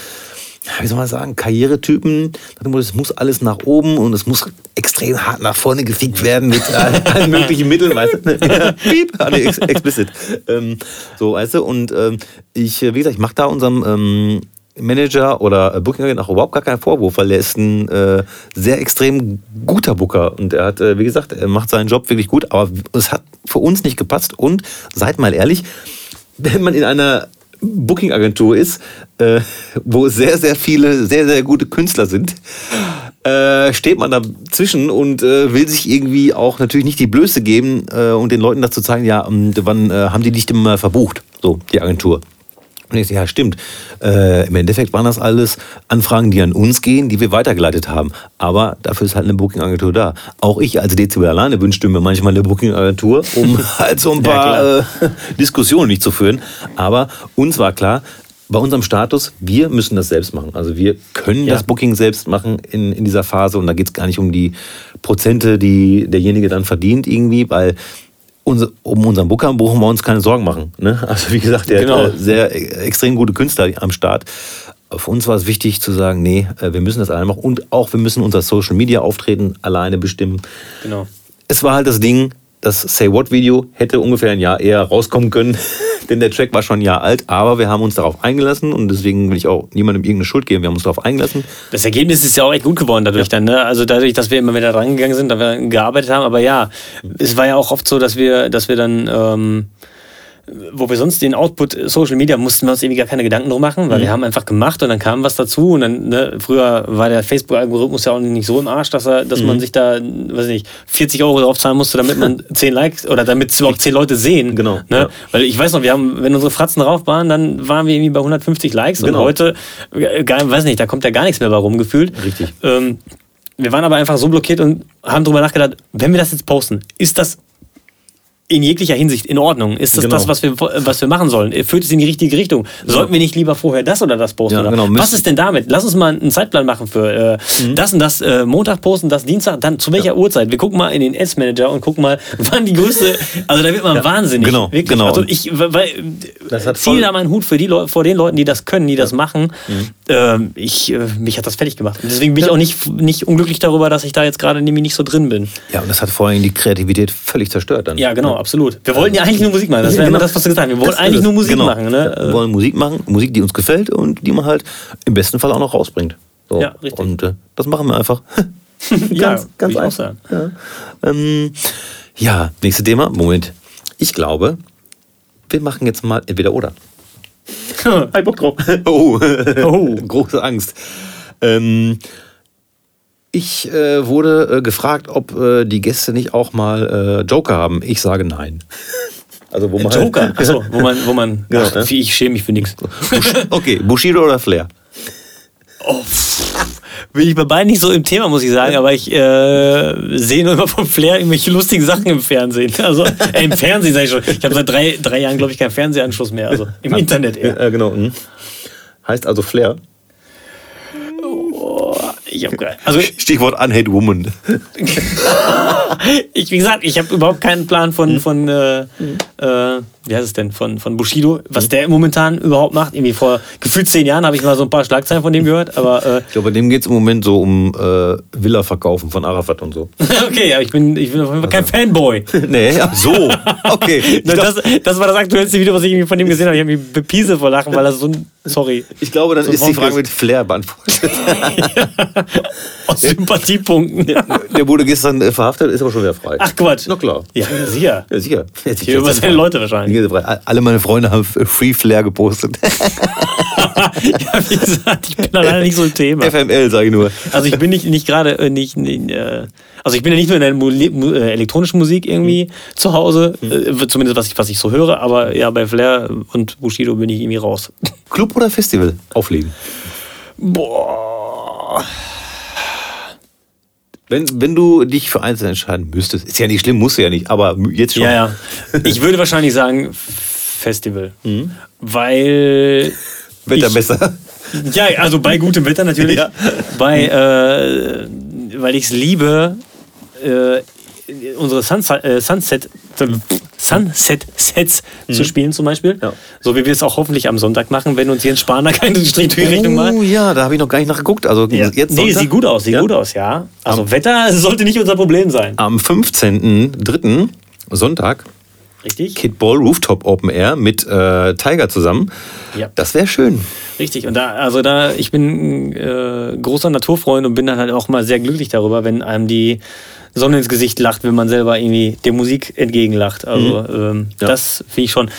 [SPEAKER 1] wie soll man sagen, Karrieretypen. Es muss alles nach oben und es muss extrem hart nach vorne gefickt werden mit allen möglichen Mitteln, weißt du? Piep, ex explicit. Ähm, so, weißt du, und ähm, ich, äh, wie gesagt, ich mache da unserem ähm, Manager oder Booking Agent auch überhaupt gar keinen Vorwurf, weil er ist ein äh, sehr extrem guter Booker und er hat, äh, wie gesagt, er macht seinen Job wirklich gut, aber es hat für uns nicht gepasst und seid mal ehrlich, wenn man in einer Booking-Agentur ist, äh, wo sehr, sehr viele, sehr, sehr gute Künstler sind, äh, steht man dazwischen und äh, will sich irgendwie auch natürlich nicht die Blöße geben äh, und den Leuten dazu zeigen, ja, ähm, wann haben die dich denn mal verbucht, so, die Agentur. Und ich so, ja, stimmt. Äh, Im Endeffekt waren das alles Anfragen, die an uns gehen, die wir weitergeleitet haben. Aber dafür ist halt eine Booking-Agentur da. Auch ich als Dezibel alleine wünschte mir manchmal eine Booking-Agentur, um halt so ein paar äh, Diskussionen nicht zu führen. Aber uns war klar, bei unserem Status, wir müssen das selbst machen. Also wir können
[SPEAKER 2] Ja.
[SPEAKER 1] das Booking selbst machen in, in dieser Phase. Und da geht es gar nicht um die Prozente, die derjenige dann verdient irgendwie, weil unser, um unseren Booker brauchen wir uns keine Sorgen machen. Ne? Also wie gesagt, der
[SPEAKER 2] Genau.
[SPEAKER 1] hat äh, sehr e- extrem gute Künstler am Start. Für uns war es wichtig zu sagen, nee, äh, wir müssen das alleine machen und auch wir müssen unser Social Media Auftreten alleine bestimmen.
[SPEAKER 2] Genau.
[SPEAKER 1] Es war halt das Ding, das Say What Video hätte ungefähr ein Jahr eher rauskommen können, denn der Track war schon ein Jahr alt, aber wir haben uns darauf eingelassen und deswegen will ich auch niemandem irgendeine Schuld geben. Wir haben uns darauf eingelassen.
[SPEAKER 2] Das Ergebnis ist ja auch echt gut geworden dadurch dann, ne? Also dadurch, dass wir immer wieder dran gegangen sind, dass wir gearbeitet haben. Aber ja, es war ja auch oft so, dass wir, dass wir dann, ähm, wo wir sonst den Output äh, Social Media mussten wir uns irgendwie gar keine Gedanken drum machen, weil wir haben einfach gemacht und dann kam was dazu und dann, ne, früher war der Facebook-Algorithmus ja auch nicht so im Arsch, dass er, dass man sich da, weiß nicht, 40 Euro drauf zahlen musste, damit man 10 Likes oder damit es überhaupt 10 Leute sehen.
[SPEAKER 1] Genau,
[SPEAKER 2] Ne?
[SPEAKER 1] ja.
[SPEAKER 2] Weil ich weiß noch, wir haben, wenn unsere Fratzen drauf waren, dann waren wir irgendwie bei 150 Likes
[SPEAKER 1] Genau.
[SPEAKER 2] und heute, äh, gar, weiß nicht, da kommt ja gar nichts mehr bei rumgefühlt.
[SPEAKER 1] Richtig.
[SPEAKER 2] Ähm, wir waren aber einfach so blockiert und haben darüber nachgedacht, wenn wir das jetzt posten, ist das in jeglicher Hinsicht in Ordnung? Ist das
[SPEAKER 1] Genau.
[SPEAKER 2] das, was wir, was wir machen sollen? Führt es in die richtige Richtung? Sollten wir nicht lieber vorher das oder das posten?
[SPEAKER 1] Ja,
[SPEAKER 2] oder?
[SPEAKER 1] genau.
[SPEAKER 2] Was ist denn damit? Lass uns mal einen Zeitplan machen für äh,
[SPEAKER 1] Mhm.
[SPEAKER 2] das und das äh, Montag posten, das Dienstag, dann zu welcher Uhrzeit? Wir gucken mal in den Ads Manager und gucken mal, wann die größte, also da wird man wahnsinnig.
[SPEAKER 1] genau,
[SPEAKER 2] Wirklich.
[SPEAKER 1] genau.
[SPEAKER 2] Also ich, weil,
[SPEAKER 1] Das hat
[SPEAKER 2] ziehe
[SPEAKER 1] voll-
[SPEAKER 2] da meinen Hut für die vor den Leuten, die das können, die das machen. ähm, ich, äh, mich hat das fertig gemacht. Und deswegen bin ich auch nicht, nicht unglücklich darüber, dass ich da jetzt gerade nämlich nicht so drin bin.
[SPEAKER 1] Ja, und das hat vor allem die Kreativität völlig zerstört dann.
[SPEAKER 2] Ja, genau, absolut. Wir wollten ja eigentlich nur Musik machen. Das wäre
[SPEAKER 1] Genau.
[SPEAKER 2] immer das, was du gesagt hast. Wir wollten
[SPEAKER 1] Das
[SPEAKER 2] eigentlich nur Musik
[SPEAKER 1] Genau.
[SPEAKER 2] machen. Ne?
[SPEAKER 1] Ja, wir wollen Musik machen, Musik, die uns gefällt und die man halt im besten Fall auch noch rausbringt. So.
[SPEAKER 2] Ja, richtig.
[SPEAKER 1] Und äh, das machen wir einfach.
[SPEAKER 2] ja,
[SPEAKER 1] ganz, ganz
[SPEAKER 2] ich auch
[SPEAKER 1] einfach. Ja. Ähm, ja, nächstes Thema. Moment. Ich glaube, wir machen jetzt mal entweder oder. Ein Bock drauf. Oh,
[SPEAKER 2] Oh.
[SPEAKER 1] große Angst. Ähm, ich äh, wurde äh, gefragt, ob äh, die Gäste nicht auch mal äh, Joker haben. Ich sage nein. Also wo man
[SPEAKER 2] Joker, achso, wo man, wo man
[SPEAKER 1] Genau,
[SPEAKER 2] ach,
[SPEAKER 1] ne?
[SPEAKER 2] ich schäme mich für nichts.
[SPEAKER 1] Okay, Bushido oder Flair?
[SPEAKER 2] Oh, bin ich bei beiden nicht so im Thema, muss ich sagen, aber ich äh, sehe nur immer vom Flair irgendwelche lustigen Sachen im Fernsehen. Also äh, im Fernsehen sage ich schon. Ich habe seit drei, drei Jahren, glaube ich, keinen Fernsehanschluss mehr. Also im Internet eher.
[SPEAKER 1] Ja, genau. mhm. Heißt also Flair.
[SPEAKER 2] Ich habe also
[SPEAKER 1] Stichwort Unhate Woman.
[SPEAKER 2] ich, wie gesagt, ich habe überhaupt keinen Plan von, von äh, äh, wie heißt es denn, von, von Bushido, was der momentan überhaupt macht. Irgendwie vor gefühlt zehn Jahren habe ich mal so ein paar Schlagzeilen von dem gehört, aber äh,
[SPEAKER 1] Ich glaube, bei dem geht es im Moment so um äh, Villa-Verkaufen von Arafat und so.
[SPEAKER 2] okay, aber ich bin, ich bin auf jeden Fall kein Fanboy.
[SPEAKER 1] nee, ja, so. Okay.
[SPEAKER 2] Das, das war das aktuellste Video, was ich irgendwie von dem gesehen habe. Ich habe mich bepiese vor Lachen, weil das so ein, sorry,
[SPEAKER 1] ich glaube, dann
[SPEAKER 2] So
[SPEAKER 1] ist die. Frage mit Flair beantwortet.
[SPEAKER 2] aus Sympathiepunkten.
[SPEAKER 1] Der wurde gestern äh, verhaftet, ist aber schon wieder frei.
[SPEAKER 2] Ach Quatsch.
[SPEAKER 1] Na klar.
[SPEAKER 2] Ja, sicher.
[SPEAKER 1] Ja, sicher.
[SPEAKER 2] Hier über seine Leute wahrscheinlich.
[SPEAKER 1] Alle meine Freunde haben Free Flair gepostet.
[SPEAKER 2] ja, wie gesagt, ich bin da leider nicht so im Thema.
[SPEAKER 1] FML, sage ich nur.
[SPEAKER 2] Also ich bin nicht, nicht gerade äh, nicht, nicht äh, also ich bin ja nicht nur in der Muli- Mu äh, elektronischen Musik irgendwie zu Hause, äh, zumindest was ich, was ich so höre, aber ja, bei Flair und Bushido bin ich irgendwie raus.
[SPEAKER 1] Club oder Festival? Auflegen.
[SPEAKER 2] Boah.
[SPEAKER 1] Wenn, wenn du dich für eins entscheiden müsstest, ist ja nicht schlimm, musst du ja nicht, aber jetzt schon.
[SPEAKER 2] Ja, ja. Ich würde wahrscheinlich sagen Festival. Weil.
[SPEAKER 1] Wetter
[SPEAKER 2] ich,
[SPEAKER 1] besser.
[SPEAKER 2] Ja, also bei gutem Wetter natürlich.
[SPEAKER 1] Ja.
[SPEAKER 2] Bei, äh, weil ich es liebe, äh, unsere Sunset, Sunset, Sunset-Sets zu spielen zum Beispiel.
[SPEAKER 1] Mhm. Ja.
[SPEAKER 2] So wie wir es auch hoffentlich am Sonntag machen, wenn uns Jens Spahn da keine Strich durch die Rechnung macht.
[SPEAKER 1] Oh ja, da habe ich noch gar nicht nachgeguckt. Also jetzt
[SPEAKER 2] nee,
[SPEAKER 1] Sonntag?
[SPEAKER 2] sieht gut aus, sieht
[SPEAKER 1] Ja.
[SPEAKER 2] gut aus, ja. Also Wetter sollte nicht unser Problem sein.
[SPEAKER 1] Am 15.03. Sonntag
[SPEAKER 2] Richtig?
[SPEAKER 1] Kid Ball Rooftop Open Air mit äh, Tiger zusammen.
[SPEAKER 2] Ja.
[SPEAKER 1] Das wäre schön.
[SPEAKER 2] Richtig. Und da, also da, ich bin äh, großer Naturfreund und bin dann halt auch mal sehr glücklich darüber, wenn einem die Sonne ins Gesicht lacht, wenn man selber irgendwie der Musik entgegenlacht. Also ähm,
[SPEAKER 1] Mhm. Ja.
[SPEAKER 2] das finde ich schon.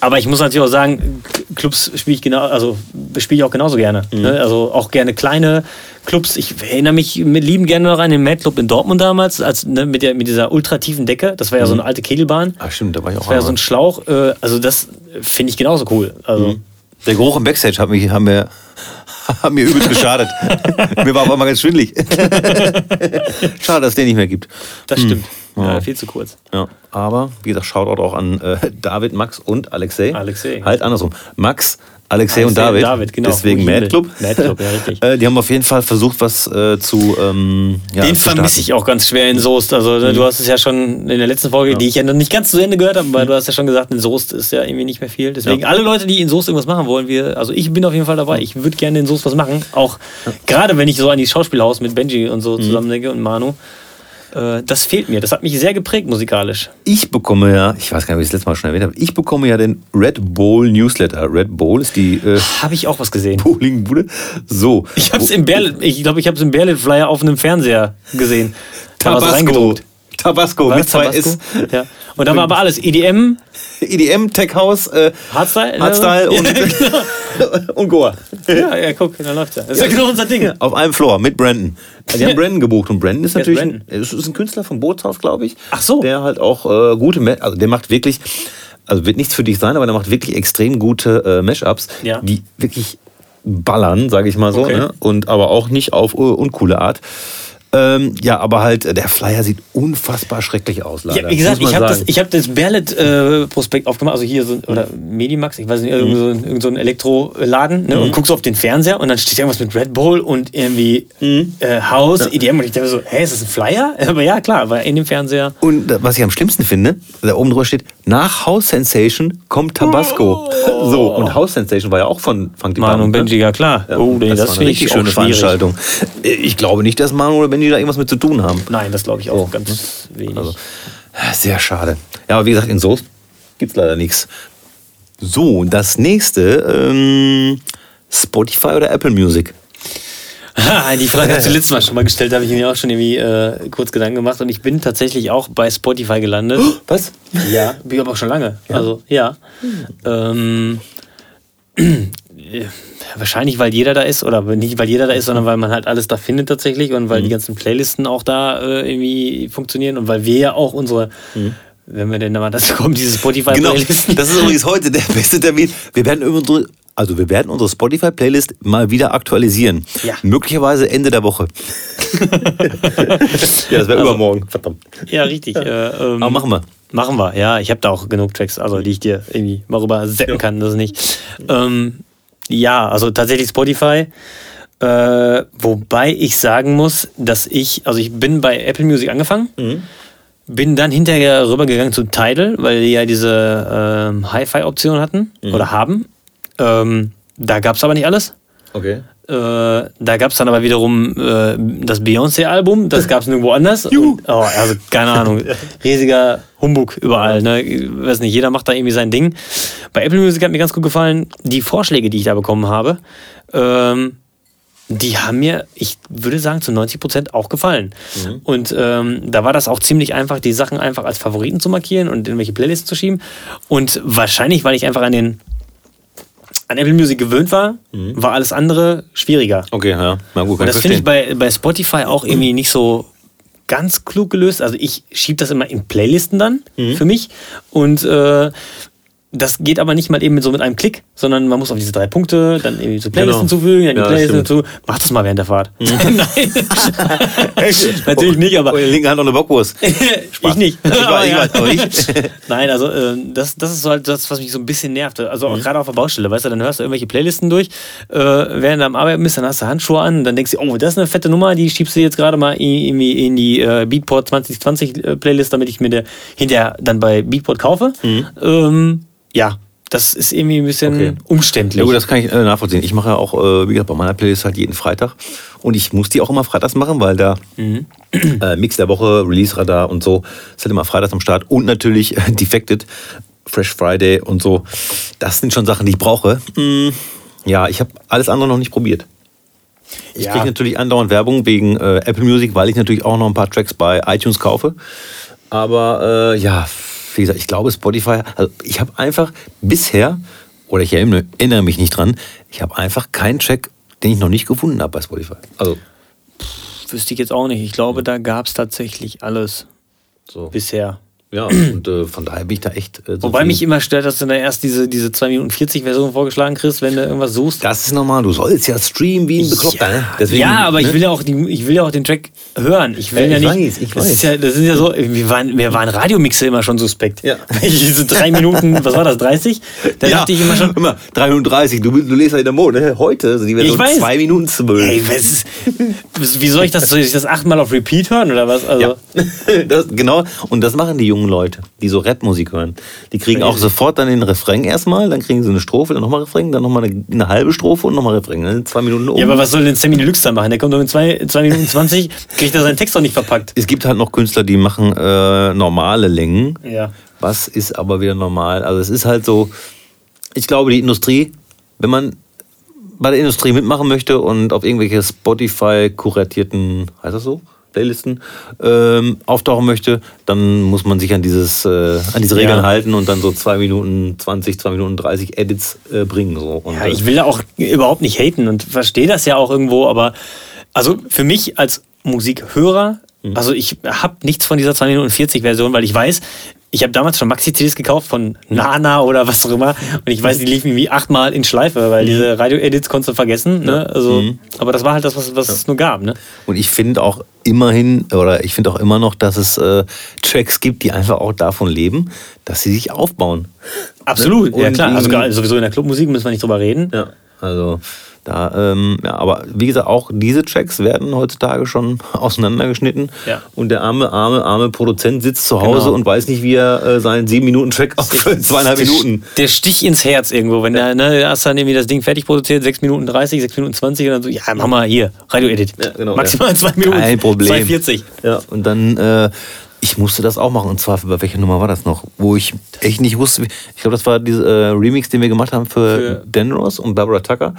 [SPEAKER 2] Aber ich muss natürlich auch sagen, Clubs spiele ich genau, also spiele ich auch genauso gerne.
[SPEAKER 1] Mhm.
[SPEAKER 2] Ne? Also auch gerne kleine Clubs. Ich erinnere mich mit lieben gerne noch an den Mad Club in Dortmund damals, als ne, mit, der, mit dieser ultratiefen Decke. Das war ja so
[SPEAKER 1] Mhm.
[SPEAKER 2] eine alte Kegelbahn.
[SPEAKER 1] Ach stimmt, da war ich auch
[SPEAKER 2] Das war ja so ein. Schlauch. Äh, also das finde ich genauso cool. Also
[SPEAKER 1] Der Geruch im Backstage hat, mich, hat, mir, hat mir übelst geschadet. mir war aber mal ganz schwindelig. Schade, dass es den nicht mehr gibt.
[SPEAKER 2] das stimmt.
[SPEAKER 1] Hm. Ja.
[SPEAKER 2] Ja, viel zu kurz.
[SPEAKER 1] Ja, aber wie gesagt, Shoutout auch an äh, David, Max und Alexei.
[SPEAKER 2] Alexei.
[SPEAKER 1] Halt andersrum. Max, Alexei und
[SPEAKER 2] Alexei
[SPEAKER 1] David.
[SPEAKER 2] und David, genau.
[SPEAKER 1] Deswegen Mad. Club.
[SPEAKER 2] Mad Club, ja, richtig.
[SPEAKER 1] äh, die haben auf jeden Fall versucht, was äh, zu. Ähm, ja,
[SPEAKER 2] Den vermisse ich auch ganz schwer in Soest. Also
[SPEAKER 1] Mhm.
[SPEAKER 2] ne, du hast es ja schon in der letzten Folge, die ich ja noch nicht ganz zu Ende gehört habe, aber du hast ja schon gesagt, in Soest ist ja irgendwie nicht mehr viel. Deswegen
[SPEAKER 1] Mhm. Ja.
[SPEAKER 2] alle Leute, die in Soest irgendwas machen wollen, wir, also ich bin auf jeden Fall dabei. Ich würde gerne in Soest was machen. Auch gerade wenn ich so an die Schauspielhaus mit Benji und so
[SPEAKER 1] Mhm.
[SPEAKER 2] zusammen denke und Manu. Äh, das fehlt mir. Das hat mich sehr geprägt musikalisch.
[SPEAKER 1] Ich bekomme ja, ich weiß gar nicht, ob ich das letzte Mal schon erwähnt habe, ich bekomme ja den Red Bull Newsletter. Red Bull ist die äh,
[SPEAKER 2] Habe ich auch was gesehen.
[SPEAKER 1] Bowlingbude. So.
[SPEAKER 2] Ich habe es im Berlin, ich glaube, ich habe es im Berlin Flyer auf einem Fernseher gesehen. Da war es
[SPEAKER 1] Tabasco. Tabasco mit zwei
[SPEAKER 2] Tabasco?
[SPEAKER 1] S.
[SPEAKER 2] Ja. Und da war aber alles EDM,
[SPEAKER 1] EDM, Tech House, äh,
[SPEAKER 2] Hardstyle,
[SPEAKER 1] Hardstyle
[SPEAKER 2] Ja,
[SPEAKER 1] und,
[SPEAKER 2] genau.
[SPEAKER 1] und Goa.
[SPEAKER 2] Ja, ja, guck, da läuft er. Das ist ja genau unser Ding.
[SPEAKER 1] Auf einem Floor mit Brandon. Die haben Brandon gebucht und Brandon ist
[SPEAKER 2] Wer ist
[SPEAKER 1] natürlich ein,
[SPEAKER 2] Brandon?
[SPEAKER 1] ist, ein Künstler vom Bootshaus, glaube ich.
[SPEAKER 2] Ach so.
[SPEAKER 1] Der halt auch äh, gute, also der macht wirklich, also wird nichts für dich sein, aber der macht wirklich extrem gute äh, Mashups,
[SPEAKER 2] Ja.
[SPEAKER 1] die wirklich ballern, sage ich mal so,
[SPEAKER 2] Okay.
[SPEAKER 1] ne? und aber auch nicht auf uh, uncoole Art. Ähm, ja, aber halt, äh, der Flyer sieht unfassbar schrecklich aus, leider.
[SPEAKER 2] Ja, wie gesagt, ich habe das, ich hab das Berlet-Prospekt aufgemacht, also hier so, oder Medimax, ich weiß nicht, irgend so ein, irgend so ein Elektroladen, ne, und guckst auf den Fernseher und dann steht irgendwas mit Red Bull und irgendwie äh, House, EDM und ich dachte so, hä, ist das ein Flyer? Aber ja, klar, war in dem Fernseher.
[SPEAKER 1] Und äh, was ich am schlimmsten finde, da oben drüber steht nach House Sensation kommt Tabasco. So, und House Sensation war ja auch von Funky
[SPEAKER 2] Manu und
[SPEAKER 1] ne?
[SPEAKER 2] Benji, ja klar.
[SPEAKER 1] Ja,
[SPEAKER 2] oh, nee,
[SPEAKER 1] das,
[SPEAKER 2] das,
[SPEAKER 1] war eine richtig schöne. Veranstaltung. Ich glaube nicht, dass Manu oder Benji da irgendwas mit zu tun haben.
[SPEAKER 2] Nein, das glaube ich auch
[SPEAKER 1] So.
[SPEAKER 2] ganz wenig.
[SPEAKER 1] Also, sehr schade. Ja, aber wie gesagt, in Soest gibt es leider nichts. So, das nächste, ähm, Spotify oder Apple Music?
[SPEAKER 2] Ha, die Frage hast du letztes Mal schon mal gestellt, habe ich mir auch schon irgendwie äh, kurz Gedanken gemacht und ich bin tatsächlich auch bei Spotify gelandet.
[SPEAKER 1] Was?
[SPEAKER 2] Ja, bin ich aber auch schon lange. Also, ja. Ähm, äh, wahrscheinlich, weil jeder da ist, oder nicht, weil jeder da ist, sondern weil man halt alles da findet tatsächlich und weil die ganzen Playlisten auch da äh, irgendwie funktionieren und weil wir ja auch unsere, wenn wir denn da mal das kommen, diese
[SPEAKER 1] Genau,
[SPEAKER 2] Spotify-Playlisten.
[SPEAKER 1] das ist übrigens heute der beste Termin. Wir werden also wir werden unsere Spotify-Playlist mal wieder aktualisieren.
[SPEAKER 2] Ja.
[SPEAKER 1] Möglicherweise Ende der Woche. ja, das wäre übermorgen. Verdammt.
[SPEAKER 2] Ja, richtig. Äh, ähm,
[SPEAKER 1] Aber machen wir.
[SPEAKER 2] Machen wir, ja. Ich habe da auch genug Tracks, also die ich dir irgendwie mal rüber setzen kann, das nicht. Ähm, ja, also tatsächlich Spotify. Äh, wobei ich sagen muss, dass ich, also ich bin bei Apple Music angefangen, bin dann hinterher rübergegangen zu Tidal, weil die ja diese ähm, Hi-Fi-Option hatten oder haben. Ähm, da gab es aber nicht alles.
[SPEAKER 1] Okay.
[SPEAKER 2] Äh, da gab es dann aber wiederum äh, das Beyoncé-Album, das gab es nirgendwo anders. Und, oh, also keine Ahnung, riesiger Humbug überall. Ne? Ich weiß nicht, jeder macht da irgendwie sein Ding. Bei Apple Music hat mir ganz gut gefallen, die Vorschläge, die ich da bekommen habe, ähm, die haben mir, ich würde sagen, zu 90 Prozent auch gefallen. Und ähm, da war das auch ziemlich einfach, die Sachen einfach als Favoriten zu markieren und in welche Playlists zu schieben. Und wahrscheinlich, weil ich einfach an den an Apple Music gewöhnt war, war alles andere schwieriger.
[SPEAKER 1] Okay, ja. Na gut, kann
[SPEAKER 2] Und das finde ich bei, bei Spotify auch irgendwie nicht so ganz klug gelöst. Also ich schiebe das immer in Playlisten dann für mich. Und äh, das geht aber nicht mal eben so mit einem Klick, sondern man muss auf diese drei Punkte, dann irgendwie zu Playlisten
[SPEAKER 1] Genau.
[SPEAKER 2] zufügen, dann die
[SPEAKER 1] Ja,
[SPEAKER 2] Playlisten
[SPEAKER 1] stimmt.
[SPEAKER 2] dazu. Mach das mal während der Fahrt. Nein. Natürlich nicht, aber
[SPEAKER 1] Oh, linken Hand noch eine Bockwurst.
[SPEAKER 2] ich nicht.
[SPEAKER 1] Ich weiß, ich weiß, aber ich.
[SPEAKER 2] Nein, also ähm, das, das ist so halt das, was mich so ein bisschen nervte. Also auch
[SPEAKER 1] Mhm.
[SPEAKER 2] gerade auf der Baustelle, weißt du, dann hörst du irgendwelche Playlisten durch, äh, während du am Arbeiten bist, dann hast du Handschuhe an, dann denkst du, oh, das ist eine fette Nummer, die schiebst du jetzt gerade mal in, in, die äh, Beatport 2020 äh, Playlist, damit ich mir der hinterher dann bei Beatport kaufe. Ähm, ja, das ist irgendwie ein bisschen
[SPEAKER 1] Mhm. Okay.
[SPEAKER 2] umständlich.
[SPEAKER 1] Ja gut, das kann ich äh, nachvollziehen. Ich mache ja auch, äh, wie gesagt, bei meiner Playlist halt jeden Freitag. Und ich muss die auch immer freitags machen, weil der äh, Mix der Woche, Release-Radar und so, ist halt immer freitags am Start. Und natürlich äh, Defected, Fresh Friday und so. Das sind schon Sachen, die ich brauche. Mm, ja, ich habe alles andere noch nicht probiert. Ich
[SPEAKER 2] Ja.
[SPEAKER 1] kriege natürlich andauernd Werbung wegen äh, Apple Music, weil ich natürlich auch noch ein paar Tracks bei iTunes kaufe. Aber ja, wie gesagt, ich glaube Spotify, also ich habe einfach bisher, oder ich erinnere, erinnere mich nicht dran, ich habe einfach keinen Track, den ich noch nicht gefunden habe bei Spotify. Also
[SPEAKER 2] Wüsste ich jetzt auch nicht. Ich glaube, da gab es tatsächlich alles
[SPEAKER 1] so.
[SPEAKER 2] bisher.
[SPEAKER 1] Ja, und äh, von daher bin ich da echt. Äh,
[SPEAKER 2] Wobei mich immer stört, dass du dann erst diese, diese 2 Minuten 40 Version vorgeschlagen kriegst, wenn du irgendwas suchst.
[SPEAKER 1] Das ist normal, du sollst ja streamen wie ein Bekloppter. Ne? Deswegen,
[SPEAKER 2] ja, aber ich
[SPEAKER 1] ne?
[SPEAKER 2] will ja auch die, ich will ja auch den Track hören. Ich will
[SPEAKER 1] Ja,
[SPEAKER 2] ja
[SPEAKER 1] ich
[SPEAKER 2] nicht.
[SPEAKER 1] weiß, ich
[SPEAKER 2] das
[SPEAKER 1] weiß.
[SPEAKER 2] ist ja, das sind ja so, wir waren, wir waren Radiomixe immer schon suspekt.
[SPEAKER 1] Ja.
[SPEAKER 2] Diese drei Minuten, was war das, 30? Da
[SPEAKER 1] ja,
[SPEAKER 2] dachte ich immer schon,
[SPEAKER 1] immer 330, du, du lest ja in der Mode. ne? Heute sind die Version
[SPEAKER 2] Ich weiß.
[SPEAKER 1] 2 Minuten 12.
[SPEAKER 2] ey, was ist, wie soll ich das, soll ich das achtmal auf Repeat hören oder was? Also,
[SPEAKER 1] Ja, das, genau. Und das machen die jungen Leute, die so Rapmusik hören. Die kriegen auch sofort dann den Refrain erstmal, dann kriegen sie eine Strophe, dann nochmal Refrain, dann nochmal eine, eine halbe Strophe und nochmal Refrain. Dann sind zwei Minuten um.
[SPEAKER 2] ja, aber was soll denn Sammy Deluxe da machen? Der kommt doch in 2 Minuten 20, kriegt er seinen Text doch nicht verpackt.
[SPEAKER 1] es gibt halt noch Künstler, die machen äh, normale Längen.
[SPEAKER 2] Ja.
[SPEAKER 1] Was ist aber wieder normal? Also es ist halt so, ich glaube, die Industrie, wenn man bei der Industrie mitmachen möchte und auf irgendwelche Spotify kuratierten, heißt das so? Playlisten ähm, auftauchen möchte, dann muss man sich an dieses äh, an diese Regeln
[SPEAKER 2] Ja.
[SPEAKER 1] halten und dann so 2 Minuten 20, 2 Minuten 30 Edits äh, bringen. So. Und,
[SPEAKER 2] Ja, ich will da auch überhaupt nicht haten und verstehe das ja auch irgendwo, aber also für mich als Musikhörer, also ich habe nichts von dieser 2 Minuten 40 Version, weil ich weiß, ich habe damals schon Maxi-CDs gekauft von Nana oder was auch immer und ich weiß, die liefen irgendwie achtmal in Schleife, weil diese Radio-Edits konntest du vergessen. Ne? Also, Aber das war halt das, was, was es nur gab. Ne?
[SPEAKER 1] Und ich finde auch immerhin, oder ich finde auch immer noch, dass es äh, Tracks gibt, die einfach auch davon leben, dass sie sich aufbauen.
[SPEAKER 2] Absolut, ja
[SPEAKER 1] Und
[SPEAKER 2] klar. Also sowieso in der Clubmusik müssen wir nicht drüber reden.
[SPEAKER 1] Ja. Also Da, ähm, ja, aber wie gesagt, auch diese Tracks werden heutzutage schon auseinandergeschnitten.
[SPEAKER 2] Ja.
[SPEAKER 1] Und der arme, arme, arme Produzent sitzt zu Hause
[SPEAKER 2] Genau.
[SPEAKER 1] und weiß nicht, wie er äh, seinen 7-Minuten-Track auf zweieinhalb
[SPEAKER 2] Der,
[SPEAKER 1] Minuten.
[SPEAKER 2] der Stich ins Herz irgendwo, wenn der, ne, da hast dann irgendwie das Ding fertig produziert, 6 Minuten 30, 6 Minuten 20 und dann so, ja, mach mal hier, Radio-Edit.
[SPEAKER 1] Ja, genau,
[SPEAKER 2] Maximal 2 Minuten.
[SPEAKER 1] Kein Problem.
[SPEAKER 2] 2,40.
[SPEAKER 1] Ja, und dann, äh, ich musste das auch machen. Und zwar, bei welcher Nummer war das noch? Wo ich echt nicht wusste, ich glaube, das war dieser äh, Remix, den wir gemacht haben für,
[SPEAKER 2] Für-
[SPEAKER 1] Denros und Barbara Tucker.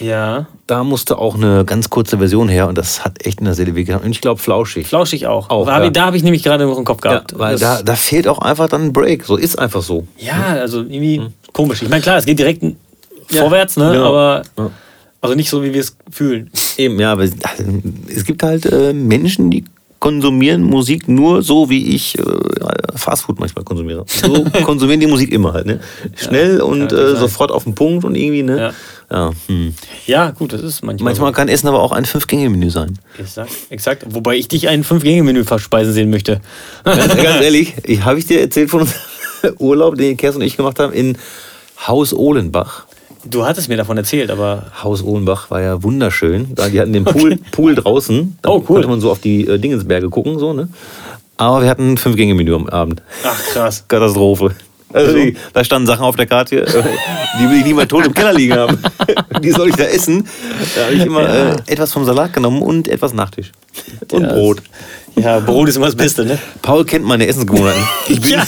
[SPEAKER 2] Ja,
[SPEAKER 1] Da musste auch eine ganz kurze Version her und das hat echt in der Seele wehgetan. Und ich glaube, flauschig.
[SPEAKER 2] flauschig auch.
[SPEAKER 1] Auch, ja.
[SPEAKER 2] Da habe ich nämlich gerade noch im Kopf
[SPEAKER 1] Ja,
[SPEAKER 2] gehabt.
[SPEAKER 1] weil
[SPEAKER 2] Das-
[SPEAKER 1] da, da fehlt auch einfach dann ein Break. So ist einfach so.
[SPEAKER 2] Ja, also irgendwie komisch. Ich meine, klar, es geht direkt
[SPEAKER 1] Ja,
[SPEAKER 2] vorwärts, ne?
[SPEAKER 1] genau.
[SPEAKER 2] aber
[SPEAKER 1] Ja.
[SPEAKER 2] also nicht so, wie wir es fühlen.
[SPEAKER 1] Eben, ja, aber es gibt halt äh, Menschen, die konsumieren Musik nur so, wie ich äh, Fastfood manchmal konsumiere. So konsumieren die Musik immer halt. Ne? Schnell und
[SPEAKER 2] kann
[SPEAKER 1] äh, sofort auf den Punkt und irgendwie, ne?
[SPEAKER 2] Ja.
[SPEAKER 1] Ja, hm.
[SPEAKER 2] Ja, gut, das ist manchmal.
[SPEAKER 1] Manchmal kann Essen aber auch ein Fünf-Gänge-Menü sein.
[SPEAKER 2] So. Exakt, exakt. Wobei ich dich ein Fünf-Gänge-Menü verspeisen sehen möchte.
[SPEAKER 1] Ganz, ganz ehrlich, ich, habe ich dir erzählt von unserem Urlaub, den Kerstin und ich gemacht haben in Haus Ohlenbach.
[SPEAKER 2] Du hattest mir davon erzählt, aber
[SPEAKER 1] Haus Ohlenbach war ja wunderschön. Die hatten den Pool, Pool draußen. Da
[SPEAKER 2] Oh, cool.
[SPEAKER 1] konnte man so auf die äh, Dingensberge gucken. So, ne? Aber wir hatten ein Fünf-Gänge-Menü am Abend.
[SPEAKER 2] ach krass.
[SPEAKER 1] Katastrophe. Also die, da standen Sachen auf der Karte, äh, die will ich nie mal tot im Keller liegen haben. Die soll ich da essen. Da habe ich immer
[SPEAKER 2] Ja.
[SPEAKER 1] äh, etwas vom Salat genommen und etwas Nachtisch. Und
[SPEAKER 2] Ja,
[SPEAKER 1] Brot.
[SPEAKER 2] Ja, Brot ist immer das Beste, ne?
[SPEAKER 1] Paul kennt meine Essensgewohnheiten. Ich bin,
[SPEAKER 2] Ja.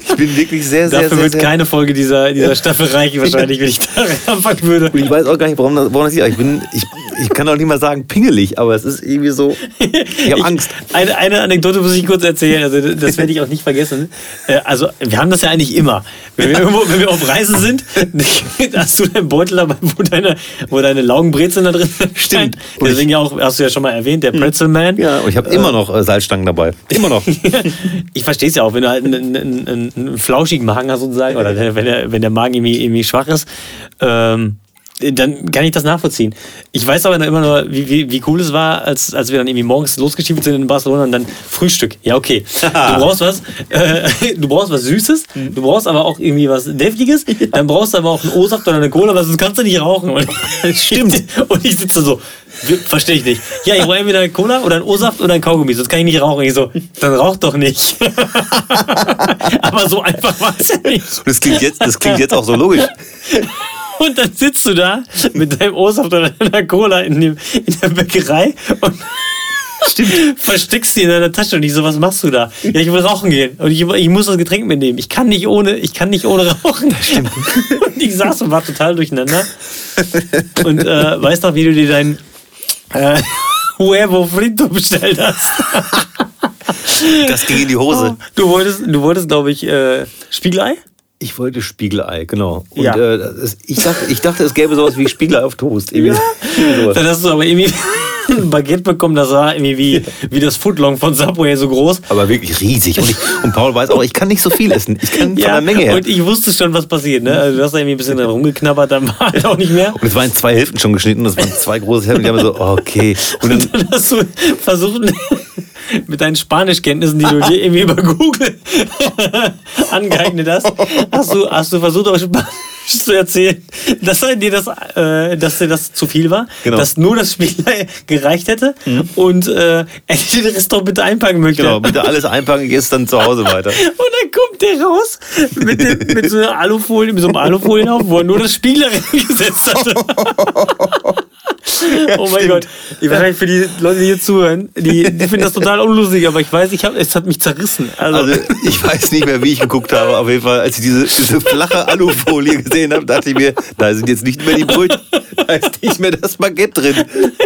[SPEAKER 1] ich bin wirklich sehr, sehr,
[SPEAKER 2] Dafür
[SPEAKER 1] sehr,
[SPEAKER 2] wird
[SPEAKER 1] sehr
[SPEAKER 2] keine Folge dieser, dieser Staffel reichen, wahrscheinlich, wenn ich da anfangen würde.
[SPEAKER 1] Und ich weiß auch gar nicht, warum das, warum das ist. Ich, bin, ich, ich kann auch nicht mal sagen pingelig, aber es ist irgendwie so. Ich habe Angst.
[SPEAKER 2] Eine, eine Anekdote muss ich kurz erzählen, also das werde ich auch nicht vergessen. Äh, Also, wir haben das ja eigentlich immer. Wenn wir, irgendwo, wenn wir auf Reise sind, hast du deinen Beutel dabei, wo deine, wo deine Laugenbrezeln da drin.
[SPEAKER 1] Und
[SPEAKER 2] Deswegen ja auch, hast du ja schon mal erwähnt, der Pretzelman.
[SPEAKER 1] Ja, und ich habe immer noch äh, Salzstangen dabei. Immer noch.
[SPEAKER 2] Ich verstehe es ja auch, wenn du halt einen, einen, einen, einen flauschigen Magen hast sozusagen, oder wenn der, wenn der Magen irgendwie, irgendwie schwach ist, ähm, dann kann ich das nachvollziehen. Ich weiß aber immer nur, wie, wie, wie cool es war, als, als wir dann irgendwie morgens losgeschieden sind in Barcelona und dann Frühstück. Ja, okay. Du brauchst was, äh, du brauchst was Süßes, du brauchst aber auch irgendwie was Deftiges, dann brauchst du aber auch einen O-Saft oder eine Cola, weil sonst kannst du nicht rauchen. Und, Stimmt. Und ich sitze so, verstehe ich nicht. Ja, ich brauche entweder eine Cola oder einen O-Saft oder ein Kaugummi, sonst kann ich nicht rauchen. Ich so, dann rauch doch nicht. aber so einfach war es nicht.
[SPEAKER 1] Das klingt, jetzt, das klingt jetzt auch so logisch.
[SPEAKER 2] Und dann sitzt du da mit deinem O-Saft oder deiner Cola in, dem, in der Bäckerei und Stimmt. versteckst sie in deiner Tasche und ich so, was machst du da? Ja, ich will rauchen gehen und ich, ich muss das Getränk mitnehmen. Ich kann nicht ohne, ich kann nicht ohne rauchen. Stimmt. Und ich saß und war total durcheinander und äh, weißt noch, wie du dir dein äh, Huevo Frito bestellt hast.
[SPEAKER 1] Das ging in die Hose.
[SPEAKER 2] Du wolltest, du wolltest glaube ich, äh, Spiegelei?
[SPEAKER 1] Ich wollte Spiegelei, genau. Und
[SPEAKER 2] Ja.
[SPEAKER 1] äh, ich, dachte, ich dachte, es gäbe sowas wie Spiegelei auf Toast. Irgendwie sowas.
[SPEAKER 2] Dann hast du aber irgendwie ein Baguette bekommen, das war irgendwie wie, wie das Footlong von Subway so groß.
[SPEAKER 1] Aber wirklich riesig. Und, ich, und Paul weiß auch, ich kann nicht so viel essen. Ich kann von der Menge her.
[SPEAKER 2] und ich wusste schon, was passiert. Ne? Also du hast da irgendwie ein bisschen dran rumgeknabbert, dann war halt auch nicht mehr.
[SPEAKER 1] Und es waren zwei Hälften schon geschnitten, das waren zwei große Hälften. Die haben so, okay. Und dann,
[SPEAKER 2] Dann hast du versucht, mit deinen Spanischkenntnissen, die du dir irgendwie über Google angeeignet hast, hast du, hast du versucht, auf Spanisch zu erzählen, dass dir das, äh, dass dir das zu viel war,
[SPEAKER 1] Genau. Mhm.
[SPEAKER 2] dass nur das Spiegelei gereicht hätte und äh, er den Rest doch bitte einpacken möchte.
[SPEAKER 1] genau, bitte alles einpacken, esse dann zu Hause weiter.
[SPEAKER 2] Und dann kommt der raus mit, dem, mit so einer Alufolie, mit so einem Alufolienhaufen, wo er nur das Spiegel gesetzt hatte. Oh mein
[SPEAKER 1] stimmt.
[SPEAKER 2] Gott. Ich wahrscheinlich für die Leute, die hier zuhören, die, die finden das total unlustig, aber ich weiß, ich hab, es hat mich zerrissen. Also,
[SPEAKER 1] Also ich weiß nicht mehr, wie ich geguckt habe. Auf jeden Fall, als ich diese, diese flache Alufolie gesehen habe, dachte ich mir, da sind jetzt nicht mehr die Brötchen, da ist nicht mehr das Baguette drin.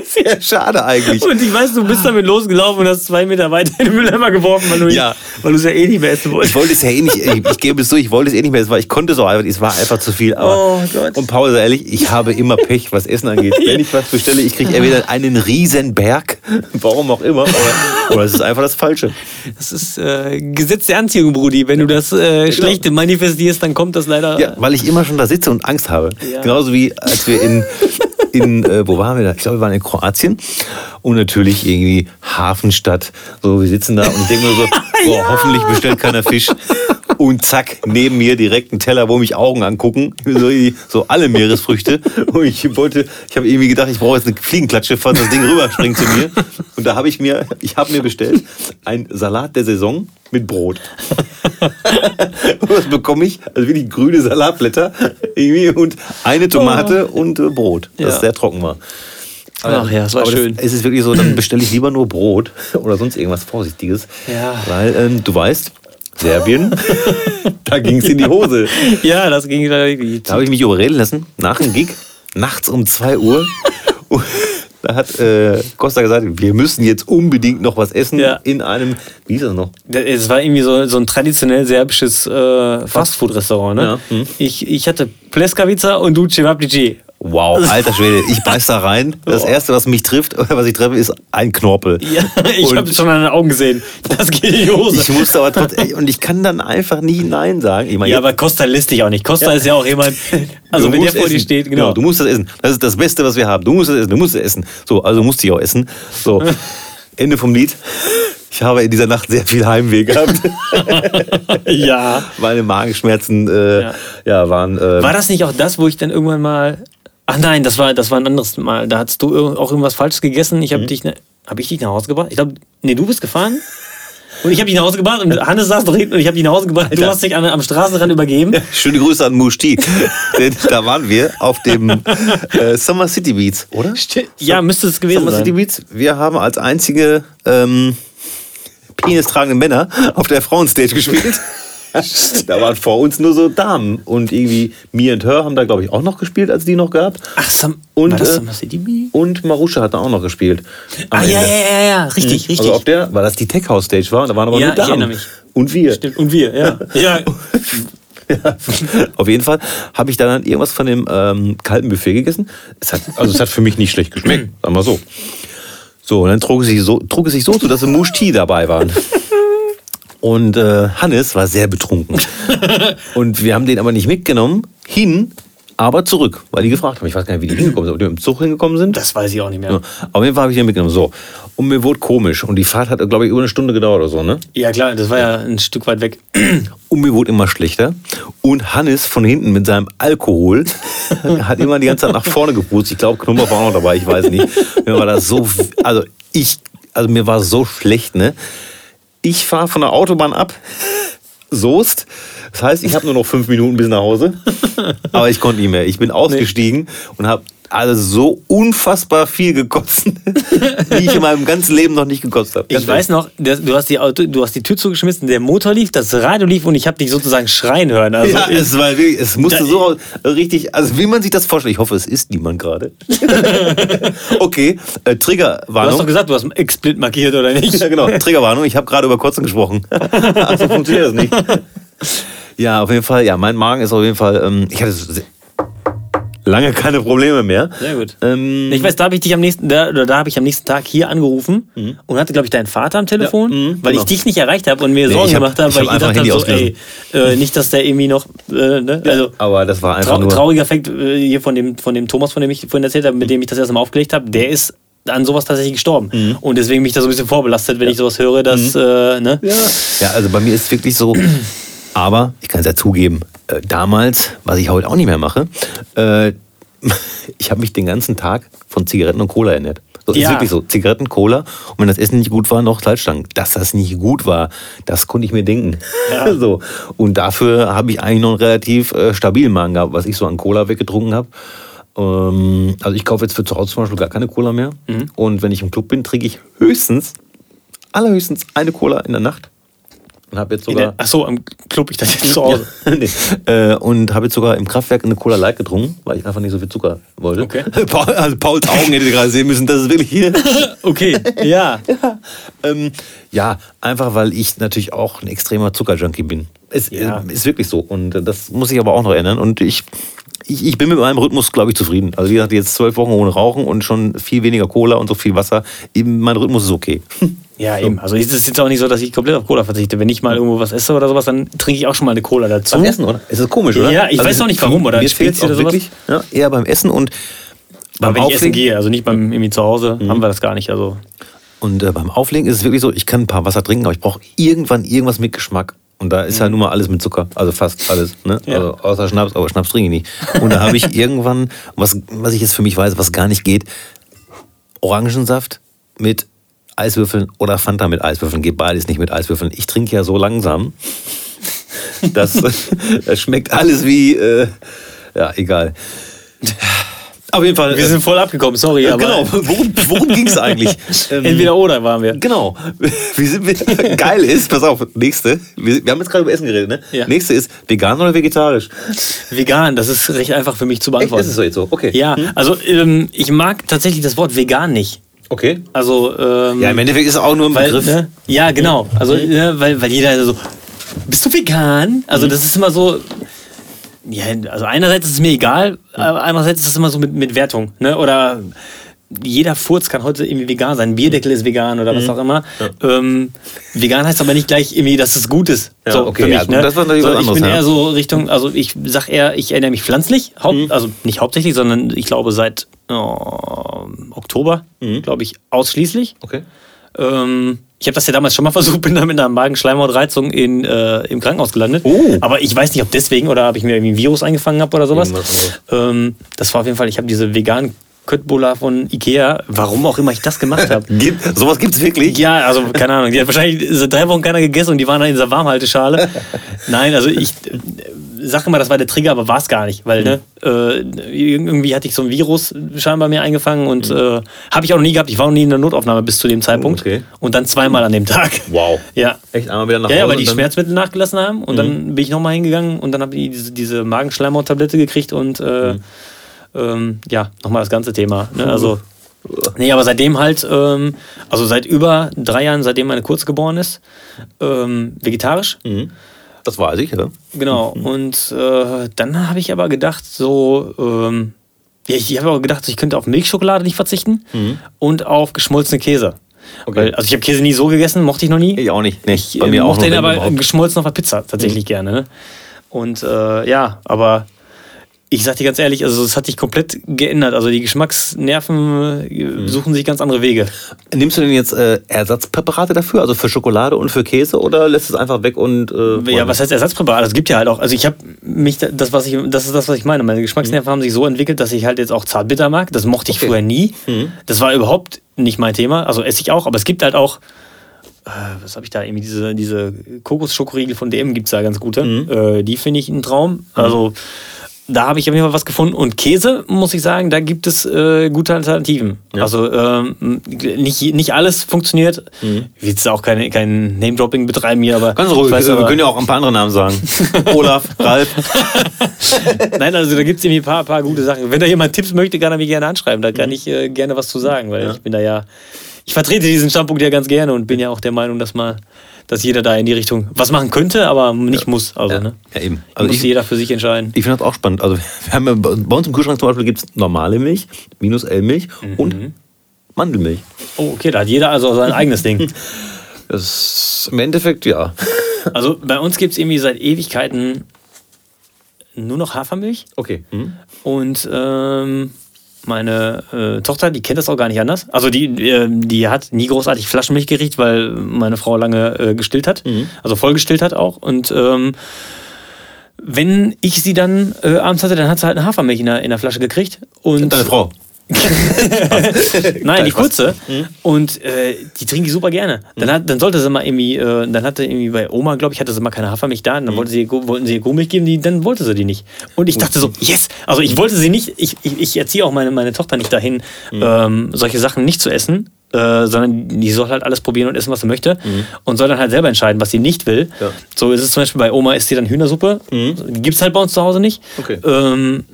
[SPEAKER 1] Sehr schade eigentlich.
[SPEAKER 2] und ich weiß, du bist damit losgelaufen und hast zwei Meter weiter in den Mülleimer geworfen, weil du
[SPEAKER 1] Ja.
[SPEAKER 2] weil es ja eh nicht mehr essen
[SPEAKER 1] Ich
[SPEAKER 2] wolltest.
[SPEAKER 1] wollte es ja eh nicht, ich, ich gebe es so, ich wollte es eh nicht mehr, es war, ich konnte es auch einfach, es war einfach zu viel. Aber,
[SPEAKER 2] Oh Gott.
[SPEAKER 1] Und Paul, ehrlich, ich habe immer Pech, was Essen angeht. Wenn ich was bestelle, ich kriege entweder einen riesen Berg, warum auch immer, oder, oder es ist einfach das Falsche.
[SPEAKER 2] Das ist äh, Gesetz der Anziehung, Brudi. Wenn du das äh, Schlechte manifestierst, dann kommt das leider.
[SPEAKER 1] Ja, weil ich immer schon da sitze und Angst habe.
[SPEAKER 2] Ja.
[SPEAKER 1] Genauso wie als wir in, in äh, wo waren wir da? Ich glaube, wir waren in Kroatien und natürlich irgendwie Hafenstadt. So, wir sitzen da und ich denke nur so, boah, hoffentlich bestellt keiner Fisch. Und zack, neben mir direkt ein Teller, wo mich Augen angucken. So, so alle Meeresfrüchte. Und ich wollte, ich habe irgendwie gedacht, ich brauche jetzt eine Fliegenklatsche, falls das Ding rüberspringt zu mir. Und da habe ich mir, ich habe mir bestellt, ein Salat der Saison mit Brot. und was bekomme ich? Also wirklich grüne Salatblätter irgendwie und eine Tomate und äh, Brot, das
[SPEAKER 2] Ja.
[SPEAKER 1] sehr trocken war.
[SPEAKER 2] Ach ja, das war
[SPEAKER 1] Aber
[SPEAKER 2] schön.
[SPEAKER 1] es ist wirklich so, dann bestelle ich lieber nur Brot oder sonst irgendwas Vorsichtiges.
[SPEAKER 2] Ja.
[SPEAKER 1] Weil ähm, du weißt, Serbien, da ging es in die Hose.
[SPEAKER 2] Ja, das ging leider irgendwie.
[SPEAKER 1] Da habe ich mich überreden lassen, nach dem Gig, nachts um 2 Uhr. Da hat äh, Costa gesagt, wir müssen jetzt unbedingt noch was essen
[SPEAKER 2] Ja.
[SPEAKER 1] in einem, wie ist das noch?
[SPEAKER 2] Es war irgendwie so, so ein traditionell serbisches äh, Fastfood-Restaurant. Ne?
[SPEAKER 1] Ja, hm.
[SPEAKER 2] Ich, ich hatte Pleskavica und du Cevapici.
[SPEAKER 1] Wow, alter Schwede, ich beiß da rein. Das erste, was mich trifft, oder was ich treffe, ist ein Knorpel.
[SPEAKER 2] Ja, ich habe schon an den Augen gesehen. Das geht in die Hose.
[SPEAKER 1] Ich musste aber trotzdem, und ich kann dann einfach nie Nein sagen. Ich meine,
[SPEAKER 2] ja, aber Costa lässt dich auch nicht. Costa ist ja auch jemand, also
[SPEAKER 1] Du
[SPEAKER 2] wenn der vor dir steht, genau.
[SPEAKER 1] Du musst das essen. Das ist das Beste, was wir haben. Du musst es essen. Du musst es essen. So, also musste ich auch essen. So, Ende vom Lied. Ich habe in dieser Nacht sehr viel Heimweh gehabt.
[SPEAKER 2] ja.
[SPEAKER 1] Meine Magenschmerzen äh,
[SPEAKER 2] Ja.
[SPEAKER 1] ja. waren. Äh,
[SPEAKER 2] War das nicht auch das, wo ich dann irgendwann mal. Ach nein, das war, das war ein anderes Mal. Da hast du auch irgendwas Falsches gegessen. Ich
[SPEAKER 1] Mhm.
[SPEAKER 2] habe dich. Ne, habe ich dich nach Hause gebracht? Ich glaube, nee, du bist gefahren. Und ich habe dich nach Hause gebracht und Hannes saß noch hinten und ich habe dich nach Hause gebracht. Du hast dich an, am Straßenrand übergeben.
[SPEAKER 1] Schöne Grüße an Mushti. Denn da waren wir auf dem äh, Summer City Beats, oder?
[SPEAKER 2] Ja, müsste es gewesen
[SPEAKER 1] Summer City
[SPEAKER 2] sein.
[SPEAKER 1] Beats. Wir haben als einzige ähm, penistragende Männer auf der Frauenstage gespielt. da waren vor uns nur so Damen. Und irgendwie Me and Her haben da, glaube ich, auch noch gespielt, als die noch gab.
[SPEAKER 2] Ach, Sam,
[SPEAKER 1] Und,
[SPEAKER 2] das
[SPEAKER 1] äh? Und Marusha hat da auch noch gespielt.
[SPEAKER 2] Ah, ja, ja, ja, ja, richtig, richtig.
[SPEAKER 1] Also auf der, weil das die Tech House Stage war, und da waren aber
[SPEAKER 2] Ja,
[SPEAKER 1] nur
[SPEAKER 2] ich
[SPEAKER 1] Damen.
[SPEAKER 2] erinnere mich.
[SPEAKER 1] Und wir.
[SPEAKER 2] Stimmt. Und wir, ja. ja.
[SPEAKER 1] Ja. Auf jeden Fall habe ich da dann irgendwas von dem ähm, kalten Buffet gegessen. Es hat, also es hat für mich nicht schlecht geschmeckt, sagen wir so. So, und dann trug es sich so, trug es sich so zu, dass im Mush Tea dabei waren. Und äh, Hannes war sehr betrunken. Und wir haben den aber nicht mitgenommen, hin, aber zurück, weil die gefragt haben. Ich weiß gar nicht, wie die hingekommen sind, ob die mit dem Zug hingekommen sind.
[SPEAKER 2] Das weiß ich auch nicht mehr.
[SPEAKER 1] Ja. Auf jeden Fall habe ich den mitgenommen. So. Und mir wurde komisch. Und die Fahrt hat, glaube ich, über eine Stunde gedauert oder so, ne?
[SPEAKER 2] Ja, klar, das war ja ein Stück weit weg.
[SPEAKER 1] Und mir wurde immer schlechter. Und Hannes von hinten mit seinem Alkohol hat immer die ganze Zeit nach vorne gepustet. Ich glaube, Knoblauch war auch noch dabei, ich weiß nicht. Mir war das so, also ich, also mir war so schlecht, ne? Ich fahre von der Autobahn ab, Soest. Das heißt, ich habe nur noch fünf Minuten bis nach Hause. Aber ich konnte nicht mehr. Ich bin ausgestiegen und habe also so unfassbar viel gekotzt, wie ich in meinem ganzen Leben noch nicht gekotzt habe.
[SPEAKER 2] Ich weiß noch, du hast, die Auto, du hast die Tür zugeschmissen, der Motor lief, das Radio lief und ich habe dich sozusagen schreien hören. Also,
[SPEAKER 1] ja, es war wirklich, es musste so richtig, also wie man sich das vorstellt. Ich hoffe, es ist niemand gerade. okay, äh,
[SPEAKER 2] du hast doch
[SPEAKER 1] Triggerwarnung.
[SPEAKER 2] gesagt, du hast Explit markiert, oder nicht?
[SPEAKER 1] Ja, genau, Triggerwarnung. Ich habe gerade über Kotzen gesprochen. also funktioniert das nicht. Ja, auf jeden Fall, ja, mein Magen ist auf jeden Fall, ähm, ich hatte lange keine Probleme mehr.
[SPEAKER 2] Sehr gut.
[SPEAKER 1] Ähm,
[SPEAKER 2] Ich weiß, da habe ich dich am nächsten, da, oder da habe ich am nächsten Tag hier angerufen und hatte, glaube ich, deinen Vater am Telefon,
[SPEAKER 1] Ja, mhm,
[SPEAKER 2] weil
[SPEAKER 1] genau.
[SPEAKER 2] ich dich nicht erreicht habe und mir
[SPEAKER 1] Nee,
[SPEAKER 2] Sorgen
[SPEAKER 1] hab-
[SPEAKER 2] gemacht habe, weil ich gedacht habe, so, ey, äh, nicht, dass der irgendwie noch, äh, ne? also
[SPEAKER 1] aber das war einfach
[SPEAKER 2] trau
[SPEAKER 1] nur.
[SPEAKER 2] trauriger Fakt äh, hier von dem, von dem Thomas, von dem ich vorhin erzählt habe, mit dem ich das erste Mal aufgelegt habe, der ist an sowas tatsächlich gestorben.
[SPEAKER 1] Mhm.
[SPEAKER 2] Und deswegen bin ich da so ein bisschen vorbelastet, wenn ich sowas höre, dass, äh, ne?
[SPEAKER 1] Ja, also bei mir ist es wirklich so. Aber ich kann es ja zugeben, äh, damals, was ich heute auch nicht mehr mache, äh, ich habe mich den ganzen Tag von Zigaretten und Cola ernährt. So,
[SPEAKER 2] Ja.
[SPEAKER 1] Ist wirklich so. Zigaretten, Cola und wenn das Essen nicht gut war, noch Salzstangen. Dass das nicht gut war, das konnte ich mir denken.
[SPEAKER 2] Ja.
[SPEAKER 1] so. Und dafür habe ich eigentlich noch einen relativ äh, stabilen Magen gehabt, was ich so an Cola weggetrunken habe. Ähm, also ich kaufe jetzt für zu Hause zum Beispiel gar keine Cola mehr.
[SPEAKER 2] Mhm.
[SPEAKER 1] Und wenn ich im Club bin, trinke ich höchstens, allerhöchstens eine Cola in der Nacht. Und habe jetzt sogar.
[SPEAKER 2] der, ach so, am Club, ich dachte jetzt zu Hause.
[SPEAKER 1] nee. äh, und habe jetzt sogar im Kraftwerk eine Cola Light getrunken, weil ich einfach nicht so viel Zucker wollte.
[SPEAKER 2] Okay.
[SPEAKER 1] Paul, also Pauls Augen hättet ihr gerade sehen müssen, das ist wirklich hier.
[SPEAKER 2] Okay, ja.
[SPEAKER 1] ähm, ja, einfach weil ich natürlich auch ein extremer Zuckerjunkie bin. Es
[SPEAKER 2] Ja.
[SPEAKER 1] äh, ist wirklich so. Und äh, das muss ich aber auch noch ändern. Und ich, ich, ich bin mit meinem Rhythmus, glaube ich, zufrieden. Also wie gesagt, jetzt zwölf Wochen ohne Rauchen und schon viel weniger Cola und so viel Wasser. Eben, mein Rhythmus ist okay.
[SPEAKER 2] Ja, eben. Also es ist jetzt auch nicht so, dass ich komplett auf Cola verzichte. Wenn ich mal irgendwo was esse oder sowas, dann trinke ich auch schon mal eine Cola dazu.
[SPEAKER 1] Beim Essen, oder? Es ist komisch, oder? Also
[SPEAKER 2] Ja, ich weiß auch nicht warum, oder
[SPEAKER 1] Mir fehlt
[SPEAKER 2] sowas.
[SPEAKER 1] wirklich ja, eher beim Essen und beim
[SPEAKER 2] wenn ich essen
[SPEAKER 1] Auflegen.
[SPEAKER 2] gehe, also nicht beim irgendwie zu Hause,
[SPEAKER 1] Mhm.
[SPEAKER 2] haben wir das gar nicht. Also
[SPEAKER 1] Und äh, beim Auflegen ist es wirklich so, ich kann ein paar Wasser trinken, aber ich brauche irgendwann irgendwas mit Geschmack. Und da ist halt nun mal alles mit Zucker, also fast alles, ne?
[SPEAKER 2] Ja.
[SPEAKER 1] Also außer Schnaps, aber Schnaps trinke ich nicht. Und da habe ich irgendwann, was, was ich jetzt für mich weiß, was gar nicht geht, Orangensaft mit Eiswürfeln oder Fanta mit Eiswürfeln. Geht beides nicht mit Eiswürfeln. Ich trinke ja so langsam. Das, das schmeckt alles wie, äh, ja, egal. Auf jeden Fall.
[SPEAKER 2] Wir sind voll abgekommen, sorry, aber
[SPEAKER 1] genau, worum, worum ging es eigentlich? Ähm,
[SPEAKER 2] entweder oder waren wir.
[SPEAKER 1] Genau. Wie sind wir? Geil ist, pass auf, nächste. Wir, wir haben jetzt gerade über Essen geredet, ne?
[SPEAKER 2] Ja.
[SPEAKER 1] Nächste ist vegan oder vegetarisch?
[SPEAKER 2] Vegan, das ist recht einfach für mich zu
[SPEAKER 1] Echt,
[SPEAKER 2] beantworten.
[SPEAKER 1] ist es so jetzt so? Okay.
[SPEAKER 2] Ja, also ähm, ich mag tatsächlich das Wort vegan nicht.
[SPEAKER 1] Okay.
[SPEAKER 2] Also, ähm,
[SPEAKER 1] Ja, im Endeffekt ist es auch nur ein
[SPEAKER 2] weil,
[SPEAKER 1] Begriff.
[SPEAKER 2] ne? Ja, genau. Also, ne, weil, weil jeder so, bist du vegan? Also, das ist immer so. Ja, also einerseits ist es mir egal, aber andererseits ist es immer so mit, mit Wertung. Ne? Oder jeder Furz kann heute irgendwie vegan sein. Ein Bierdeckel ist vegan oder was auch immer. Ähm, vegan heißt aber nicht gleich irgendwie, dass es gut ist.
[SPEAKER 1] Ja,
[SPEAKER 2] so,
[SPEAKER 1] okay,
[SPEAKER 2] für mich,
[SPEAKER 1] ja,
[SPEAKER 2] ne?
[SPEAKER 1] das war natürlich
[SPEAKER 2] so,
[SPEAKER 1] was
[SPEAKER 2] Ich
[SPEAKER 1] anderes,
[SPEAKER 2] bin
[SPEAKER 1] ja.
[SPEAKER 2] eher so Richtung, also ich sag eher, ich ernähre mich pflanzlich. Haupt,
[SPEAKER 1] Mhm.
[SPEAKER 2] Also nicht hauptsächlich, sondern ich glaube seit oh, Oktober,
[SPEAKER 1] Mhm.
[SPEAKER 2] glaube ich, ausschließlich.
[SPEAKER 1] Okay.
[SPEAKER 2] Ähm, ich habe das ja damals schon mal versucht, bin da mit einer Magenschleimhautreizung in, äh, im Krankenhaus gelandet.
[SPEAKER 1] Oh.
[SPEAKER 2] Aber ich weiß nicht, ob deswegen oder ob ich mir irgendwie ein Virus eingefangen habe oder sowas.
[SPEAKER 1] Irgendwas
[SPEAKER 2] Ähm, das war auf jeden Fall, ich habe diese veganen Köttbullar von Ikea, warum auch immer ich das gemacht habe.
[SPEAKER 1] Gibt, sowas gibt's wirklich?
[SPEAKER 2] Ja, also keine Ahnung, die hat wahrscheinlich drei Wochen keiner gegessen und die waren da in dieser Warmhalteschale. Nein, also ich äh, sag immer, das war der Trigger, aber war es gar nicht, weil ne, äh, irgendwie hatte ich so ein Virus scheinbar mir eingefangen und äh, habe ich auch noch nie gehabt. Ich war noch nie in der Notaufnahme bis zu dem Zeitpunkt
[SPEAKER 1] okay.
[SPEAKER 2] und dann zweimal an dem Tag.
[SPEAKER 1] Wow.
[SPEAKER 2] Ja.
[SPEAKER 1] Echt einmal wieder nach
[SPEAKER 2] Ja,
[SPEAKER 1] Hause
[SPEAKER 2] ja, weil die
[SPEAKER 1] dann-
[SPEAKER 2] Schmerzmittel nachgelassen haben und dann bin ich nochmal hingegangen und dann habe ich diese, diese Magenschleimhauttablette gekriegt und äh, ähm, ja, nochmal das ganze Thema. Ne? Also, nee, aber seitdem halt, ähm, also seit über drei Jahren, seitdem meine Kurze geboren ist, ähm, vegetarisch.
[SPEAKER 1] Mhm. Das weiß ich, ja.
[SPEAKER 2] Genau. Und äh, dann habe ich aber gedacht, so, ähm, ja, ich habe aber gedacht, ich könnte auf Milchschokolade nicht verzichten und auf geschmolzene Käse.
[SPEAKER 1] Okay.
[SPEAKER 2] Weil, also ich habe Käse nie so gegessen, mochte ich noch nie.
[SPEAKER 1] Ich auch nicht. Nee,
[SPEAKER 2] Ich
[SPEAKER 1] bei
[SPEAKER 2] äh,
[SPEAKER 1] mir auch
[SPEAKER 2] mochte
[SPEAKER 1] noch,
[SPEAKER 2] den aber
[SPEAKER 1] überhaupt. Mhm.
[SPEAKER 2] geschmolzen auf der Pizza tatsächlich gerne. Ne? Und äh, ja, aber ich sag dir ganz ehrlich, also es hat sich komplett geändert. Also die Geschmacksnerven
[SPEAKER 1] Mhm.
[SPEAKER 2] suchen sich ganz andere Wege.
[SPEAKER 1] Nimmst du denn jetzt äh, Ersatzpräparate dafür, also für Schokolade und für Käse, oder lässt es einfach weg und. Äh,
[SPEAKER 2] Ja, was heißt Ersatzpräparat? Es gibt ja halt auch, also ich habe mich, da- das was ich, das ist das, was ich meine. Meine Geschmacksnerven haben sich so entwickelt, dass ich halt jetzt auch Zartbitter mag. Das mochte ich
[SPEAKER 1] Okay.
[SPEAKER 2] früher nie. Das war überhaupt nicht mein Thema. Also esse ich auch, aber es gibt halt auch, äh, was habe ich da, irgendwie diese, diese Kokosschokoriegel von DM gibt es da ganz gute. Äh, die finde ich ein Traum. Also da habe ich auf jeden Fall was gefunden. Und Käse, muss ich sagen, da gibt es äh, gute Alternativen.
[SPEAKER 1] Ja.
[SPEAKER 2] Also ähm, nicht, nicht alles funktioniert. Ich will jetzt auch keine, kein Name-Dropping betreiben hier, aber.
[SPEAKER 1] Ganz ruhig,
[SPEAKER 2] weiß
[SPEAKER 1] wir
[SPEAKER 2] aber-
[SPEAKER 1] können ja auch ein paar andere Namen sagen. Olaf, Ralf.
[SPEAKER 2] Nein, also da gibt es irgendwie ein paar, paar gute Sachen. Wenn da jemand Tipps möchte, kann er mich gerne anschreiben. Da kann ich äh, gerne was zu sagen, weil ich bin da ja. Ich vertrete diesen Standpunkt ja ganz gerne und bin ja auch der Meinung, dass mal, dass jeder da in die Richtung was machen könnte, aber nicht muss. Also, ne?
[SPEAKER 1] Ja, eben.
[SPEAKER 2] Also muss
[SPEAKER 1] ich,
[SPEAKER 2] jeder für sich entscheiden.
[SPEAKER 1] ich finde das auch spannend. Also wir haben ja, bei uns im Kühlschrank zum Beispiel gibt es normale Milch, minus L-Milch und Mandelmilch.
[SPEAKER 2] Oh, okay, da hat jeder also sein eigenes Ding.
[SPEAKER 1] Das im Endeffekt, ja.
[SPEAKER 2] Also bei uns gibt es irgendwie seit Ewigkeiten nur noch Hafermilch.
[SPEAKER 1] Okay. Mhm.
[SPEAKER 2] Und ähm, meine äh, Tochter, die kennt das auch gar nicht anders. Also die, äh, die hat nie großartig Flaschenmilch geriecht, weil meine Frau lange äh, gestillt hat. Also voll gestillt hat auch. Und ähm, wenn ich sie dann äh, abends hatte, dann hat sie halt eine Hafermilch in der, in der Flasche gekriegt. Und
[SPEAKER 1] Deine Frau.
[SPEAKER 2] Nein, die kurze. Und äh, die trinke ich super gerne. Dann, hat, dann sollte sie mal irgendwie, äh, dann hatte irgendwie bei Oma, glaube ich, hatte sie mal keine Hafermilch da. Und dann wollte sie, wollten sie ihr Kuhmilch geben, die, dann wollte sie die nicht. Und ich dachte so, yes! Also ich wollte sie nicht, ich, ich, ich erziehe auch meine, meine Tochter nicht dahin, ähm, solche Sachen nicht zu essen. Äh, sondern die soll halt alles probieren und essen, was sie möchte. Und soll dann halt selber entscheiden, was sie nicht will.
[SPEAKER 1] Ja.
[SPEAKER 2] So ist es zum Beispiel bei Oma, isst sie dann Hühnersuppe. Die gibt es halt bei uns zu Hause nicht.
[SPEAKER 1] Okay.
[SPEAKER 2] Ähm,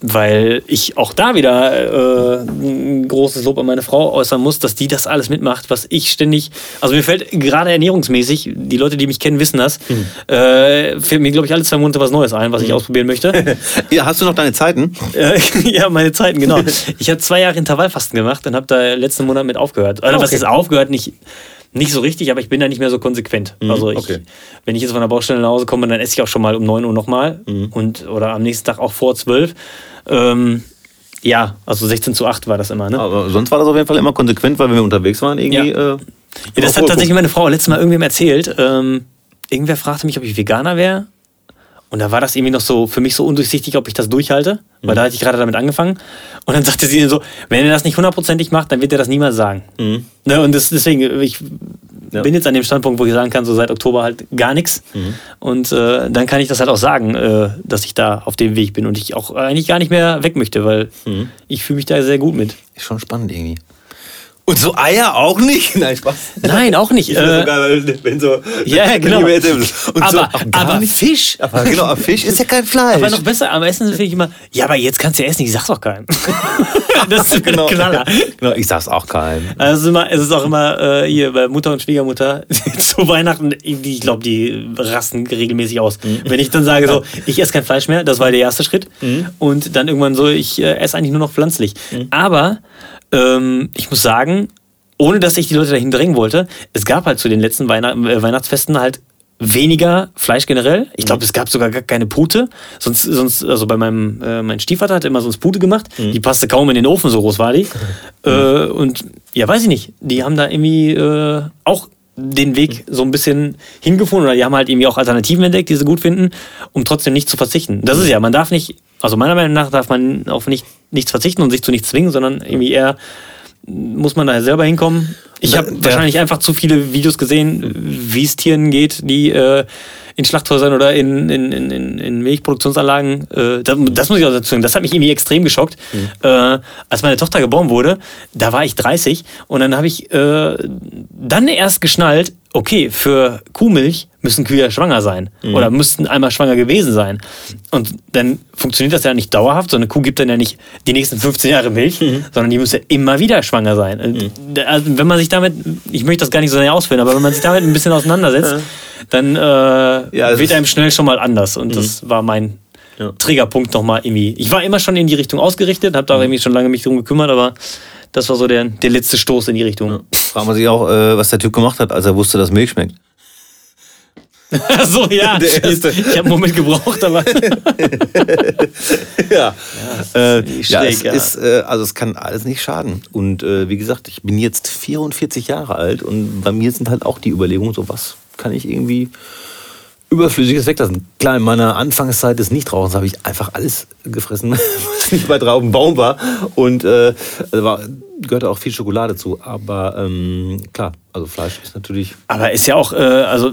[SPEAKER 2] weil ich auch da wieder äh, ein großes Lob an meine Frau äußern muss, dass die das alles mitmacht, was ich ständig. Also mir fällt gerade ernährungsmäßig, die Leute, die mich kennen, wissen das, äh, fällt mir, glaube ich, alle zwei Monate was Neues ein, was ich ausprobieren möchte.
[SPEAKER 1] Ja, hast du noch deine Zeiten?
[SPEAKER 2] Äh, ja, meine Zeiten, genau. Ich habe zwei Jahre Intervallfasten gemacht und habe da letzten Monat mit aufgehört. Oder was
[SPEAKER 1] Okay.
[SPEAKER 2] ist aufgehört? Nicht, nicht so richtig, aber ich bin da nicht mehr so konsequent. also ich,
[SPEAKER 1] okay.
[SPEAKER 2] wenn ich jetzt von der Baustelle nach Hause komme, dann esse ich auch schon mal um 9 Uhr nochmal und oder am nächsten Tag auch vor 12. Ähm, ja, also 16 zu 8 war das immer. Ne?
[SPEAKER 1] Aber sonst war das auf jeden Fall immer konsequent, weil wenn wir unterwegs waren, irgendwie.
[SPEAKER 2] Ja.
[SPEAKER 1] Äh,
[SPEAKER 2] Ja, das hat tatsächlich meine Frau letztes Mal irgendwem erzählt. Ähm, irgendwer fragte mich, ob ich Veganer wäre. Und da war das irgendwie noch so für mich so undurchsichtig, ob ich das durchhalte, weil da hatte ich gerade damit angefangen. Und dann sagte sie so, wenn er das nicht hundertprozentig macht, dann wird er das niemals sagen. Ne, und das, deswegen, ich
[SPEAKER 1] Ja.
[SPEAKER 2] bin jetzt an dem Standpunkt, wo ich sagen kann, so seit Oktober halt gar nichts. Und äh, dann kann ich das halt auch sagen, äh, dass ich da auf dem Weg bin und ich auch eigentlich gar nicht mehr weg möchte, weil ich fühle mich da sehr gut mit.
[SPEAKER 1] Ist schon spannend irgendwie. Und so Eier auch nicht? Nein, Spaß.
[SPEAKER 2] Nein, auch nicht.
[SPEAKER 1] Ich
[SPEAKER 2] Äh,
[SPEAKER 1] weil- wenn so.
[SPEAKER 2] Ja, genau.
[SPEAKER 1] Und so,
[SPEAKER 2] Aber- aber. Fisch.
[SPEAKER 1] Aber genau, aber Fisch ist ja kein Fleisch.
[SPEAKER 2] Aber noch besser, am Essen finde ich immer, ja, aber jetzt kannst du essen, ich sag's doch keinem. das ist
[SPEAKER 1] genau.
[SPEAKER 2] Knaller.
[SPEAKER 1] genau, ich sag's auch keinem.
[SPEAKER 2] Also es ist, immer, es ist auch immer äh, hier bei Mutter und Schwiegermutter zu Weihnachten, ich glaube, die rasten regelmäßig aus.
[SPEAKER 1] Mhm.
[SPEAKER 2] Wenn ich dann sage, so, ich esse kein Fleisch mehr, das war der erste Schritt.
[SPEAKER 1] Mhm.
[SPEAKER 2] Und dann irgendwann so, ich äh, esse eigentlich nur noch pflanzlich. Aber ähm, ich muss sagen, ohne dass ich die Leute dahin drängen wollte, es gab halt zu den letzten Weihnacht äh, Weihnachtsfesten halt weniger Fleisch generell. Ich glaube, es gab sogar gar keine Pute. Sonst, sonst also bei meinem äh, mein Stiefvater hat immer sonst Pute gemacht. Die passte kaum in den Ofen, so groß war die. Äh, und ja, weiß ich nicht. Die haben da irgendwie äh, auch den Weg so ein bisschen hingefunden oder die haben halt irgendwie auch Alternativen entdeckt, die sie gut finden, um trotzdem nicht zu verzichten. Das ist ja, man darf nicht, also meiner Meinung nach darf man auf nicht, nichts verzichten und sich zu nichts zwingen, sondern irgendwie eher muss man da selber hinkommen. Ich habe wahrscheinlich einfach zu viele Videos gesehen, wie es Tieren geht, die äh, in Schlachthäusern oder in, in, in, in- Milchproduktionsanlagen, äh, das, das muss ich auch dazu sagen, das hat mich irgendwie extrem geschockt. Äh, als meine Tochter geboren wurde, da war ich 30 und dann habe ich äh, dann erst geschnallt, okay, für Kuhmilch müssen Kühe ja schwanger sein oder müssten einmal schwanger gewesen sein. Und dann funktioniert das ja nicht dauerhaft, so eine Kuh gibt dann ja nicht die nächsten 15 Jahre Milch, sondern die muss ja immer wieder schwanger sein. Und da- Also wenn man sich damit, ich möchte das gar nicht so sehr ausführen, aber wenn man sich damit ein bisschen auseinandersetzt, dann äh,
[SPEAKER 1] das
[SPEAKER 2] wird einem schnell schon mal anders. Und das war mein
[SPEAKER 1] Ja.
[SPEAKER 2] Triggerpunkt nochmal irgendwie. Ich war immer schon in die Richtung ausgerichtet, habe da auch irgendwie schon lange mich drum gekümmert, aber das war so der, der letzte Stoß in die Richtung.
[SPEAKER 1] Fragt man sich auch, äh, was der Typ gemacht hat, als er wusste, dass Milch schmeckt.
[SPEAKER 2] so, ja.
[SPEAKER 1] Der erste.
[SPEAKER 2] Ich habe einen Moment gebraucht, aber.
[SPEAKER 1] ja. Äh,
[SPEAKER 2] ist
[SPEAKER 1] ja,
[SPEAKER 2] schräg,
[SPEAKER 1] es
[SPEAKER 2] ja.
[SPEAKER 1] ist, äh, also es kann alles nicht schaden. Und äh, wie gesagt, ich bin jetzt 44 Jahre alt und bei mir sind halt auch die Überlegungen, so was kann ich irgendwie Überflüssiges weglassen. Klar, in meiner Anfangszeit des Nichtrauchens habe ich einfach alles gefressen, was nicht bei drauf Baum war. Und äh, da war, gehörte auch viel Schokolade zu. Aber ähm, klar, also Fleisch ist natürlich.
[SPEAKER 2] Aber ist ja auch, äh, also äh,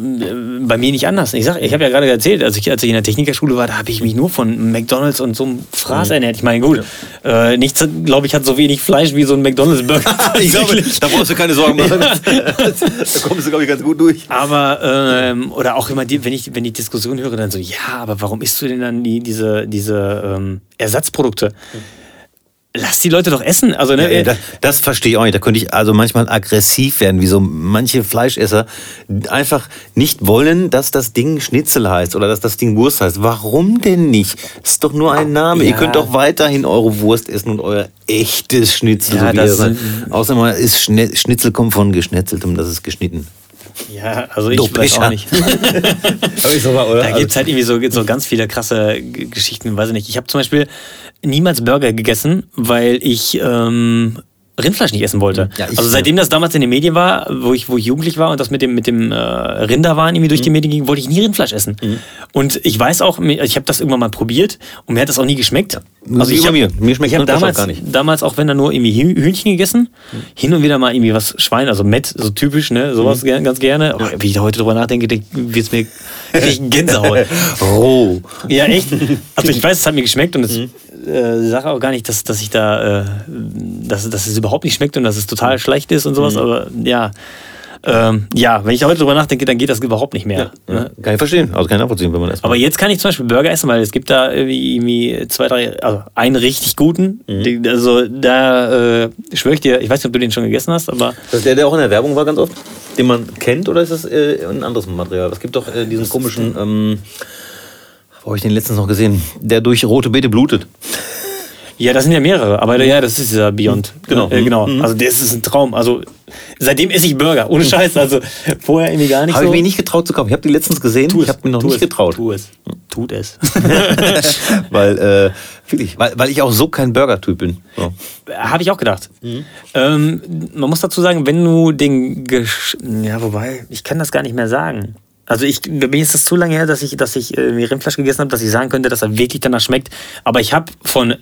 [SPEAKER 2] bei mir nicht anders. Ich sag, ich habe ja gerade erzählt, als ich, als ich in der Technikerschule war, da habe ich mich nur von McDonalds und so einem Fraß ernährt. Ich meine, gut, äh, nichts, glaube ich, hat so wenig Fleisch wie so ein McDonalds-Burger.
[SPEAKER 1] ich glaube, da brauchst du keine Sorgen machen. da kommst du, glaube ich, ganz gut durch.
[SPEAKER 2] Aber, ähm, oder auch immer, die, wenn ich wenn die Diskussion höre, dann so, ja, aber warum isst du denn dann die, diese, diese ähm, Ersatzprodukte? Lass die Leute doch essen. Also, ne,
[SPEAKER 1] Ja, das, das verstehe ich auch nicht. Da könnte ich also manchmal aggressiv werden, wie so manche Fleischesser einfach nicht wollen, dass das Ding Schnitzel heißt oder dass das Ding Wurst heißt. Warum denn nicht? Das ist doch nur ein Name. Ihr
[SPEAKER 2] Ja.
[SPEAKER 1] könnt doch weiterhin eure Wurst essen und euer echtes Schnitzel.
[SPEAKER 2] Ja,
[SPEAKER 1] so
[SPEAKER 2] das
[SPEAKER 1] ihr Außer mal ist Schne Schnitzel kommt von geschnetzeltem, das ist geschnitten.
[SPEAKER 2] Ja, also ich
[SPEAKER 1] Du
[SPEAKER 2] weiß auch nicht.
[SPEAKER 1] Ich so mal, oder?
[SPEAKER 2] Da gibt es halt irgendwie so, so ganz viele krasse G- Geschichten, weiß ich nicht. Ich habe zum Beispiel niemals Burger gegessen, weil ich ähm, Rindfleisch nicht essen wollte.
[SPEAKER 1] Ja, ich-
[SPEAKER 2] also seitdem das damals in den Medien war, wo ich, wo ich jugendlich war und das mit dem, mit dem äh, Rinderwahn irgendwie durch
[SPEAKER 1] Mhm.
[SPEAKER 2] die Medien ging, wollte ich nie Rindfleisch essen. Und ich weiß auch, ich habe das irgendwann mal probiert und mir hat das auch nie geschmeckt. Also ich hab,
[SPEAKER 1] mir. Mir schmeckt
[SPEAKER 2] ich
[SPEAKER 1] Rindfleisch auch
[SPEAKER 2] damals,
[SPEAKER 1] gar nicht.
[SPEAKER 2] damals auch wenn dann nur irgendwie Hüh- Hühnchen gegessen, hin und wieder mal irgendwie was Schwein, also Mett, so typisch, ne, sowas
[SPEAKER 1] Mhm.
[SPEAKER 2] ganz gerne. Oh, wie ich da heute drüber nachdenke, wird es mir Gänsehaut.
[SPEAKER 1] Roh.
[SPEAKER 2] Ja, echt? Also ich weiß, es hat mir geschmeckt und es
[SPEAKER 1] Mhm.
[SPEAKER 2] äh, sage auch gar nicht, dass, dass ich da, äh, dass, dass es überhaupt nicht schmeckt und dass es
[SPEAKER 1] Mhm.
[SPEAKER 2] total schlecht ist und sowas, aber ja. Ähm, ja, wenn ich heute drüber nachdenke, dann geht das überhaupt nicht mehr. Ne?
[SPEAKER 1] Kann ich verstehen. Also kann ich nachvollziehen, wenn man das
[SPEAKER 2] Aber jetzt kann ich zum Beispiel Burger essen, weil es gibt da irgendwie, zwei, drei, also einen richtig guten.
[SPEAKER 1] Mhm.
[SPEAKER 2] Also da äh, schwöre ich dir, ich weiß nicht, ob du den schon gegessen hast, aber
[SPEAKER 1] Das ist der, der auch in der Werbung war ganz oft, den man kennt, oder ist das äh, ein anderes Material? Es gibt doch äh, diesen komischen, ähm, wo habe ich den letztens noch gesehen, der durch rote Beete blutet.
[SPEAKER 2] Ja, das sind ja mehrere, aber ja, das ist dieser Beyond.
[SPEAKER 1] Genau.
[SPEAKER 2] Äh, genau.
[SPEAKER 1] Mhm.
[SPEAKER 2] Also das ist ein Traum. Also seitdem esse ich Burger, ohne Scheiß. Also vorher irgendwie gar nicht
[SPEAKER 1] Habe
[SPEAKER 2] so.
[SPEAKER 1] ich mich nicht getraut zu kaufen. Ich habe die letztens gesehen, ich habe mir noch
[SPEAKER 2] tu
[SPEAKER 1] nicht
[SPEAKER 2] es,
[SPEAKER 1] getraut.
[SPEAKER 2] Tu es. Tut es.
[SPEAKER 1] weil, äh, weil, weil ich auch so kein Burger-Typ bin. So.
[SPEAKER 2] Habe ich auch gedacht.
[SPEAKER 1] Mhm.
[SPEAKER 2] Ähm, man muss dazu sagen, wenn du den Gesch ja, wobei, ich kann das gar nicht mehr sagen. Also ich, mir ist es zu lange her, dass ich, dass ich äh, Rindfleisch gegessen habe, dass ich sagen könnte, dass er wirklich danach schmeckt. Aber ich habe von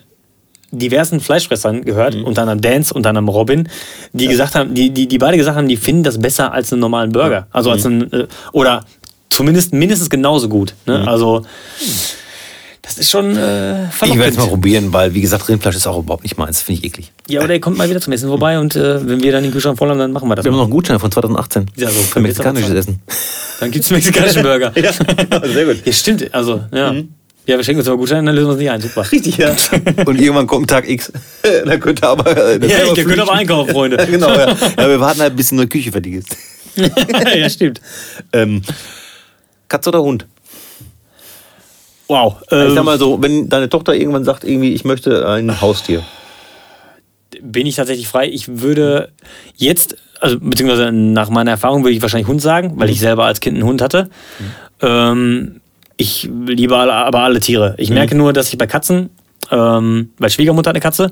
[SPEAKER 2] diversen Fleischfressern gehört,
[SPEAKER 1] Mhm.
[SPEAKER 2] unter anderem Dance, unter anderem Robin, die gesagt haben, die, die, die beide gesagt haben, die finden das besser als einen normalen Burger. Also
[SPEAKER 1] Mhm.
[SPEAKER 2] als einen, äh, oder zumindest mindestens genauso gut. Ne? Also das ist schon äh,
[SPEAKER 1] Ich werde es mal probieren, weil, wie gesagt, Rindfleisch ist auch überhaupt nicht meins. Finde ich eklig.
[SPEAKER 2] Ja, oder ihr kommt mal wieder zum Essen vorbei und äh, wenn wir dann den Kühlschrank voll haben, dann machen wir das.
[SPEAKER 1] Wir haben noch einen Gutschein von 2018.
[SPEAKER 2] Ja, so
[SPEAKER 1] für mexikanisches Essen.
[SPEAKER 2] Dann gibt es mexikanischen Burger.
[SPEAKER 1] ja, sehr gut.
[SPEAKER 2] Ja, stimmt. Also, ja. Ja, wir schenken uns aber Gutschein, dann lösen wir uns nicht ein. Super.
[SPEAKER 1] Richtig, ja. Und irgendwann kommt Tag X. dann könnt ihr aber. äh,
[SPEAKER 2] Ja, ihr könnt aber einkaufen, Freunde.
[SPEAKER 1] Ja, genau, ja. ja. Wir warten halt, bis eine Küche fertig ist.
[SPEAKER 2] ja, stimmt.
[SPEAKER 1] Ähm, Katze oder Hund?
[SPEAKER 2] Wow.
[SPEAKER 1] ich
[SPEAKER 2] Ähm,
[SPEAKER 1] sag mal so, wenn deine Tochter irgendwann sagt, irgendwie, ich möchte ein Haustier.
[SPEAKER 2] bin ich tatsächlich frei. Ich würde jetzt, also beziehungsweise nach meiner Erfahrung würde ich wahrscheinlich Hund sagen, weil ich selber als Kind einen Hund hatte. Ähm, ich liebe alle, aber alle Tiere. Ich merke nur, dass ich bei Katzen, ähm, weil Schwiegermutter hat eine Katze,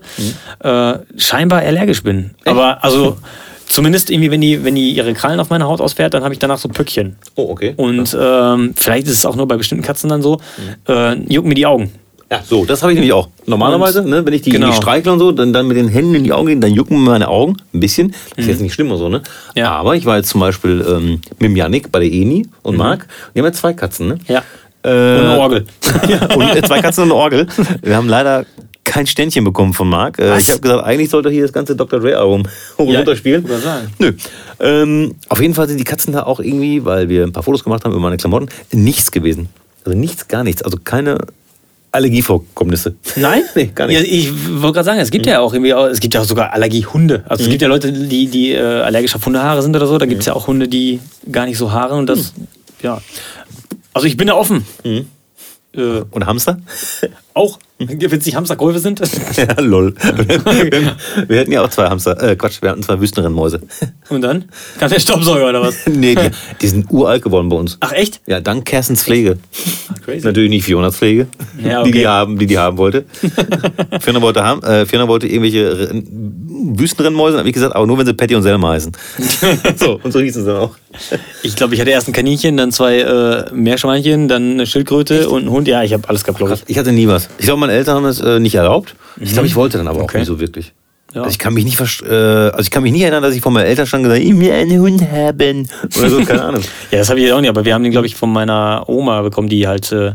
[SPEAKER 2] äh, scheinbar allergisch bin. Aber also zumindest irgendwie, wenn die, wenn die ihre Krallen auf meine Haut ausfährt, dann habe ich danach so Pöckchen.
[SPEAKER 1] Oh, okay.
[SPEAKER 2] Und ähm, vielleicht ist es auch nur bei bestimmten Katzen dann so, äh, jucken mir die Augen.
[SPEAKER 1] Ja, so, das habe ich nämlich auch. Normalerweise,
[SPEAKER 2] Und-
[SPEAKER 1] ne, wenn ich die,
[SPEAKER 2] genau.
[SPEAKER 1] die streichle und so, dann, dann mit den Händen in die Augen gehen, dann jucken mir meine Augen ein bisschen. Das ist jetzt nicht schlimm oder so, ne?
[SPEAKER 2] Mhm. Ja.
[SPEAKER 1] Aber ich war jetzt zum Beispiel ähm, mit Janik bei der Eni und Marc. Die haben ja zwei Katzen, ne?
[SPEAKER 2] Mhm. Ja.
[SPEAKER 1] Äh,
[SPEAKER 2] Und eine Orgel.
[SPEAKER 1] ja, und zwei Katzen und eine Orgel. Wir haben leider kein Ständchen bekommen von Marc. Äh,
[SPEAKER 2] Was?
[SPEAKER 1] ich habe gesagt, eigentlich sollte hier das ganze Dr. Dre-Album hoch und
[SPEAKER 2] Ja,
[SPEAKER 1] runter spielen. Nö. Ähm, auf jeden Fall sind die Katzen da auch irgendwie, weil wir ein paar Fotos gemacht haben über meine Klamotten, nichts gewesen. Also nichts, gar nichts. Also keine Allergievorkommnisse.
[SPEAKER 2] Nein?
[SPEAKER 1] Nee, gar nicht.
[SPEAKER 2] Ja, ich wollte gerade sagen, es gibt ja auch irgendwie, auch- es gibt ja auch sogar Allergiehunde. Also es gibt ja Leute, die, die äh, allergisch auf Hundehaare sind oder so. Da gibt es ja auch Hunde, die gar nicht so Haare und das, ja. Also ich bin da offen. Äh,
[SPEAKER 1] Und Hamster?
[SPEAKER 2] Auch, nicht Hamsterkäufe sind.
[SPEAKER 1] ja, lol. wir, wir hätten ja auch zwei Hamster. Äh, Quatsch, wir hatten zwei Wüstenrennmäuse.
[SPEAKER 2] Und dann? Kann der Staubsauger oder was?
[SPEAKER 1] nee, die, die sind uralt geworden bei uns.
[SPEAKER 2] Ach echt?
[SPEAKER 1] Ja, dank Kerstens Pflege.
[SPEAKER 2] Crazy.
[SPEAKER 1] Natürlich nicht Fionas Pflege,
[SPEAKER 2] Ja,
[SPEAKER 1] die, die,
[SPEAKER 2] okay.
[SPEAKER 1] haben, die die haben wollte. Fiona wollte, haben, äh, Fiona wollte irgendwelche Renn- Wüstenrennmäuse, habe ich gesagt, aber nur wenn sie Patty und Selma heißen. so, und so hießen sie dann auch.
[SPEAKER 2] Ich glaube, ich hatte erst ein Kaninchen, dann zwei äh, Meerschweinchen, dann eine Schildkröte und einen Hund. Ja, ich habe alles gehabt. Ich
[SPEAKER 1] hatte nie was. Ich glaube, meine Eltern haben es äh, nicht erlaubt. Ich glaube, ich wollte dann aber auch
[SPEAKER 2] Mhm. Okay.
[SPEAKER 1] nie so wirklich.
[SPEAKER 2] Ja.
[SPEAKER 1] Also ich kann mich nicht äh, also ich kann mich nicht erinnern, dass ich von meinen Eltern schon gesagt habe, ich will einen Hund haben. Oder so, keine Ahnung.
[SPEAKER 2] Ja, das habe ich auch nicht, aber wir haben den, glaube ich, von meiner Oma bekommen, die halt äh,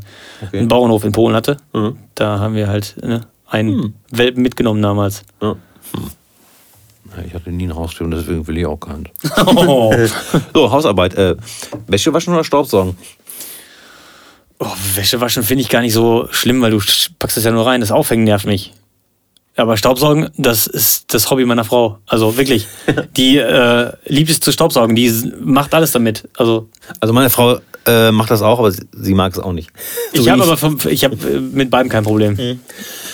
[SPEAKER 2] einen Bauernhof in Polen hatte.
[SPEAKER 1] Mhm.
[SPEAKER 2] Da haben wir halt ne, einen Welpen mitgenommen damals.
[SPEAKER 1] Ja. Hm. Ich hatte nie ein Haustier und deswegen will ich auch keinen.
[SPEAKER 2] Oh.
[SPEAKER 1] So, Hausarbeit. Äh, Wäsche waschen oder Staubsaugen?
[SPEAKER 2] Oh, Wäsche waschen finde ich gar nicht so schlimm, weil du packst das ja nur rein. Das Aufhängen nervt mich. Aber Staubsaugen, das ist das Hobby meiner Frau. Also wirklich. Die äh, liebt es zu Staubsaugen. Die macht alles damit. Also
[SPEAKER 1] Also meine Frau äh, macht das auch, aber sie, sie mag es auch nicht. So
[SPEAKER 2] ich habe aber vom, ich hab äh, mit beidem kein Problem.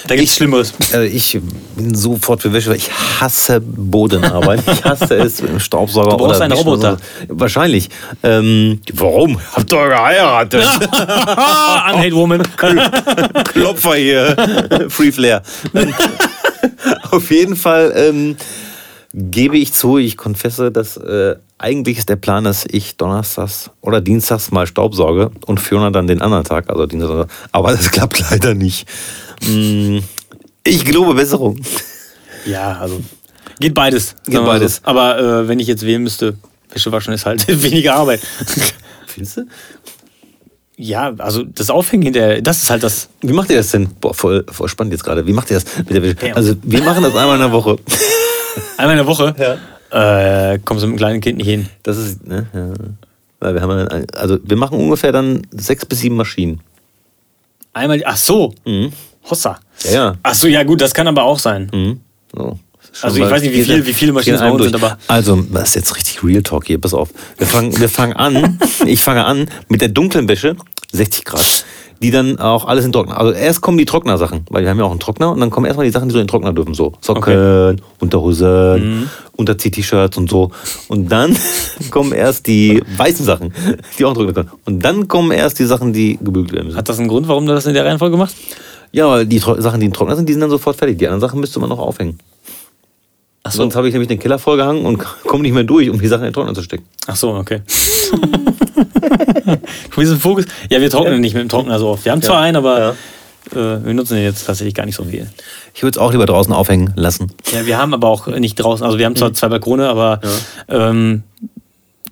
[SPEAKER 2] Da gibt es Schlimmeres.
[SPEAKER 1] Also ich bin sofort für Wäsche, weil ich hasse Bodenarbeit. Ich hasse es mit dem Staubsauger.
[SPEAKER 2] Du brauchst
[SPEAKER 1] oder
[SPEAKER 2] einen Roboter.
[SPEAKER 1] So. Wahrscheinlich. Ähm, warum? Habt ihr geheiratet?
[SPEAKER 2] Unhate Woman.
[SPEAKER 1] Klopfer hier. Free Flair. Auf jeden Fall ähm, gebe ich zu, ich konfesse, dass äh, eigentlich ist der Plan, dass ich donnerstags oder dienstags mal Staubsauge und Fiona dann den anderen Tag, also Dienstag. Aber das klappt leider nicht. Mm, Ich glaube Besserung.
[SPEAKER 2] Ja, also geht beides.
[SPEAKER 1] Geht beides.
[SPEAKER 2] So. Aber äh, wenn ich jetzt wählen müsste, Wäsche waschen ist halt weniger Arbeit.
[SPEAKER 1] Findest du?
[SPEAKER 2] Ja, also das Aufhängen hinterher, das ist halt das.
[SPEAKER 1] Wie macht ihr das denn? Boah, voll, voll spannend jetzt gerade. Wie macht ihr das mit der Wäsche? Also, wir machen das einmal in der Woche.
[SPEAKER 2] Einmal in der Woche äh, kommst du mit einem kleinen Kind nicht hin.
[SPEAKER 1] Das ist, ne? Ja. Wir haben also, wir machen ungefähr dann sechs bis sieben Maschinen.
[SPEAKER 2] Einmal, ach so,
[SPEAKER 1] Mhm.
[SPEAKER 2] Hossa.
[SPEAKER 1] Ja, ja.
[SPEAKER 2] Ach so, ja gut, das kann aber auch sein.
[SPEAKER 1] Mhm. So.
[SPEAKER 2] Also ich weiß nicht, wie viel- wie viele Maschinen es bei uns sind, aber-
[SPEAKER 1] Also, das ist jetzt richtig Real Talk hier, pass auf. Wir fangen, wir fangen an, ich fange an mit der dunklen Wäsche, 60 Grad. Die dann auch alles in Trockner. Also erst kommen die Trocknersachen, weil wir haben ja auch einen Trockner und dann kommen erstmal die Sachen, die so in den Trockner dürfen. So Socken, Unterhosen, Unterzieh-T-Shirts und so. Und dann kommen erst die weißen Sachen, die auch in den Trockner können. Und dann kommen erst die Sachen, die gebügelt werden müssen.
[SPEAKER 2] Hat das einen Grund, warum du das in der Reihenfolge machst?
[SPEAKER 1] Ja, weil die Sachen, die in Trockner sind, die sind dann sofort fertig. Die anderen Sachen müsste man noch aufhängen. So. Sonst habe ich nämlich den Keller vollgehangen und komme nicht mehr durch, um die Sachen in den Trockner zu stecken.
[SPEAKER 2] Ach so, okay. wir sind Fokus. Ja, wir trocknen ja. nicht mit dem Trockner so oft. Wir haben zwar ja. einen, aber ja. äh, wir nutzen den jetzt tatsächlich gar nicht so viel.
[SPEAKER 1] Ich würde es auch lieber draußen aufhängen lassen.
[SPEAKER 2] Ja, wir haben aber auch nicht draußen. Also wir haben zwar mhm. zwei Balkone, aber ähm,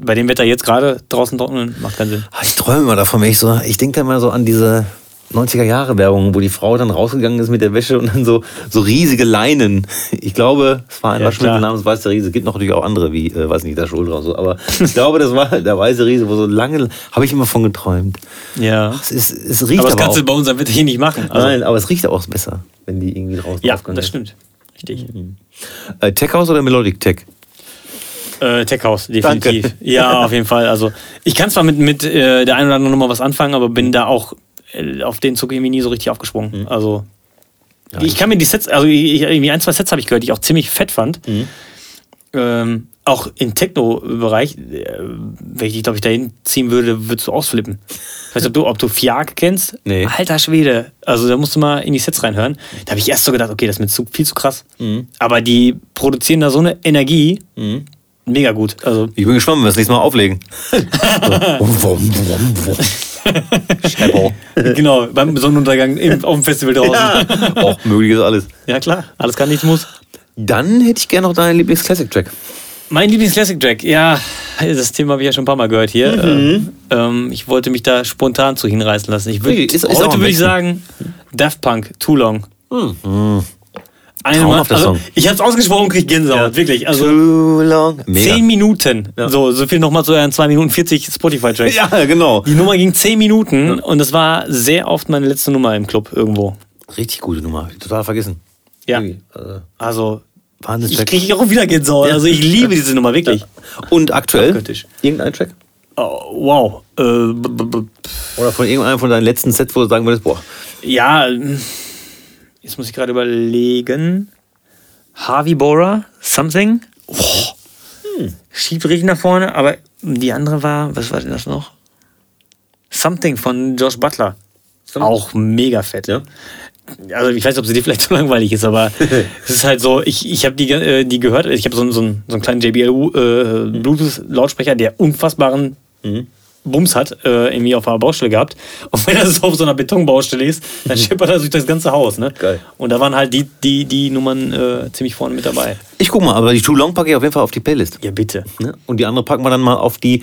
[SPEAKER 2] bei dem Wetter jetzt gerade draußen trocknen macht keinen Sinn.
[SPEAKER 1] Ich träume immer davon, wenn ich so, ich denke da mal so an diese 90er Jahre Werbung, wo die Frau dann rausgegangen ist mit der Wäsche und dann so, so riesige Leinen. Ich glaube, es war ein ja, Waschmittel namens Weißer Riese. Es gibt noch natürlich auch andere, wie, äh, weiß nicht, der Schulter und so. Aber ich glaube, das war der Weiße Riese, wo so lange, habe ich immer von geträumt.
[SPEAKER 2] Ja.
[SPEAKER 1] Es, ist, es riecht
[SPEAKER 2] aber das kannst auch, du bei unserem Wetter hier nicht machen.
[SPEAKER 1] Also. Nein, aber es riecht auch besser, wenn die irgendwie draußen
[SPEAKER 2] Ja, das stimmt. Richtig.
[SPEAKER 1] Mhm. Äh, Tech House oder Melodic Tech?
[SPEAKER 2] Äh, Tech House, definitiv. Danke. Ja, auf jeden Fall. Also ich kann zwar mit, mit äh, der einen oder anderen Nummer was anfangen, aber bin da auch auf den Zug irgendwie nie so richtig aufgesprungen. Mhm. Also ja, ich kann mir die Sets, also ich, irgendwie ein, zwei Sets habe ich gehört, die ich auch ziemlich fett fand. Mhm. Ähm, auch im Techno-Bereich, äh, wenn ich dich, glaube ich, dahin ziehen würde, würdest du ausflippen. Ich weiß nicht, ob du, ob du Fiag kennst.
[SPEAKER 1] Nee.
[SPEAKER 2] Alter Schwede. Also da musst du mal in die Sets reinhören. Da habe ich erst so gedacht, okay, das ist mir zu, viel zu krass. Mhm. Aber die produzieren da so eine Energie. Mhm. Mega gut. Also
[SPEAKER 1] ich bin gespannt, wenn wir das nächste Mal auflegen.
[SPEAKER 2] genau, beim Sonnenuntergang im, auf dem Festival draußen. Ja,
[SPEAKER 1] auch möglich ist alles.
[SPEAKER 2] Ja, klar, alles kann, nichts muss.
[SPEAKER 1] Dann hätte ich gerne noch deinen Lieblings-Classic-Track.
[SPEAKER 2] Mein Lieblings-Classic-Track, ja, das Thema habe ich ja schon ein paar Mal gehört hier. Mhm. Ähm, ich wollte mich da spontan zu hinreißen lassen. Ich würd, ist, ist heute würde ich sagen, Daft Punk, Too Long. Mhm. Eine Mal, also, ich habe es ausgesprochen, kriege Gänsehaut, ja. wirklich. Also Too long. Mega. Zehn Minuten. Ja. So, so viel nochmal zu euren 2 Minuten 40 Spotify-Tracks.
[SPEAKER 1] Ja, genau.
[SPEAKER 2] Die Nummer ging 10 Minuten ja. und das war sehr oft meine letzte Nummer im Club irgendwo.
[SPEAKER 1] Richtig gute Nummer. Total vergessen.
[SPEAKER 2] Ja. Also, Wahnsinn ich kriege auch wieder Gänsehaut. Also ich liebe diese Nummer, wirklich.
[SPEAKER 1] Und aktuell? Irgendein Track?
[SPEAKER 2] Oh, wow. Äh,
[SPEAKER 1] Oder von irgendeinem von deinen letzten Sets, wo du sagen würdest, boah.
[SPEAKER 2] Ja, Jetzt muss ich gerade überlegen. Harvey Bora, Something. Oh. Hm. Schiebt richtig nach vorne, aber die andere war, was war denn das noch? Something von Josh Butler. Something. Auch mega fett. Ja. Also ich weiß nicht, ob sie dir vielleicht zu langweilig ist, aber es ist halt so, ich, ich habe die, äh, die gehört, ich habe so, so, so einen kleinen JBL äh, Bluetooth-Lautsprecher, der unfassbaren mhm. Bums hat, äh, irgendwie auf einer Baustelle gehabt. Und wenn das auf so einer Betonbaustelle ist, dann schippert er durch das ganze Haus. Ne?
[SPEAKER 1] Geil.
[SPEAKER 2] Und da waren halt die, die, die Nummern äh, ziemlich vorne mit dabei.
[SPEAKER 1] Ich guck mal, aber die Too Long packe ich auf jeden Fall auf die Playlist.
[SPEAKER 2] Ja, bitte.
[SPEAKER 1] Ne? Und die andere packen wir dann mal auf die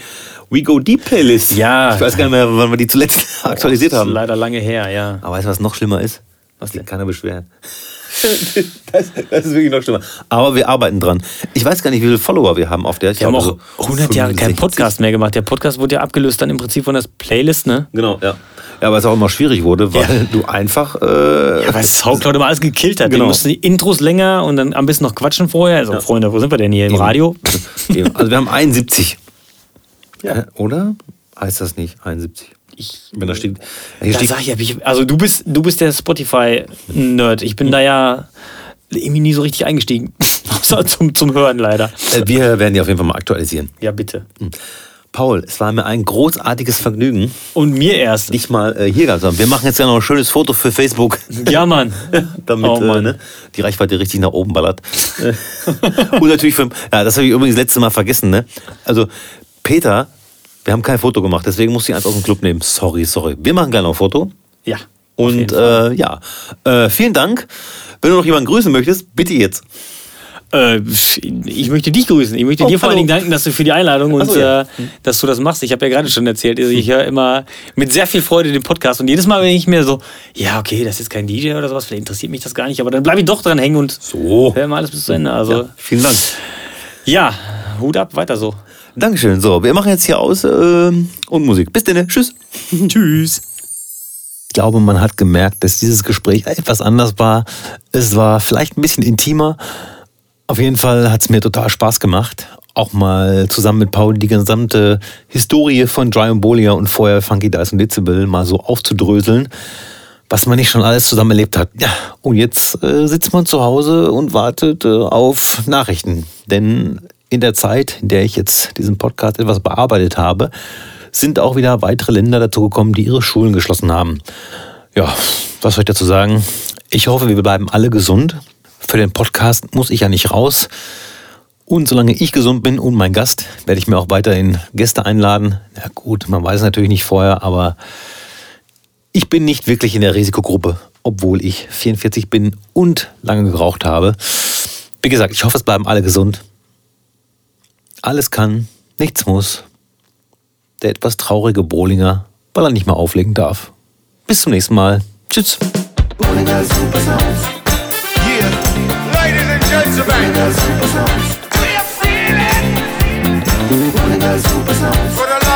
[SPEAKER 1] We Go Deep Playlist.
[SPEAKER 2] Ja.
[SPEAKER 1] Ich weiß gar nicht mehr, wann wir die zuletzt aktualisiert haben.
[SPEAKER 2] Leider lange her, ja.
[SPEAKER 1] Aber weißt du, was noch schlimmer ist? Was denn? Keiner beschweren. das, das, ist wirklich noch schlimmer. Aber wir arbeiten dran. Ich weiß gar nicht, wie viele Follower wir haben auf der.
[SPEAKER 2] Ich wir haben auch so 100 Jahre keinen Podcast mehr gemacht. Der Podcast wurde ja abgelöst dann im Prinzip von der Playlist, ne?
[SPEAKER 1] Genau, ja. Ja, weil es auch immer schwierig wurde, weil ja. du einfach. Äh,
[SPEAKER 2] ja, weil Soundcloud immer alles gekillt hat. Genau. Wir mussten die Intros länger und dann am besten noch quatschen vorher. Also, ja. Freunde, wo sind wir denn hier? Im Eben. Radio?
[SPEAKER 1] also, wir haben 71. Ja. Oder? Heißt das nicht? 71
[SPEAKER 2] ich, wenn da steht. Da steht sag ich, also du bist, du bist der Spotify-Nerd. Ich bin da ja irgendwie nie so richtig eingestiegen. Außer zum, zum Hören leider.
[SPEAKER 1] Äh, wir werden die auf jeden Fall mal aktualisieren.
[SPEAKER 2] Ja, bitte. Hm.
[SPEAKER 1] Paul, es war mir ein großartiges Vergnügen.
[SPEAKER 2] Und mir erst.
[SPEAKER 1] Dich mal äh, hier gehabt haben. Wir machen jetzt ja noch ein schönes Foto für Facebook.
[SPEAKER 2] Ja, Mann.
[SPEAKER 1] Damit oh, Mann. Äh, ne, die Reichweite richtig nach oben ballert. Und natürlich für, ja, das habe ich übrigens das letzte Mal vergessen, ne? Also, Peter wir haben kein Foto gemacht, deswegen musste ich eins aus dem Club nehmen. Sorry, sorry. Wir machen gleich noch ein Foto.
[SPEAKER 2] Ja.
[SPEAKER 1] Und äh, ja, äh, vielen Dank. Wenn du noch jemanden grüßen möchtest, bitte jetzt.
[SPEAKER 2] Äh, ich möchte dich grüßen. Ich möchte oh, dir vor allen Dingen danken, dass du für die Einladung und so, ja. äh, dass du das machst. Ich habe ja gerade schon erzählt, also ich höre immer mit sehr viel Freude den Podcast und jedes Mal, wenn ich mir so, ja, okay, das ist kein DJ oder sowas, vielleicht interessiert mich das gar nicht, aber dann bleibe ich doch dran hängen und
[SPEAKER 1] so.
[SPEAKER 2] höre mal alles bis zu Ende. Also, ja,
[SPEAKER 1] vielen Dank.
[SPEAKER 2] Ja, Hut ab, weiter so.
[SPEAKER 1] Dankeschön. So, wir machen jetzt hier aus äh, und Musik. Bis dann. Tschüss.
[SPEAKER 2] Tschüss.
[SPEAKER 1] Ich glaube, man hat gemerkt, dass dieses Gespräch etwas anders war. Es war vielleicht ein bisschen intimer. Auf jeden Fall hat es mir total Spaß gemacht, auch mal zusammen mit Paul die gesamte Historie von Dry Bolia und vorher Funky Dice und Dezibel mal so aufzudröseln, was man nicht schon alles zusammen erlebt hat. Ja, und jetzt äh, sitzt man zu Hause und wartet äh, auf Nachrichten. Denn in der Zeit, in der ich jetzt diesen Podcast etwas bearbeitet habe, sind auch wieder weitere Länder dazu gekommen, die ihre Schulen geschlossen haben. Ja, was soll ich dazu sagen? Ich hoffe, wir bleiben alle gesund. Für den Podcast muss ich ja nicht raus. Und solange ich gesund bin und mein Gast, werde ich mir auch weiterhin Gäste einladen. Ja gut, man weiß es natürlich nicht vorher, aber ich bin nicht wirklich in der Risikogruppe, obwohl ich 44 bin und lange geraucht habe. Wie gesagt, ich hoffe, es bleiben alle gesund. Alles kann, nichts muss. Der etwas traurige Bohlinger, weil er nicht mehr auflegen darf. Bis zum nächsten Mal. Tschüss. Bohlinger Super Sounds. Yeah, ladies and gentlemen. Bohlinger Super Sounds. We're feeling. Bohlinger Super Sounds.